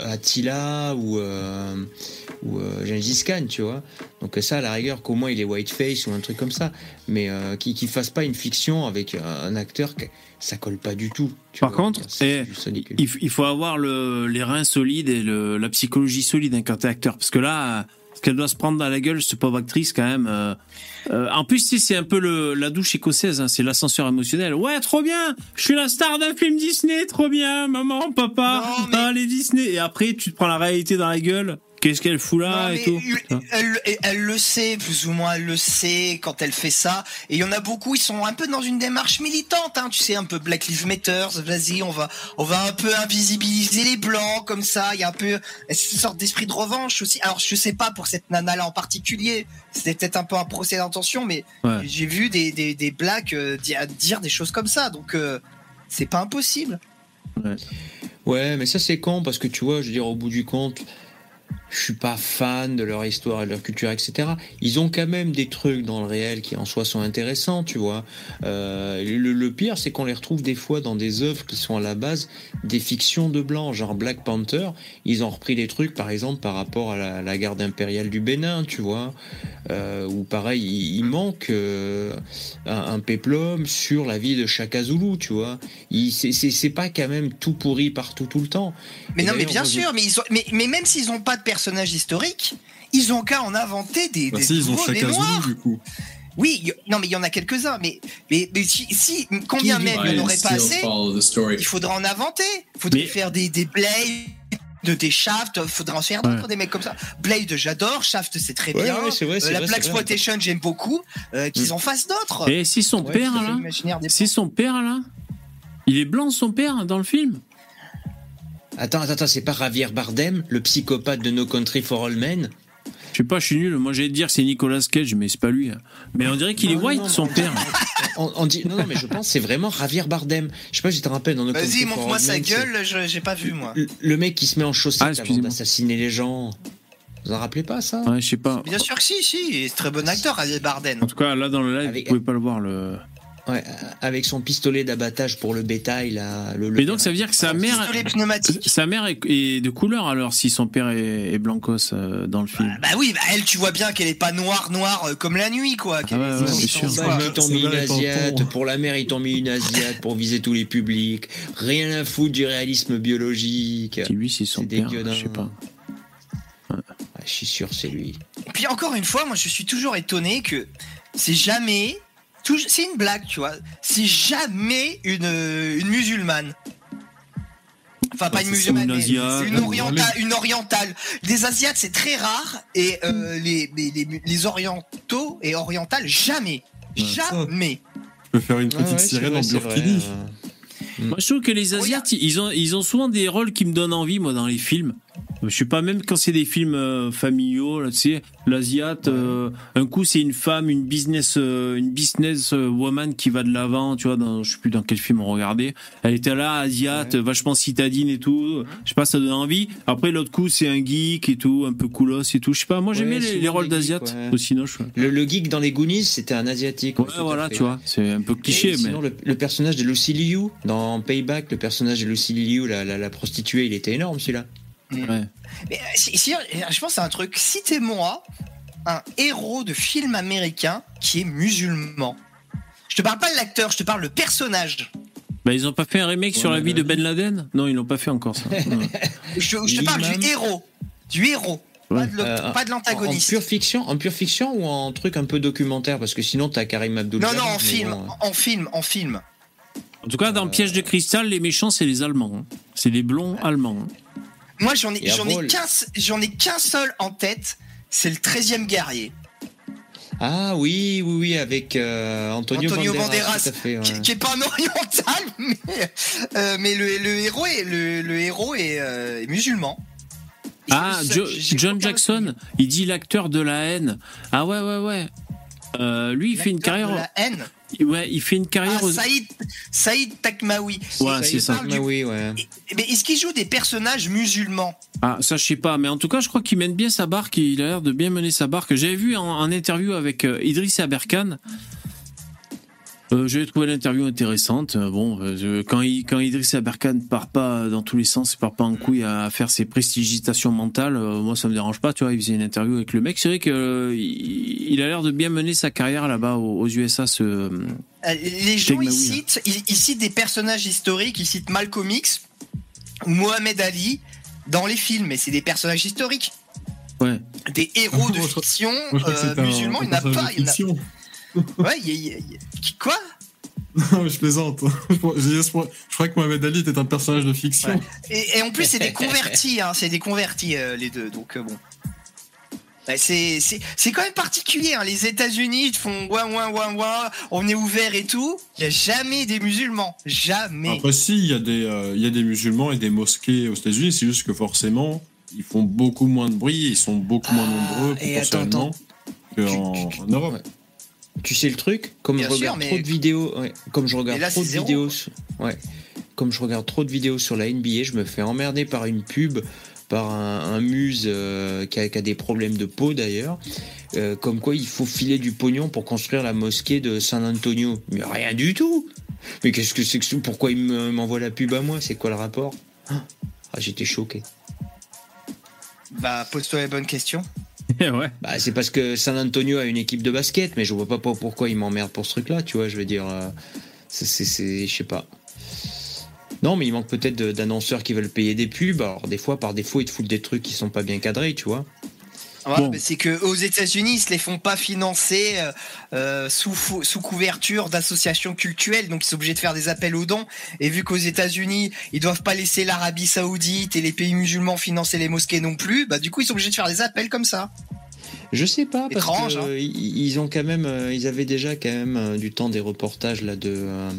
à- Attila ou, euh, ou euh, Gengis Khan, tu vois. Donc ça, à la rigueur, qu'au moins il est whiteface ou un truc comme ça. Mais qu'il ne fasse pas une fiction avec un, acteur, que, ça colle pas du tout. tu Par vois. contre, eh. Il, faut avoir le, les reins solides et le, la psychologie solide hein, quand t'es acteur. Parce que là, qu'elle doit se prendre dans la gueule, cette pauvre actrice, quand même. euh, euh, en plus, tu sais, c'est un peu le, la douche écossaise, hein, c'est l'ascenseur émotionnel. Ouais, trop bien Je suis la star d'un film Disney, trop bien Maman, papa, Non, mais- ah, les Disney Et après, tu te prends la réalité dans la gueule. Qu'est-ce qu'elle fout là Non, et tout elle, elle- elle le sait, plus ou moins, elle le sait quand elle fait ça. Et il y en a beaucoup, ils sont un peu dans une démarche militante, hein, tu sais, un peu Black Lives Matter. Vas-y, on va, on va un peu invisibiliser les blancs comme ça. Il y a un peu une sorte d'esprit de revanche aussi. Alors, je sais pas pour cette nana-là en particulier, c'était peut-être un peu un procès d'intention, mais Ouais. j'ai vu des, des, des blacks euh, dire, des choses comme ça, donc euh, c'est pas impossible. Ouais, mais ça c'est con parce que tu vois, je veux dire, au bout du compte, je suis pas fan de leur histoire et de leur culture, etc. Ils ont quand même des trucs dans le réel qui en soi sont intéressants, tu vois. Euh, le, pire, c'est qu'on les retrouve des fois dans des œuvres qui sont à la base des fictions de blanc, genre Black Panther. Ils ont repris des trucs, par exemple, par rapport à la garde impériale du Bénin, tu vois. Euh, ou pareil, il, il manque euh, un, un péplum sur la vie de Chaka Zulu, tu vois. Il- C'est c'est- c'est pas quand même tout pourri partout tout le temps. Mais Et non, mais bien sûr, mais, ils ont, mais, mais même s'ils n'ont pas de personnage historique, ils ont qu'à en inventer des, Bah des si, ils ont Chaka. Zulu, du coup. Oui, y- non, mais il y en a quelques-uns, mais, mais, mais si, si combien même il n'y en I aurait pas assez, il faudra en inventer. Il faudrait Mais- faire des, des Blade, de, des Shaft, il faudra en faire d'autres, Ouais. des mecs comme ça. Blade, j'adore, Shaft, c'est très Ouais, bien. ouais, c'est vrai, Euh, la Black. Exploitation, j'aime beaucoup. Euh, Qu'ils Mm. en fassent d'autres. Et c'est son Ouais, père, là C'est son père, là Il est blanc, son père, dans le film? Attends, attends, attends, c'est pas Javier Bardem, le psychopathe de No Country for All Men? Je sais pas, je suis nul. Moi, j'allais te dire que c'est Nicolas Cage, mais c'est pas lui. hein. Mais on dirait qu'il est Non, white, non, son non. père. on, on dit, Non, non, mais je pense que c'est vraiment Javier Bardem. Je sais pas si tu te rappelles dans No Country Vas-y, montre-moi sa gueule, je- j'ai pas vu, moi. Le, le mec qui se met en Ah, chaussettes avant excusez-moi. d'assassiner les gens. Vous en rappelez pas ça? Ouais, je sais pas. Bien sûr que si, si, c'est très bon acteur, Javier Barden. En tout cas, là, dans le live, Avec- vous pouvez pas le voir. Le... Ouais, avec son pistolet d'abattage pour le bétail là. Le, le Mais donc, ça veut dire que sa mère, sa mère est, est de couleur, alors, si son père est, est blancos euh, dans le film? Bah oui, bah elle, tu vois bien qu'elle est pas noire, noire euh, comme la nuit, quoi. ouais, c'est- c'est- sûr. c'est- Bah, ils t'ont mis une asiate, pour la mère ils t'ont mis une asiate pour viser tous les publics. Rien à foutre du réalisme biologique. Si lui, c'est son C'est père, dégueulasse. je sais pas. Ah, je suis sûr c'est lui. Et puis encore une fois, moi je suis toujours étonné que c'est jamais. C'est une blague, tu vois. C'est jamais une, euh, une musulmane. Enfin, pas une musulmane, une mais Asiate. une orientale. Une orientale. Les Asiates, c'est très rare. Et euh, les, les, les, les orientaux et orientales, jamais. Ouais. Jamais. Je peux faire une petite ouais, sirène vrai, en burkini. Moi, je trouve que les Asiates, ils ont, ils ont souvent des rôles qui me donnent envie, moi, dans les films. Je sais pas, même quand c'est des films euh, familiaux, là, tu sais, l'Asiate, euh, un coup, c'est une femme, une business, euh, une business woman qui va de l'avant, tu vois, dans, je sais plus dans quel film on regardait. Elle était là, Asiate, vachement citadine et tout. Je sais pas, ça donne envie. Après, l'autre coup, c'est un geek et tout, un peu coolos et tout. Je sais pas, moi, j'aimais Ouais, les, rôles d'Asiate ouais. au Cinoche. Ouais, Le, le geek dans les Goonies, c'était un asiatique. Ouais, voilà, tu vois, c'est un peu cliché, Et mais. Sinon, le, le personnage de Lucy Liu dans Payback, le personnage de Lucy Liu, la, la, la prostituée, il était énorme celui-là. Ouais. Mais euh, si, si, je pense à un truc. Citez-moi un héros de film américain qui est musulman. Je te parle pas de l'acteur, je te parle le personnage. Bah, ils ont pas fait un remake sur la vie mais de Ben Laden? Non, ils l'ont pas fait encore, ça. <laughs> Ouais. Je, je te parle du héros. Du héros. Pas de Euh, de En, en l'antagoniste. pure fiction, en pure fiction ou en truc un peu documentaire? Parce que sinon t'as Karim Abdul. Non, non, en film, en film, en film. En tout cas, dans le piège de cristal, les méchants, c'est les Allemands. hein. C'est les blonds allemands. hein. Moi, j'en ai, j'en ai qu'un, j'en ai qu'un seul en tête. C'est le 13e guerrier. Ah oui, oui, oui, avec euh, Antonio, Antonio Banderas. Banderas, tout à fait, ouais. qui, qui est pas un oriental, <laughs> mais, euh, mais le, le héros est, le, le héros est, euh, est musulman. Et Ah, Jo- John Jackson, il dit l'acteur de la haine. Ah ouais, ouais, ouais. Euh, lui, il fait une L'acteur carrière. de La haine. Ouais, il fait une carrière. Ah, aux- Saïd, Saïd Takmaoui. Ouais, c'est ça. parle du- oui, ouais. et- Mais est-ce qu'il joue des personnages musulmans? Ah, ça, je sais pas. Mais en tout cas, je crois qu'il mène bien sa barque. Il a l'air de bien mener sa barque. J'avais vu en, en interview avec euh, Idriss Aberkan. Euh, J'avais trouvé l'interview intéressante. Euh, Bon, euh, quand, il, quand Idriss Aberkan part pas dans tous les sens, il part pas en couille à faire ses prestigitations mentales, euh, moi ça me dérange pas. Tu vois, il faisait une interview avec le mec. C'est vrai que euh, il, il a l'air de bien mener sa carrière là-bas aux, aux USA. Ce, Euh, Les gens, ils citent, ils, ils citent des personnages historiques, ils citent Malcolm X ou Mohamed Ali dans les films, mais c'est des personnages historiques. ouais. Des héros de <laughs> Moi, je crois- fiction euh, musulmans, un il n'y en a pas. <laughs> Ouais, y a- y a- y Quoi? Non, mais je plaisante. <laughs> Je je croyais que Mohamed Ali était un personnage de fiction. Ouais. et, et en plus, c'est des convertis, hein, c'est des convertis euh, les deux, donc euh, bon. Ouais, c'est quand même particulier. hein. Les États-Unis font ouin ouin ouin ouin, on est ouvert et tout. Il n'y a jamais des musulmans, jamais. Après, si, il y, a des, euh, il y a des musulmans et des mosquées aux États-Unis, c'est juste que forcément, ils font beaucoup moins de bruit, ils sont beaucoup moins nombreux et attends, proportionnellement qu'en en Europe. Ouais. Tu sais le truc Comme Bien je sûr, regarde mais- trop de vidéos, ouais, comme je regarde là, trop de zéro, vidéos, ouais, comme je regarde trop de vidéos sur la NBA, je me fais emmerder par une pub, par un, un muse euh, qui, a, qui a des problèmes de peau d'ailleurs, euh, comme quoi il faut filer du pognon pour construire la mosquée de San Antonio. Mais rien du tout. Mais qu'est-ce que c'est que Pourquoi il me- m'envoie la pub à moi? C'est quoi le rapport? Ah, j'étais choqué. Bah, pose-toi les bonnes questions. <laughs> Bah, c'est parce que San Antonio a une équipe de basket, mais je vois pas pourquoi il m'emmerde pour ce truc-là, tu vois. Je veux dire, euh, c'est, je sais pas. Non, mais il manque peut-être d'annonceurs qui veulent payer des pubs. Alors, des fois, par défaut, ils te foutent des trucs qui sont pas bien cadrés, tu vois. Ouais, Bon. mais C'est que aux États-Unis, ils se les font pas financer euh, euh, sous, sous couverture d'associations culturelles, donc ils sont obligés de faire des appels aux dons. Et vu qu'aux États-Unis, ils doivent pas laisser l'Arabie Saoudite et les pays musulmans financer les mosquées non plus, bah du coup ils sont obligés de faire des appels comme ça. Je sais pas, parce Étrange, que hein. ils ont quand même, euh, ils avaient déjà quand même du temps des reportages là de, euh,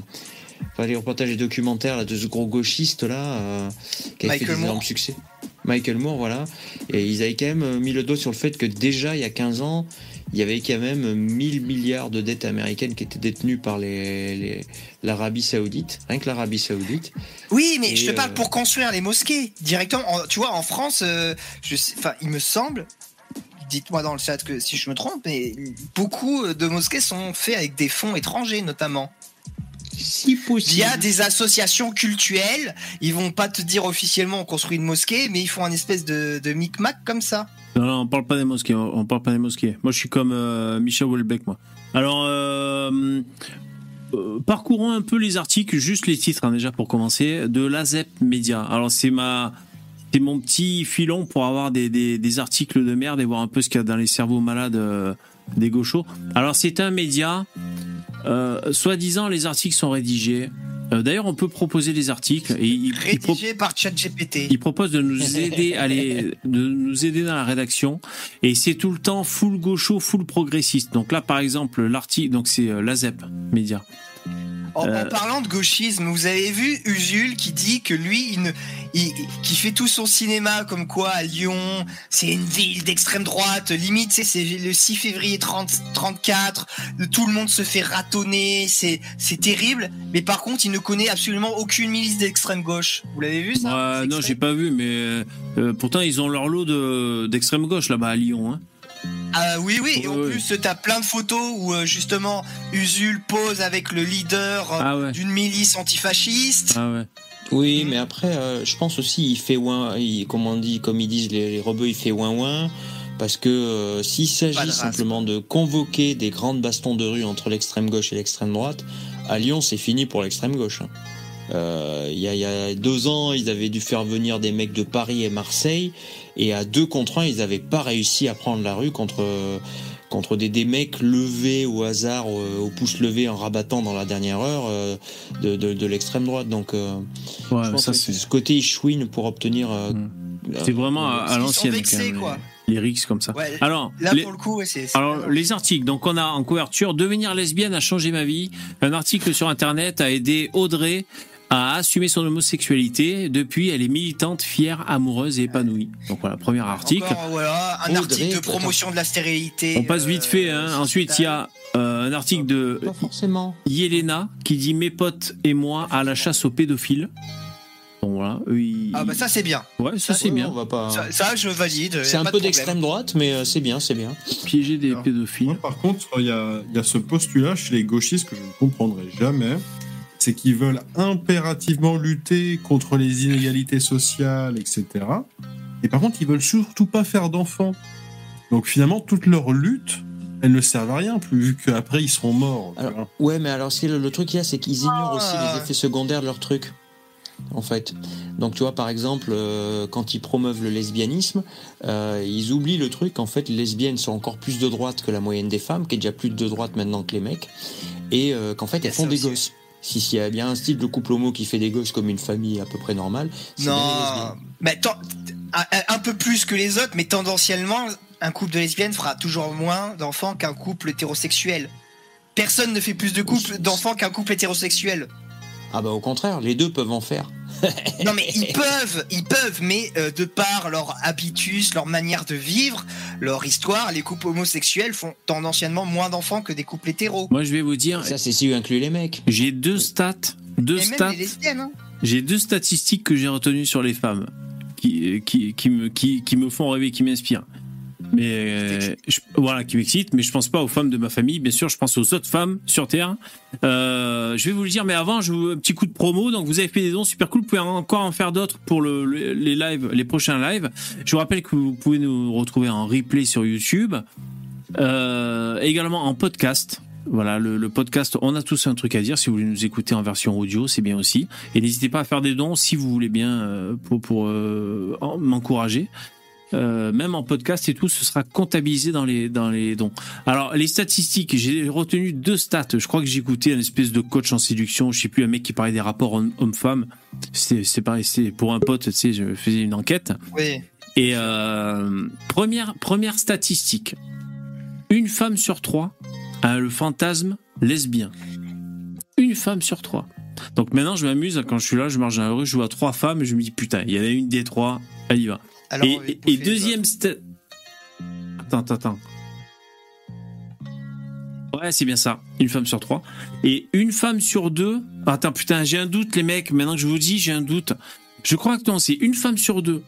enfin les reportages et documentaires là de ce gros gauchiste là, euh, qui avait Michael fait des énormes succès. Michael Moore, voilà. Et ils avaient quand même euh, mis le doigt sur le fait que déjà il y a 15 ans, il y avait quand même 1000 milliards de dettes américaines qui étaient détenues par les, les- l'Arabie Saoudite, rien que l'Arabie Saoudite. Oui, mais Et, je te parle euh, pour construire les mosquées directement. En- tu vois, en France, euh, je sais, il me semble. Dites-moi dans le chat que si je me trompe, mais beaucoup de mosquées sont faites avec des fonds étrangers, notamment. Si possible. via des associations cultuelles. Ils vont pas te dire officiellement on construit une mosquée, mais ils font un espèce de, de micmac comme ça. Non, non, on parle pas des mosquées. On parle pas des mosquées. Moi, je suis comme euh, Michel Houellebecq, moi. Alors, euh, euh, parcourons un peu les articles, juste les titres hein, déjà pour commencer, de l'AZEP Média. Alors, c'est ma, c'est mon petit filon pour avoir des, des, des articles de merde et voir un peu ce qu'il y a dans les cerveaux malades euh, des gauchos. Alors, c'est un média. Euh, Soi-disant, les articles sont rédigés. Euh, D'ailleurs, on peut proposer des articles et il, par ChatGPT. il propose de nous aider à les, de nous aider dans la rédaction et c'est tout le temps full gaucho, full progressiste. Donc là, par exemple, l'article, donc c'est euh, l'AZEP Média. En, en Euh. parlant de gauchisme, vous avez vu Usul qui dit que lui, il, ne- il- qui fait tout son cinéma comme quoi à Lyon, c'est une ville d'extrême droite, limite, c'est c'est le 6 février 30, 34, tout le monde se fait ratonner, c'est c'est terrible. Mais par contre, il ne connaît absolument aucune milice d'extrême gauche. Vous l'avez vu ça C'est non, j'ai pas vu, mais euh, pourtant ils ont leur lot de d'extrême gauche là-bas à Lyon. Hein. Ah oui, oui, et en plus, t'as plein de photos où euh, justement Usul pose avec le leader euh, Ah ouais. d'une milice antifasciste. Ah ouais. Oui, mais après, euh, je pense aussi, il fait ouin, il, comme on dit, comme ils disent les, les rebeux, il fait ouin ouin. Parce que euh, s'il de s'agit simplement de convoquer des grandes bastons de rue entre l'extrême gauche et l'extrême droite, à Lyon, c'est fini pour l'extrême gauche. hein. Euh, Il y, a, il y a deux ans, ils avaient dû faire venir des mecs de Paris et Marseille, et à deux contre un, ils n'avaient pas réussi à prendre la rue contre contre des, des mecs levés au hasard, au, au pouce levé en rabattant dans la dernière heure euh, de, de, de l'extrême droite. Donc, euh, Ouais, je pense ça que c'est. ce côté chouine pour obtenir. euh, Mm. euh, C'est vraiment à, à Ils sont l'ancienne. quoi. lyrics comme ça. Ouais, Alors, là les- pour le coup, alors les articles, donc on a en couverture Devenir lesbienne a changé ma vie. Un article sur internet a aidé Audrey à assumer son homosexualité. Depuis, elle est militante, fière, amoureuse et épanouie. Donc voilà, premier article. Encore, voilà, un Audrey, article de attends. promotion de la stérilité. On passe vite fait. euh, Hein. Ensuite, il y a euh, un article de Pas forcément. Yelena qui dit Mes potes et moi à la chasse aux pédophiles. Bon voilà, eux, ils- Ah bah ça c'est bien. ouais, ça c'est Ouais, bien. On va pas. Ça, ça, je valide. C'est un pas peu de d'extrême droite, mais euh, c'est bien, c'est bien. Piéger des Alors, pédophiles. Moi, par contre, il y y a ce postulat chez les gauchistes que je ne comprendrai jamais. C'est qu'ils veulent impérativement lutter contre les inégalités sociales, etc. Et par contre, ils veulent surtout pas faire d'enfants. Donc finalement, toute leur lutte, elle ne sert à rien, plus vu qu'après, ils seront morts. Alors. Ouais, mais alors le, le truc qu'il y a, c'est qu'ils ignorent aussi Ah. les effets secondaires de leur truc. En fait. Donc tu vois, par exemple, euh, quand ils promeuvent le lesbianisme, euh, ils oublient le truc qu'en fait, les lesbiennes sont encore plus de droite que la moyenne des femmes, qui est déjà plus de droite maintenant que les mecs, et euh, qu'en fait, elles font des gosses. Si s'il y a bien un style de couple homo qui fait des gosses comme une famille à peu près normale, c'est Non, mais un peu plus que les autres, mais tendanciellement, un couple de lesbiennes fera toujours moins d'enfants qu'un couple hétérosexuel. Personne ne fait plus de couples d'enfants qu'un couple hétérosexuel. Ah bah au contraire, les deux peuvent en faire. <laughs> Non mais ils peuvent, ils peuvent, mais euh, de par leur habitus, leur manière de vivre, leur histoire, les couples homosexuels font tendanciellement moins d'enfants que des couples hétéros. Moi, je vais vous dire, Ça, c'est si vous incluez les mecs. j'ai deux stats, deux Et stats. Hein. j'ai deux statistiques que j'ai retenues sur les femmes qui, qui, qui me, qui, qui me font rêver, qui m'inspirent. Mais euh, je- voilà, qui m'excitent, mais je pense pas aux femmes de ma famille. Bien sûr, je pense aux autres femmes sur Terre. Euh, je vais vous le dire, mais avant, je vous un petit coup de promo. Donc, vous avez fait des dons super cool. Vous pouvez encore en faire d'autres pour le, le- les lives, les prochains lives. Je vous rappelle que vous pouvez nous retrouver en replay sur YouTube, euh, également en podcast. Voilà, le, le podcast, on a tous un truc à dire. Si vous voulez nous écouter en version audio, c'est bien aussi. Et n'hésitez pas à faire des dons si vous voulez bien euh, pour, pour euh, en- m'encourager. Euh, même en podcast et tout, ce sera comptabilisé dans les, dans les dons. Alors, les statistiques, j'ai retenu deux stats. Je crois que j'ai écouté un espèce de coach en séduction, je sais plus, un mec qui parlait des rapports homme- homme-femme. C'était c'est pareil, c'était pour un pote, tu sais, je faisais une enquête. Oui. Et euh, première, première statistique. Une femme sur trois a le fantasme lesbien. Une femme sur trois. Donc maintenant, je m'amuse, quand je suis là, je marche dans la rue, je vois trois femmes, et je me dis, putain, il y en a une des trois, elle y va. Alors, Et, deuxième sta- Attends, attends, attends. Ouais, c'est bien ça. Une femme sur trois. Et une femme sur deux. Attends, putain, j'ai un doute, les mecs. Maintenant que je vous dis, j'ai un doute. Je crois que non, c'est une femme sur deux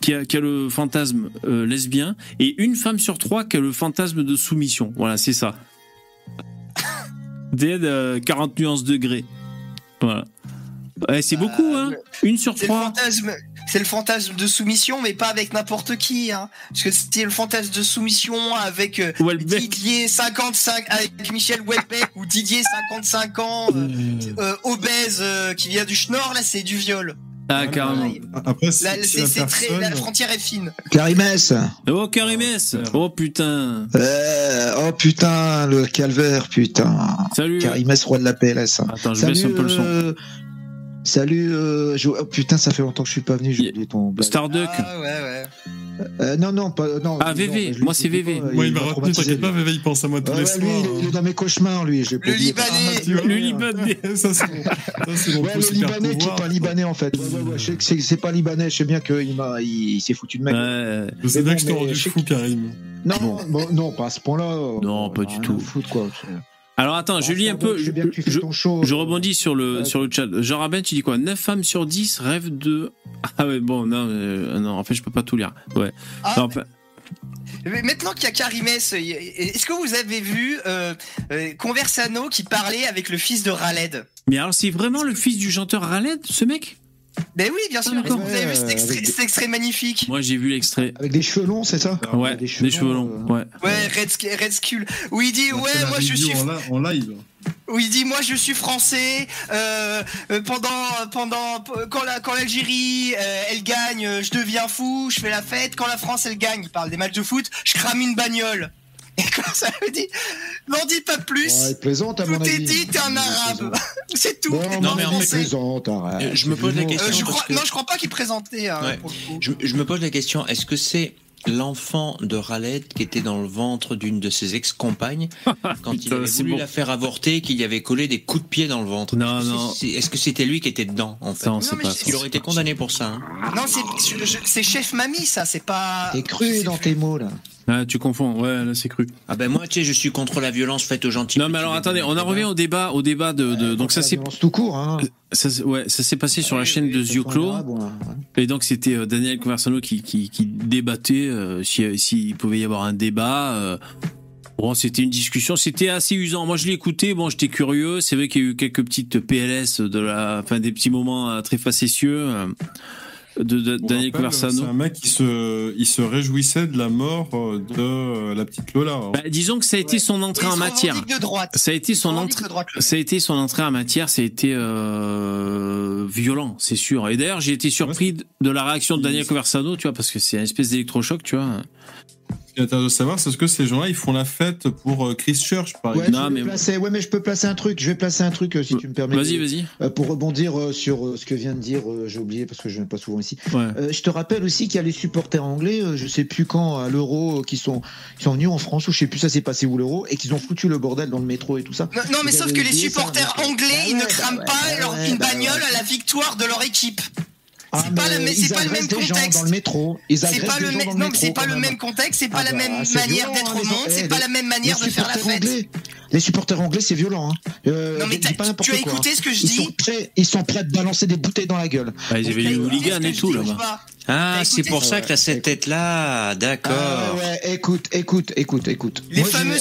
qui a, qui a le fantasme euh, lesbien et une femme sur trois qui a le fantasme de soumission. Voilà, c'est ça. <laughs> Dead, euh, 40 nuances degrés. Ouais, c'est beaucoup, hein. Une sur trois. c'est le fantasme de soumission, mais pas avec n'importe qui. Hein. Parce que c'est le fantasme de soumission avec euh. Didier 55, avec Michel Welbeck ou Didier 55 ans, euh, euh, obèse euh, qui vient du Schnorr, là c'est du viol. Ah, carrément. Après, c'est la c'est très, personne- la frontière est fine. Carimès Oh, Karimès Oh, putain Euh, Oh putain, le calvaire, putain. Salut Carimès, roi de la PLS. Attends, je baisse un peu le son. euh, Salut, euh, je- oh, putain, ça fait longtemps que je suis pas venu, j'ai oublié ton blague. Starduck Ah ouais, ouais. Euh, non, non, pas, non. Ah, VV, moi, c'est VV. pas, Moi, il m'a retenu, t'inquiète pas. Vévé, il pense à moi tous Ouais, les ouais, soirs. lui, il est- dans mes cauchemars, lui. je pas Le. Libanais. Ah, Le ouais. <laughs> Libanais Ça, c'est mon Ouais, le Libanais qui est pas Libanais en fait. Ouais, ouais, ouais, je sais que c'est pas Libanais, je sais bien qu'il m'a, il, il s'est foutu de mec. Ouais. Je sais bien bon, que je t'ai rendu fou, Karim. Non, Bon. bon, non, pas à ce point-là. Non, pas du tout. foutre, quoi. Alors attends, je lis un peu. Je show. rebondis sur le, Ouais. sur le chat. Jean Rabin, tu dis quoi? 9 femmes sur 10 rêvent de. <laughs> Ah ouais, bon, non, euh, non, en fait, je peux pas tout lire. Ouais. Ah, Non, enfin, Mais Maintenant qu'il y a Karimès, y- est-ce que vous avez vu euh, euh, Conversano qui parlait avec le fils de Raled? Mais alors, c'est vraiment le fils du chanteur Raled, ce mec? Ben oui, bien sûr. Ah, vous avez vu cet extrait, avec- cet extrait magnifique? Moi, j'ai vu l'extrait. Avec des cheveux longs, c'est ça? Ouais, des des cheveux longs, longs. euh, Ouais. Ouais, Red, Sk- Red Skull. Où il dit, On ouais, moi je suis en, li- en live. où il dit moi je suis français euh, euh, pendant pendant quand la quand l'Algérie euh, elle gagne je deviens fou je fais la fête quand la France elle gagne il parle des matchs de foot je crame une bagnole et comme ça me dit, n'en dis pas plus. Ouais, plaisante, à tout mon avis. est dit, t'es un arabe. <laughs> C'est tout. Non, mais en fait, plaisante, euh, arabe. Je me pose la question. Euh, que... Non, je crois pas qu'il présentait. Euh, ouais. Je, me pose la question, est-ce que c'est l'enfant de Raled qui était dans le ventre d'une de ses ex-compagnes <laughs> quand il avait voulu bon. la faire avorter qu'il y avait collé des coups de pied dans le ventre? Non, non. Est-ce que c'était lui qui était dedans en fait? Non, non pas. Il aurait été condamné pour ça. Hein. Non, c'est chef mamie ça, c'est pas. T'es cru dans tes mots là. Ah, tu confonds, ouais, là c'est cru. Ah ben moi, tu sais, je suis contre la violence faite aux gentils. Non, mais alors attendez, on en revient au débat, au débat de. de euh, donc ça c'est tout court. Hein. Ça, ouais, ça s'est passé sur la chaîne oui, de Zioclo. Et donc c'était euh, Daniel Conversano qui, débattait s'il si, pouvait y avoir un débat. Euh. Bon, c'était une discussion, c'était assez usant. Moi, je l'ai écouté, bon, j'étais curieux. C'est vrai qu'il y a eu quelques petites PLS de la, enfin, des petits moments très facétieux de, de Daniel Conversano. C'est un mec qui se, il se réjouissait de la mort euh, de euh, la petite Lola. Hein. Bah, disons que ça a été son entrée en matière. Ça a été son entrée. Ça a été son entrée en matière. Ça a été violent, c'est sûr. Et d'ailleurs, j'ai été surpris de la réaction de Daniel Conversano, tu vois, parce que c'est une espèce d'électrochoc, tu vois de savoir, c'est ce que ces gens-là, ils font la fête pour euh, Christchurch, par exemple. Ouais, mais je peux placer un truc. Je vais placer un truc, euh, si bah, tu me permets. Vas-y, vas-y. Euh, pour rebondir sur ce que vient de dire, j'ai oublié parce que je ne viens pas souvent ici. Je te rappelle aussi qu'il y a les supporters anglais, je ne sais plus quand, à l'Euro, qui sont, qui sont venus en France, ou je ne sais plus, ça s'est passé où l'Euro, et qu'ils ont foutu le bordel dans le métro et tout ça. Non, mais sauf que les supporters ah anglais, ils ne crament bah pas leur, bah une bagnole à la victoire de leur équipe. Ah, c'est pas, le, même contexte. Ils pas c'est pas le même contexte, c'est pas ah la bah, même manière d'être hein, au monde, c'est eh, pas la même manière de faire la fête. Les supporters anglais, c'est violent. Hein. Euh, non, mais dis pas tu as écouté ce que je dis Ils sont prêts à balancer des bouteilles dans la gueule. Bah, ils avaient les hooligans et tout là-bas. Ah, bah, c'est pour ça que t'as cette tête-là, d'accord. Ah, ouais, écoute, écoute, écoute, écoute. Les, fameux,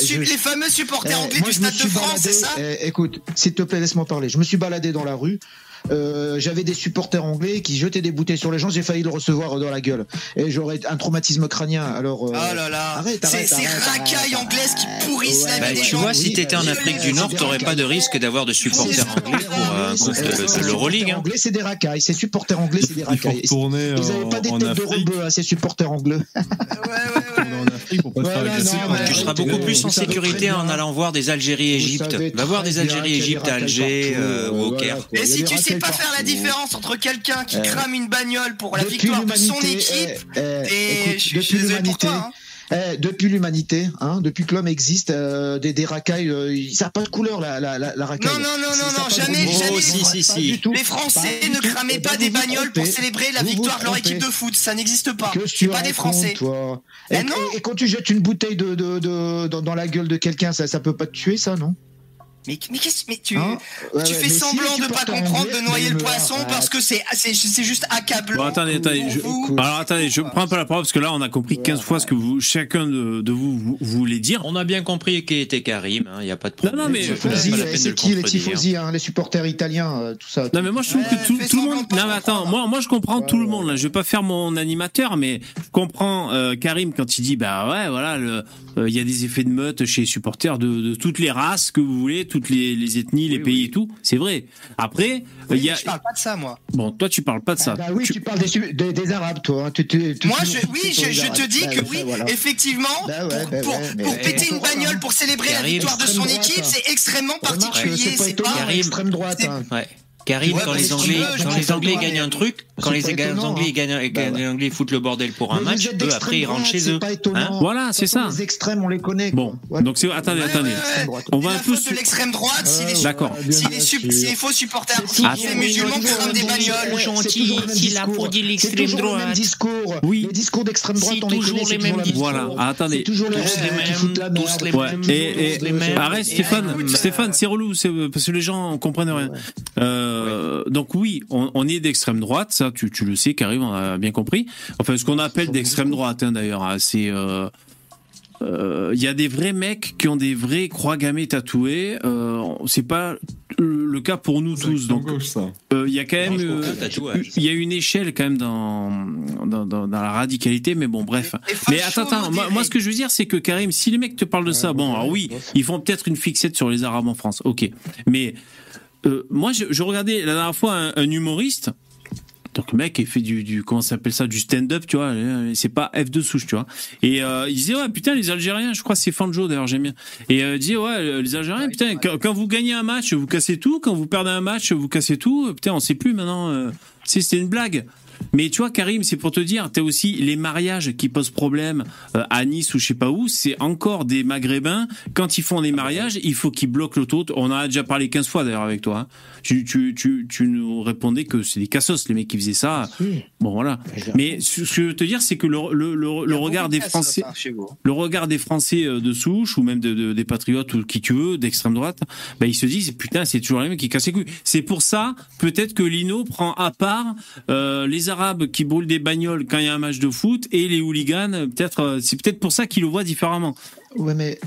supporters eh, anglais du Stade de France, c'est ça eh, Écoute, s'il te plaît, laisse-moi parler. Je me suis baladé dans la rue, euh, j'avais des supporters anglais qui jetaient des bouteilles sur les gens, j'ai failli le recevoir dans la gueule. Et j'aurais un traumatisme crânien. Alors, euh, oh arrête, arrête, ces racailles anglaises qui pourrissent ouais, la vie bah, Tu vois, si t'étais en Afrique du Nord, t'aurais pas de risque d'avoir de supporters anglais pour un compte de, l'Euroleague. Anglais, c'est des racailles. Ces supporters anglais, c'est des racailles. Ils n'avaient pas des têtes de à hein, ces supporters anglais. ouais, ouais, ouais tu seras beaucoup plus en sécurité en allant voir des Algérie-Égypte. Va voir des Algérie-Égypte à Alger ou euh, au Caire. Et si tu sais pas faire la différence entre quelqu'un qui crame une bagnole pour la victoire de son équipe et je suis désolé pour toi. Eh, depuis l'humanité, hein, depuis que l'homme existe, euh, des, racailles, euh, ça n'a pas de couleur la, la, la, racaille. Non, non, non, non, non jamais, jamais. Oh, si, si, si. Les Français ne cramez eh, pas des bagnoles pour eh, célébrer la victoire de leur équipe de foot, ça n'existe pas. C'est pas des Français. Toi. Eh, et, non et, quand tu jettes une bouteille de, de, de, dans, dans, la gueule de quelqu'un, ça, ça peut pas te tuer, ça, non? Mais, mais, mais tu, hein tu fais semblant si, de pas comprendre de noyer le poisson parce que c'est juste accablant. Bon, attendez, je, écoute, alors attendez, je prends pas la parole parce que là on a compris 15 fois ce que chacun de, vous, vous, voulez dire. On a bien compris qui était Karim, il hein, n'y a pas de problème. Non, mais c'est qui les tifosi, hein, les supporters italiens, euh, tout ça. Non mais moi je trouve que tout, le monde. Non mais attends, moi, moi je comprends tout le monde là. Je vais pas faire mon animateur, mais je comprends euh, Karim quand il dit bah ouais voilà, euh, il y a des effets de meute chez les supporters de toutes les races que vous voulez toutes les, ethnies, les pays et tout. C'est vrai. Après, il oui, y a. Je parle pas de ça, moi. Bon, toi, tu parles pas de ça. Ah bah oui, tu... tu parles des, Arabes, toi. Hein. Moi, je, oui, je, te dis bah que oui, effectivement, bah pour, pour, péter une bagnole, hein. pour célébrer la victoire de son équipe, hein. c'est extrêmement particulier. C'est pas, pas extrême droite. Karim, ouais, quand, les Anglais, veux, quand les Anglais, gagnent un truc, quand les Anglais, hein. gagnent, bah ouais. Anglais foutent le bordel pour un mais match, eux après ils rentrent chez eux. Hein voilà, c'est ça. Les extrêmes, on les connaît. Bon, ouais. donc c'est attendez, attendez. On va un peu de l'extrême droite, euh, d'accord, si les faux supporters, si les musulmans crament des bagnoles, gentils, si la fourdi l'extrême droite, discours, oui, les discours d'extrême droite, on les les mêmes Voilà, attendez, tous les mêmes, tous les mêmes. Arrête, Stéphane, Stéphane, c'est relou, parce que les gens comprennent rien. Euh, donc oui, on, est d'extrême droite, ça tu, le sais, Karim, on a bien compris. Enfin, ce qu'on appelle d'extrême droite, hein, d'ailleurs, hein, c'est... Euh, euh, il y a des vrais mecs qui ont des vrais croix gammées tatouées. c'est pas le, cas pour nous tous. Donc, il y a quand même, il y une échelle quand même dans la radicalité. Mais bon, bref. Mais attends, attends. Moi, moi, ce que je veux dire, c'est que Karim, si les mecs te parlent de ça, bon, alors oui, ils font peut-être une fixette sur les Arabes en France. Ok, mais euh, moi, je, regardais la dernière fois un, humoriste. Donc, le mec, il fait du, comment s'appelle ça, du stand-up, tu vois. Euh, c'est pas F2 souche, tu vois. Et euh, il disait, ouais, putain, les Algériens, je crois que c'est Fanjo d'ailleurs, j'aime bien. Et il disait, ouais, les Algériens, putain, quand, vous gagnez un match, vous cassez tout. Quand vous perdez un match, vous cassez tout. Putain, on sait plus maintenant. Euh, c'était une blague. Mais tu vois, Karim, c'est pour te dire, t'as aussi les mariages qui posent problème euh, à Nice ou je sais pas où. C'est encore des Maghrébins. Quand ils font des mariages, il faut qu'ils bloquent l'autoroute. On en a déjà parlé 15 fois d'ailleurs avec toi. hein. Tu, tu, tu, tu nous répondais que c'est des cassos, les mecs qui faisaient ça. Oui. Bon, voilà. Mais ce que je veux te dire, c'est que le, regard des Français, le regard des Français euh, de souche ou même de, de- des patriotes ou qui tu veux, d'extrême droite, bah, ils se disent putain c'est toujours les mecs qui cassent les couilles. C'est pour ça peut-être que Lino prend à part euh, les Arabes qui brûlent des bagnoles quand il y a un match de foot et les hooligans. Peut-être euh, c'est peut-être pour ça qu'ils le voient différemment. Ouais, mais.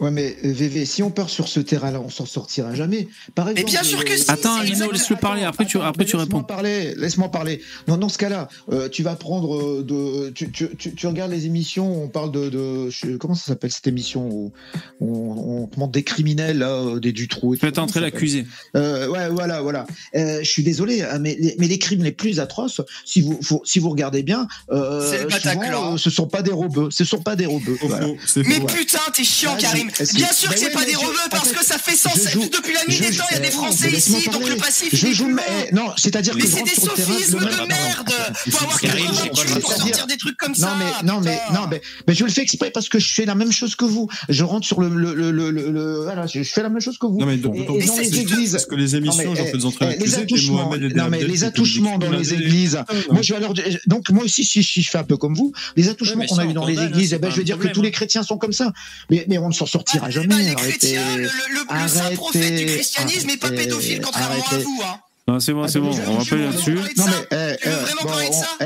Ouais, mais euh, VV, si on part sur ce terrain-là, on s'en sortira jamais. Par exemple, bien sûr que euh, si, Attends, Lino, laisse-le parler. Après tu après tu laisse-moi réponds. Parler, laisse-moi parler. Non, dans ce cas-là, euh, tu vas prendre euh, de, tu, tu, tu, tu regardes les émissions. On parle de, de je- comment ça s'appelle cette émission où on, on te montre des criminels là, euh, des Dutroux. tout. Faites entrer l'accusé. euh, ouais, voilà, voilà. Euh, je suis désolé, hein, mais les, mais les crimes les plus atroces, si vous, si vous regardez bien, euh, souvent, euh, ce sont pas des robeux. Ce sont pas des robeux. Voilà. Mais putain, t'es chiant, Vas-y, Karim. Bien sûr que c'est ouais, pas des rebeux parce que ça fait sens. Depuis la nuit des temps, il y a des Français ici, donc le Pacifique. Je joue, mais, non, c'est-à-dire que c'est des sophismes de merde. Faut avoir quelqu'un pour sortir des trucs comme Non ça. mais non mais non mais, mais je le fais exprès parce que je fais la même chose que vous. Je rentre sur le le voilà, je, fais la même chose que vous. Non, mais dans les églises, parce que les émissions, j'en fais entrer eh, les l'accusé, et attouchements, non mais les attouchements dans les églises. Moi je vais alors donc moi aussi si, je fais un peu comme vous, les attouchements qu'on a eu dans les églises, ben je veux dire que tous les chrétiens sont comme ça. Mais mais on ne s'en sortira Ah, jamais. bah, les arrêtez. chrétiens, le, le, le saint Arrêtez, prophète du christianisme n'est pas arrêtez, pédophile, contrairement à arrêtez. vous. Hein. Non, c'est bon, c'est bon. On va pas là-dessus. Non mais eh, Tu veux eh, vraiment bon, parler de ça eh,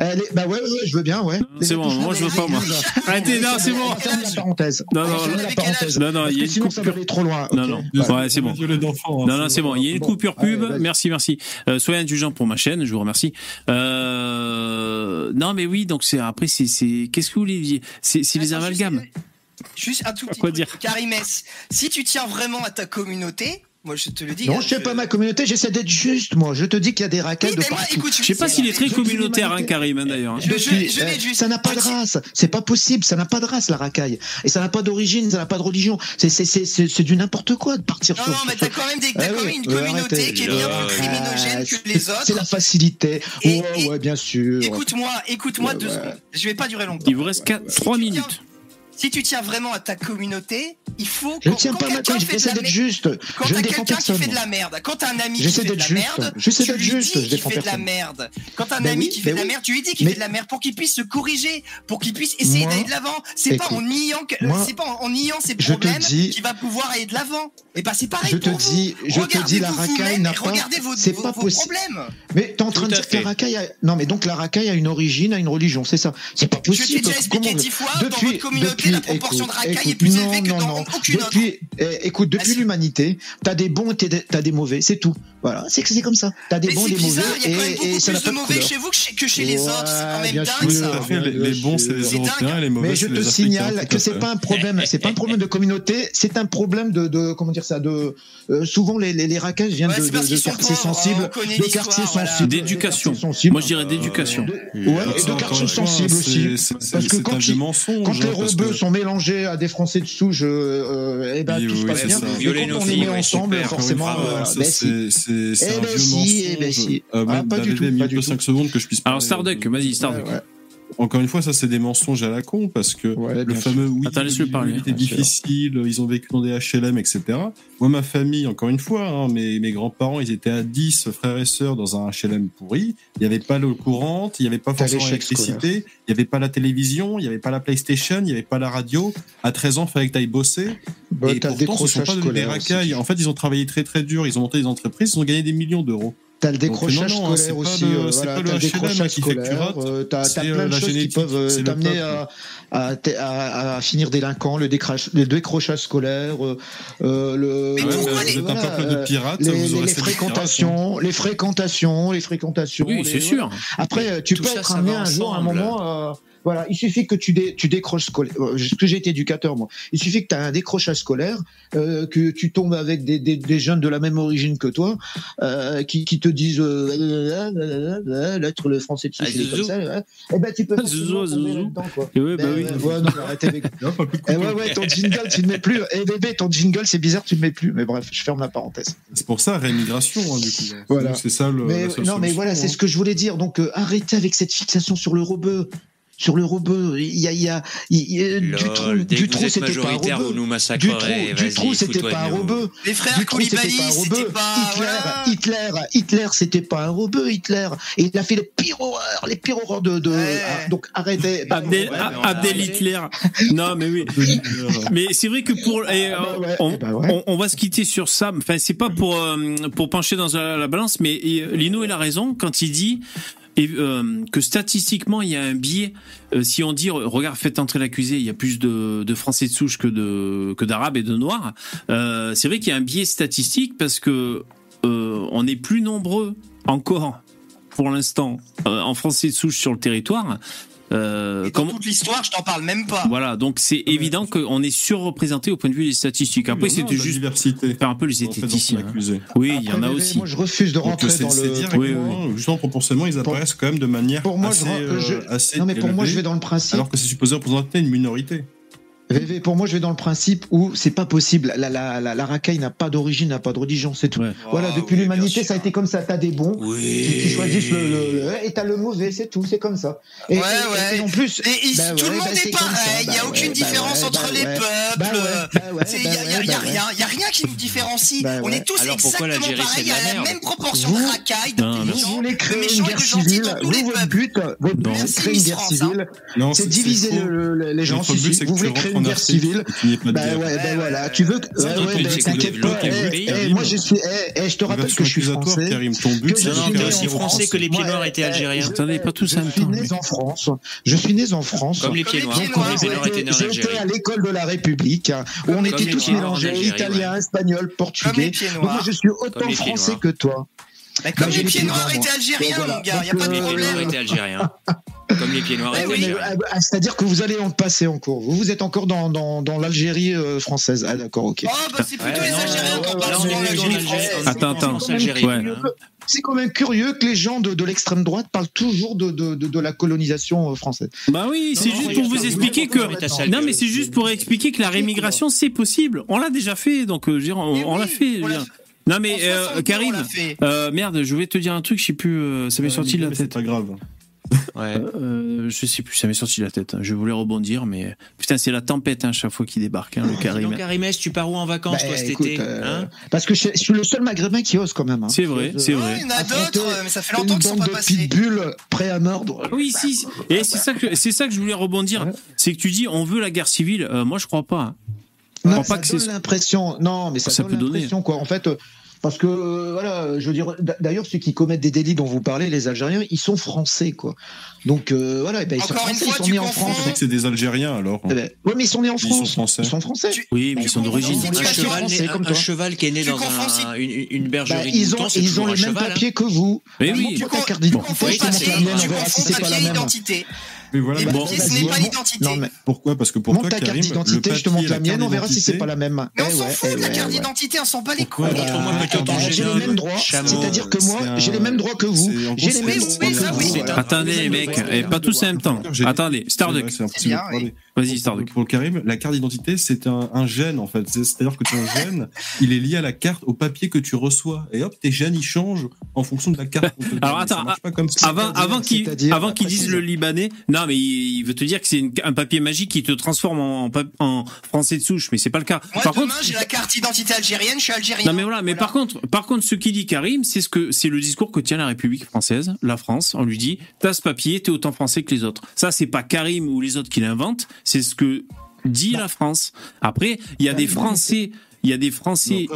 eh, les- bah ouais, ouais, ouais, je veux bien, ouais. C'est bon, moi, je veux pas, moi. <laughs> Arrêtez, non, c'est bon. La parenthèse. Non, non, non. la parenthèse. Non, il y a une ça va coupure. aller trop loin. Non, non. Ouais, c'est bon. Hein, Non, non, c'est bon. Il y a une coupure pub. merci, merci. Euh, soyez indulgents pour ma chaîne. Je vous remercie. Euh, non, mais oui. Donc c'est après, c'est, qu'est-ce que vous voulez dire? C'est, les amalgames. Juste, un tout petit Quoi truc. dire? Karimès, si tu tiens vraiment à ta communauté, moi je te le dis. Non, hein, je sais pas ma communauté, j'essaie d'être juste, moi. Je te dis qu'il y a des racailles Oui, de partout. écoute, Je sais pas s'il est très Je- communautaire, hein, je- Karim, hein, d'ailleurs. Je- je vais eh, juste- ça n'a pas de race, c'est pas possible, ça n'a pas de race la racaille, et ça n'a pas d'origine, ça n'a pas de religion, c'est c'est c'est c'est c'est du n'importe quoi de partir Non, sur. non, mais t'as quand même, des, Ah quand oui, même une ouais, communauté arrêtez. qui est bien plus criminogène que c'est- les C'est autres. la facilité. Et- ouais, et- ouais, bien sûr. Écoute-moi, écoute-moi deux secondes. Je vais pas durer longtemps. Il vous reste 4, Si 3 tu minutes. Si tu tiens vraiment à ta communauté, il faut Je ne quand- tiens quand pas ma quelqu'un tête, fait de j'essaie d'être juste. Quand t'as quelqu'un qui fait de la merde, quand t'as un ami qui J'essaie fait de d'être la juste. merde, J'essaie tu d'être lui juste, dis je qu'il défends fait de la personne. merde. Quand t'as un Ben ami qui fait ben de la merde, tu lui dis qu'il fait de la merde pour qu'il puisse se corriger, pour qu'il puisse essayer d'aller de l'avant. C'est pas en niant, c'est pas en, niant ses problèmes dis- qu'il va pouvoir aller de l'avant. Et ben c'est pareil Je te dis, je te Regardez dis, la racaille n'a pas. Regardez vos, C'est pas possible. problèmes. Mais t'es en train de dire que la racaille a... Non, mais donc la racaille a une origine, a une religion, c'est ça. C'est pas Je t'ai possible. déjà expliqué dix fois, dans votre communauté, la proportion de racailles est écoute, plus non, élevée que non, dans non. aucune autre. depuis, eh, écoute, depuis Ah, l'humanité, t'as des bons et t'as des mauvais, c'est tout. Voilà, c'est que c'est comme ça. T'as des Mais bons et des mauvais, bizarre, il y a quand même et, beaucoup et plus de mauvais couleur. chez vous que chez, que chez les autres. C'est quand même dingue ça. Les, les bons, c'est les. Européens, et les mauvais, Mais je te signale que c'est pas un problème, c'est pas un problème de communauté, c'est un problème de, de comment dire ça, de euh, souvent les, les, les racailles viennent Ouais, de, quartiers sensibles, de quartiers sensibles, D'éducation. Moi, je dirais d'éducation. Ouais, et de quartiers sensibles aussi. Parce que quand les hein, rebeux sont mélangés à des Français de souche, euh, eh ben Oui, tout se oui, passe c'est bien. Violer quand on les filles, met ouais, ensemble, super. forcément, Ben c'est- Eh un ben vieux si, mensonge. Euh, Ah, pas du tout, pas du de tout. 5 secondes que je puisse Alors, Starduck, de- vas-y, Starduck. Encore une fois, ça, c'est des mensonges à la con, parce que Ouais, le fameux oui, Attends, parler, était difficile, ils ont vécu dans des HLM, etc. Moi, ma famille, encore une fois, hein, mes, mes grands-parents, ils étaient à 10 frères et sœurs dans un HLM pourri. Il n'y avait pas l'eau courante, il n'y avait pas forcément l'électricité, il n'y avait pas la télévision, il n'y avait pas la PlayStation, il n'y avait pas la radio. À 13 ans, il fallait que tu ailles bosser. Bah, et pourtant, ce sont décrochage pas des racailles. aussi. En fait, ils ont travaillé très très dur, ils ont monté des entreprises, ils ont gagné des millions d'euros. T'as le Donc, décrochage non, non, c'est scolaire pas aussi. le- euh, c'est voilà, t'as le décrochage qui scolaire. euh, T'as plein de la choses qui génétique, peuvent euh, t'amener à, à, à- à finir délinquant, le, décrache- le décrochage scolaire, euh, euh, le. Mais pourquoi les- êtes un voilà, peuple de pirates, les, vous hein. fréquentations, les fréquentations, les fréquentations. Oui, c'est sûr. Après, tu Tout peux ça, être amené un jour, à un moment, à, Voilà, il suffit que tu, dé, tu décroches scolaire. euh, que j'ai été éducateur, moi. Il suffit que tu as un décrochage scolaire, euh, que tu tombes avec des, des, des jeunes de la même origine que toi, euh, qui, qui te disent euh, <laughs> euh, euh, euh, l'être le français de Ah, comme ça. ouais. Eh ben, tu peux Zouzou, zouzou. Et ouais, bah Ben, oui. ouais, non, arrêtez avec. <laughs> Eh ouais, ouais, ton jingle, tu ne mets plus. Eh bébé, ton jingle, c'est bizarre, tu ne mets plus. Mais bref, je ferme la parenthèse. C'est pour ça, rémigration, hein, du coup. Voilà. C'est ça le. Mais la seule non, mais voilà, c'est hein. ce que je voulais dire. Donc, euh, arrêtez avec cette fixation sur le rebeu. Sur le rebeu, il y a, il y a, il y a- du trou, du trou, c'était pas un rebeu. nous Du trou, massacrerez. du trou, c'était pas un rebeu. Les frères Du trou, c'était Koulibaly, pas un c'était rebeu. pas. Hitler, voilà. Hitler, Hitler, c'était pas un rebeu, Hitler. Et il a fait les pires horreurs, les pires horreurs de. de... Ouais. Ah, donc arrêtez. Abdel, Ouais, mais on Abdel Hitler. Non, mais oui. <laughs> Mais c'est vrai que pour. et, euh, Ah bah ouais, on, bah ouais. on- on va se quitter sur ça. Enfin, c'est pas pour, euh, pour pencher dans la, la balance, mais euh, Lino, il a raison quand il dit. Et, euh, que statistiquement il y a un biais. Euh, si on dit regarde faites entrer l'accusé, il y a plus de, Français de souche que de d'Arabes et de Noirs. Euh, c'est vrai qu'il y a un biais statistique parce que on est plus nombreux encore pour l'instant en Français de souche sur le territoire. Euh, Et dans comme- toute l'histoire, je t'en parle même pas. voilà, donc c'est évident qu'on est surreprésenté au point de vue des statistiques. Après, c'était juste diversité. faire un peu les son accusé. Oui, il y en a aussi. Moi, je refuse de rentrer c'est dans le. directement, justement proportionnellement, ils Pour- apparaissent quand même de manière Pour moi, je- assez, je- euh, assez Non, mais pour moi, je vais dans le principe. alors que c'est supposé représenter une minorité. VV, pour moi, je vais dans le principe où c'est pas possible. La, la, la, la racaille n'a pas d'origine, n'a pas de religion, c'est tout. Ouais. Voilà, Ah, depuis oui, l'humanité, ça a été comme ça. T'as des bons qui, qui Oui. choisissent le, le, le- et t'as le mauvais, c'est tout, c'est comme ça. Et, Ouais, et- et ouais. en plus, Et Bah tout ouais, le monde bah est pareil, il n'y a aucune ouais, bah différence ouais, entre bah les ouais. peuples. ouais, ouais, Il n'y a, ouais, rien, ouais. y a rien qui nous différencie. Bah On ouais. est tous Alors exactement pareils, de la à la même proportion de d'intelligents, Vous voulez de méchants et de gentils dans tous Vous, les votre but, votre but, c'est de créer une guerre hein. civile. C'est diviser les gens. Vous voulez créer une guerre civile. n'y Bah ouais, ben voilà. Tu veux que. Eh, eh, moi, je suis. eh, je te rappelle que je suis français. Que je suis français que les pieds noirs étaient algériens. Attendez, pas tous en Je suis né en France. Je suis né en France. Comme les pieds noirs, J'étais à l'école de la République, hein, où on était tous mélangés, italiens, espagnols, portugais. Donc moi, je suis autant français que toi. Bah, Comme les pieds noirs étaient algériens, mon gars, y a Donc, pas de Comme les pieds noirs problème. Comme les pieds noirs Eh oui. Ah, ah, C'est-à-dire que vous allez en passer en cours. Vous, vous êtes encore dans, dans, dans l'Algérie euh, française. Ah d'accord, ok. Oh, bah c'est plutôt Ouais, les Algériens ouais, qui ouais, parlent là, on souvent est l'Algérie dans l'Algérie. française. Attends, attends. France, Algérie, Ouais. C'est quand même curieux que les gens de, de l'extrême droite parlent toujours de, de, de, de la colonisation euh, française. Bah oui, c'est juste pour vous expliquer que. Non, mais c'est juste pour expliquer que la rémigration, c'est possible. On l'a déjà fait, donc euh, on, l'a fait. Non, mais En euh, 62, on Karim, euh, merde, je vais te dire un truc, je sais plus, euh, ça m'est sorti de la Mais C'est tête. pas grave. Ouais. Euh, je sais plus, ça m'est sorti de la tête. Je voulais rebondir, mais putain, c'est la tempête hein, chaque fois qu'il débarque, hein, le Karim. Donc, Karimès, tu pars où en vacances, Bah, toi, cet écoute, été euh, hein? parce que je, je suis le seul maghrébin qui ose quand même. hein. C'est vrai, Je- c'est Ouais, vrai. Il y en a d'autres, mais ça fait longtemps qu'ils sont bande pas de passés. pitbulls prêts à mordre. Ah Oui, si. si. Et c'est ça que c'est ça que je voulais rebondir. Ouais. C'est que tu dis on veut la guerre civile. Euh, moi, je crois pas. Non, crois ça pas que donne c'est- l'impression. Non, mais ça, Ça donne peut donner. l'impression quoi. En fait, euh, parce que euh, voilà, je veux dire. D'ailleurs, ceux qui commettent des délits dont vous parlez, les Algériens, ils sont français quoi. Donc euh, voilà, eh ben, ils sont Encore une français, fois, ils sont tu nés en confonds- France. Je sais que c'est des Algériens alors. Eh ben, ouais, mais ils sont nés en Ils sont France. français. Ils sont français. Tu- Oui, mais ils sont d'origine. Un confonds- cheval, français, né- comme un cheval qui est né Tu dans confonds un- aussi- une, une Bah, bergerie ils ont, ils ont un les mêmes hein. papiers que vous. Mais Bah, oui. Tu ta con- carte d'identité, confonds je te montre papier, la mienne, tu si confonds identité. Mais voilà, ce n'est pas l'identité. Non, mais pourquoi Parce que pour montre toi, ta carte d'identité, je te montre la mienne, on verra si c'est pas la même. Mais on Eh s'en fout eh de la ouais, carte ouais. d'identité, on s'en bat les couilles. J'ai les mêmes droits, c'est-à-dire que moi, j'ai les mêmes droits que vous. J'ai les mêmes droits Attendez, mec, et pas tous en même temps. Attendez, Starduck. Vas-y, Starduck. Pour le Karim, la carte d'identité, c'est un, gène, en fait. C'est- C'est-à-dire que ton gène, <laughs> il est lié à la carte, au papier que tu reçois. Et hop, tes gènes, ils changent en fonction de la carte. Alors, attends, avant qu'ils disent le libanais, non mais il, il veut te dire que c'est un papier magique qui te transforme en, en, pap- en français de souche, mais c'est pas le cas. Moi, par demain, contre, j'ai la carte d'identité algérienne, je suis algérien. non mais voilà, mais par contre, par contre, ce qu'il dit Karim, c'est ce que c'est le discours que tient la République française, la France. On lui dit, t'as ce papier, t'es autant français que les autres. Ça, c'est pas Karim ou les autres qui l'inventent, c'est ce que dit la France. Après, il y a des Français il y a des Français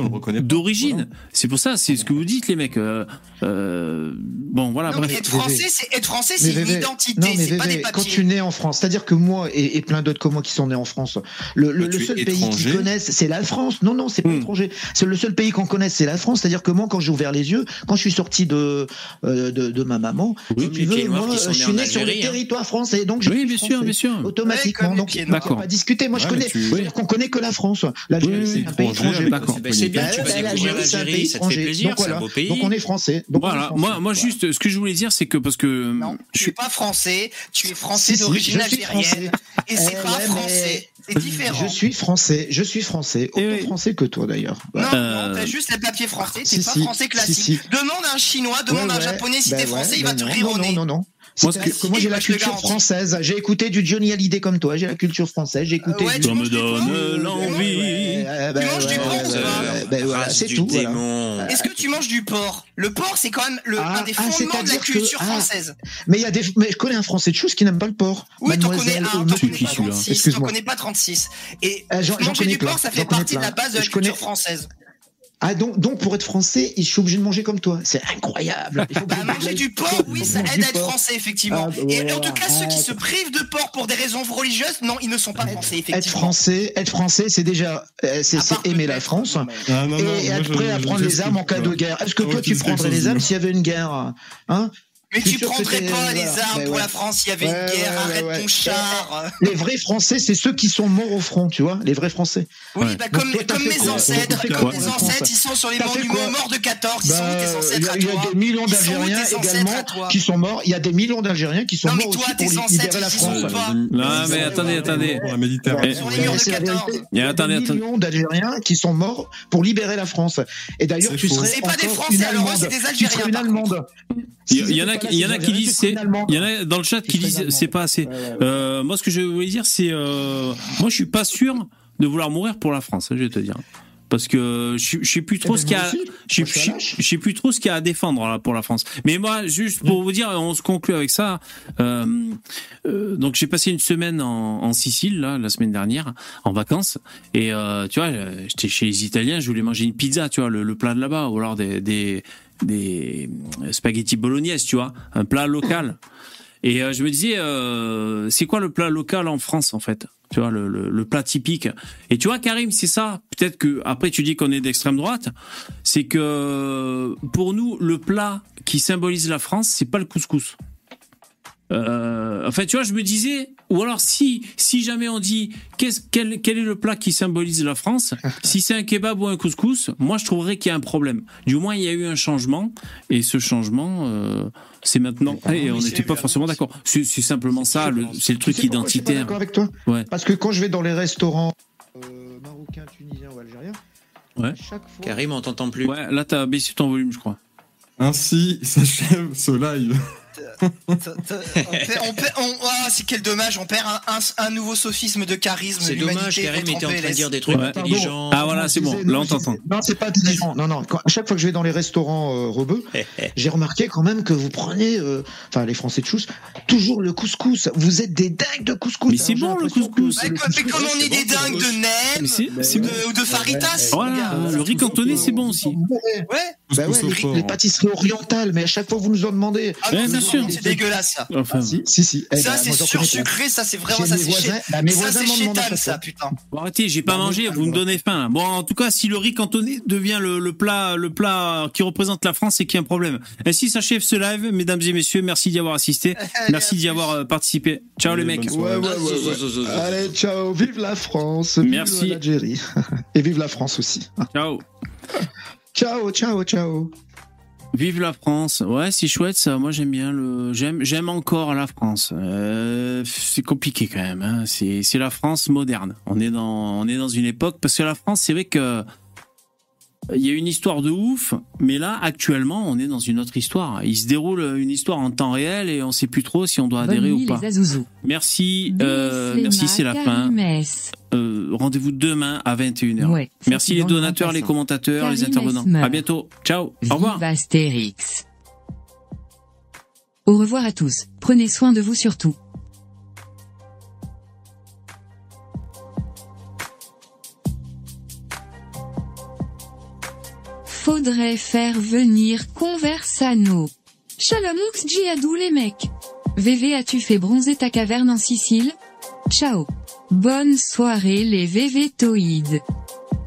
d'origine. Voilà. C'est pour ça, c'est ce que vous dites, les mecs. Euh, euh, bon, voilà, Non, bref. être français, c'est être français, c'est Mais une identité, non, mais c'est pas des quand papiers. tu nais en France, c'est-à-dire que moi et, et plein d'autres comme moi qui sont nés en France, le, seul pays qu'ils connaissent, c'est la France. Non, non, c'est pas Hmm. étranger. C'est le seul pays qu'on connaisse, c'est la France. C'est-à-dire que moi, quand j'ai ouvert les yeux, quand je suis sorti de euh, de, de ma maman, Oui, si tu veux, moi, je suis né sur le hein. territoire français, donc je Oui, suis bien sûr, bien sûr. Automatiquement, donc pas discuter. Moi, je connais. c'est-à-dire qu'on connaît que la France. L'Algérie, c'est un pays c'est bien, Bah, tu vas bah, découvrir l'Algérie, un ça te fait plaisir, Donc c'est un beau pays. Donc on est français. Donc on est Voilà, français. moi, juste, ce que je voulais dire, c'est que parce que Non, je tu suis es pas français, tu es français d'origine algérienne. Et c'est Eh pas mais- français, c'est différent. Je suis français, je suis français, autant Eh oui. français que toi d'ailleurs. Non, Euh, non, t'as juste les papiers français, t'es si, pas si, français classique. si, si. Demande à un chinois, demande à un japonais si ben t'es ouais, français, il ben va te non, rire au non, nez. non, non, non. Moi, que que- moi j'ai la culture française, j'ai écouté du Johnny Hallyday comme toi, j'ai la culture française, j'ai écouté ouais, du... Ça tu me manges du donne porc l'envie. Ouais, Tu manges du porc ou pas ben c'est tout. Est-ce que tu manges du porc? Le porc, c'est quand même le, Ah, un des ah, fondements de la culture ah, française. Mais il y a des, mais je connais un Français de chose qui n'aime pas le porc. Oui, t'en connais un, t'en connais pas celui-là? 36, t'en Excuse-moi. connais pas 36. Et manger du porc, ça fait partie de la base de la culture française. Ah donc, donc pour être français, je suis obligé de manger comme toi. C'est incroyable. Il faut Bah, manger du porc, oui, ça aide à être porc. français, effectivement. Ah, Et voilà, en tout cas, ceux qui se privent de porc pour des raisons religieuses, non, ils ne sont pas français, effectivement. Être français, être français, c'est déjà, euh, c'est aimer la France. non, non, et moi, être prêt à prendre les armes en cas de guerre. Est-ce que toi tu prendrais les armes s'il y avait une guerre hein? Mais tu prendrais pas les armes pour ouais. la France s'il y avait Ouais, une guerre, ouais, arrête ouais, ton char. Les vrais Français, c'est ceux qui sont morts au front, tu vois, les vrais Français. Oui, Ouais. bah, comme, toi, mes quoi ancêtres, comme mes ancêtres, ils sont sur les monuments morts de 14, ils sont où Bah, tes Il ancêtres a- à il y a toi des millions d'Algériens également toi qui sont morts. Il y a des millions d'Algériens qui sont Non, mais morts toi, aussi tes pour ancêtres, libérer la ils sont France. Non, mais attendez, attendez. Pour la Méditerranée. Sur les murs de c'est la 14. vérité. Il y a- Il y a attendez, des millions d'Algériens qui sont morts pour libérer la France. Et d'ailleurs, tu serais C'est pas des Français, alors, c'est des Algériens. Il y, il en a, il y en a qui disent c'est, il y en a dans le chat qui disent c'est pas assez. Euh, moi, ce que je voulais dire, c'est, euh, moi, je suis pas sûr de vouloir mourir pour la France. hein, je vais te dire, parce que je, je sais plus trop Eh ben, ce qu'il y a. Je je je- sais plus trop ce qu'il y a à défendre là, pour la France. Mais moi, juste pour vous dire, on se conclut avec ça. Euh, euh, donc j'ai passé une semaine en, en Sicile là, la semaine dernière, en vacances. Et euh, tu vois, j'étais chez les Italiens, je voulais manger une pizza, tu vois, le, le plat de là-bas, ou alors des, des, des spaghettis bolognaise, tu vois, un plat local. Et euh, je me disais, euh, c'est quoi le plat local en France en fait? Tu vois, le, le, le plat typique. Et tu vois, Karim, c'est ça. Peut-être que après tu dis qu'on est d'extrême droite, c'est que pour nous, le plat qui symbolise la France, c'est pas le couscous. Euh, enfin, tu vois, je me disais, ou alors si si jamais on dit quel, quel est le plat qui symbolise la France, <laughs> si c'est un kebab ou un couscous, moi je trouverais qu'il y a un problème. Du moins, il y a eu un changement, et ce changement, euh, c'est maintenant. Et on n'était pas forcément d'accord. C'est simplement ça, c'est le truc Tu sais pourquoi je suis pas identitaire. d'accord avec toi Ouais. Parce que quand je vais dans les restaurants euh, marocains, tunisiens ou algériens, Ouais. à chaque fois. Karim, on t'entend plus. Ouais, là t'as baissé ton volume, je crois. Ainsi s'achève ce live. On perd- on perd- on- ah, c'est quel dommage, on perd un, un- un nouveau sophisme de charisme. C'est dommage, Karim était en train de dire des trucs Ouais. intelligents. Ah voilà, c'est bon. Là non, on t'entend. Non, c'est pas intelligent. Non, non. Quand- à chaque fois que je vais dans les restaurants euh, rebeux, <laughs> j'ai remarqué quand même que vous prenez, euh, enfin les Français de chousse, toujours le couscous. Vous êtes des dingues de couscous. Mais c'est bon, le couscous. Mais comme on est des dingues de Mais Nem c'est- c'est ou de, Faritas. Voilà, le riz cantonné, c'est bon aussi. Ouais, bah les, pâtisseries orientales, mais à chaque fois vous nous en demandez. Ah sûr. C'est dégueulasse ça. Enfin, Si, si, si. Eh Ça ben, c'est sursucré, ça c'est vraiment ça c'est bah, mes ça putain. Bon, arrêtez, j'ai pas Bah, mangé, vous me donnez faim. Bon, en tout cas, si le riz cantonné devient le, le plat, le plat qui représente la France, c'est qu'il y a un problème. Ainsi s'achève ce live, mesdames et messieurs. Merci d'y avoir assisté. <laughs> Merci d'y avoir euh, participé. Ciao les mecs. Ouais, Ah. Allez, ciao, vive la France, vive Merci. l'Algérie <laughs> et vive la France aussi. Ciao. <laughs> Ciao, ciao, ciao. Vive la France. Ouais, c'est chouette ça. Moi, j'aime bien le. J'aime, j'aime encore la France. Euh, c'est compliqué quand même. Hein. C'est, c'est la France moderne. On est dans, on est dans une époque parce que la France, c'est vrai que il y a une histoire de ouf, mais là, actuellement, on est dans une autre histoire. Il se déroule une histoire en temps réel et on sait plus trop si on doit Bonne adhérer nuit ou pas. les. Merci, euh, merci, c'est la fin. Euh, rendez-vous demain à 21h. Ouais, Merci les donateurs, les commentateurs, les intervenants. Esmer. À bientôt. Ciao. Au revoir. Astérix. Au revoir à tous. Prenez soin de vous surtout. Faudrait faire venir Conversano. Shalom Jiadou les mecs. VV as-tu fait bronzer ta caverne en Sicile? Ciao. Bonne soirée les VVtoïdes.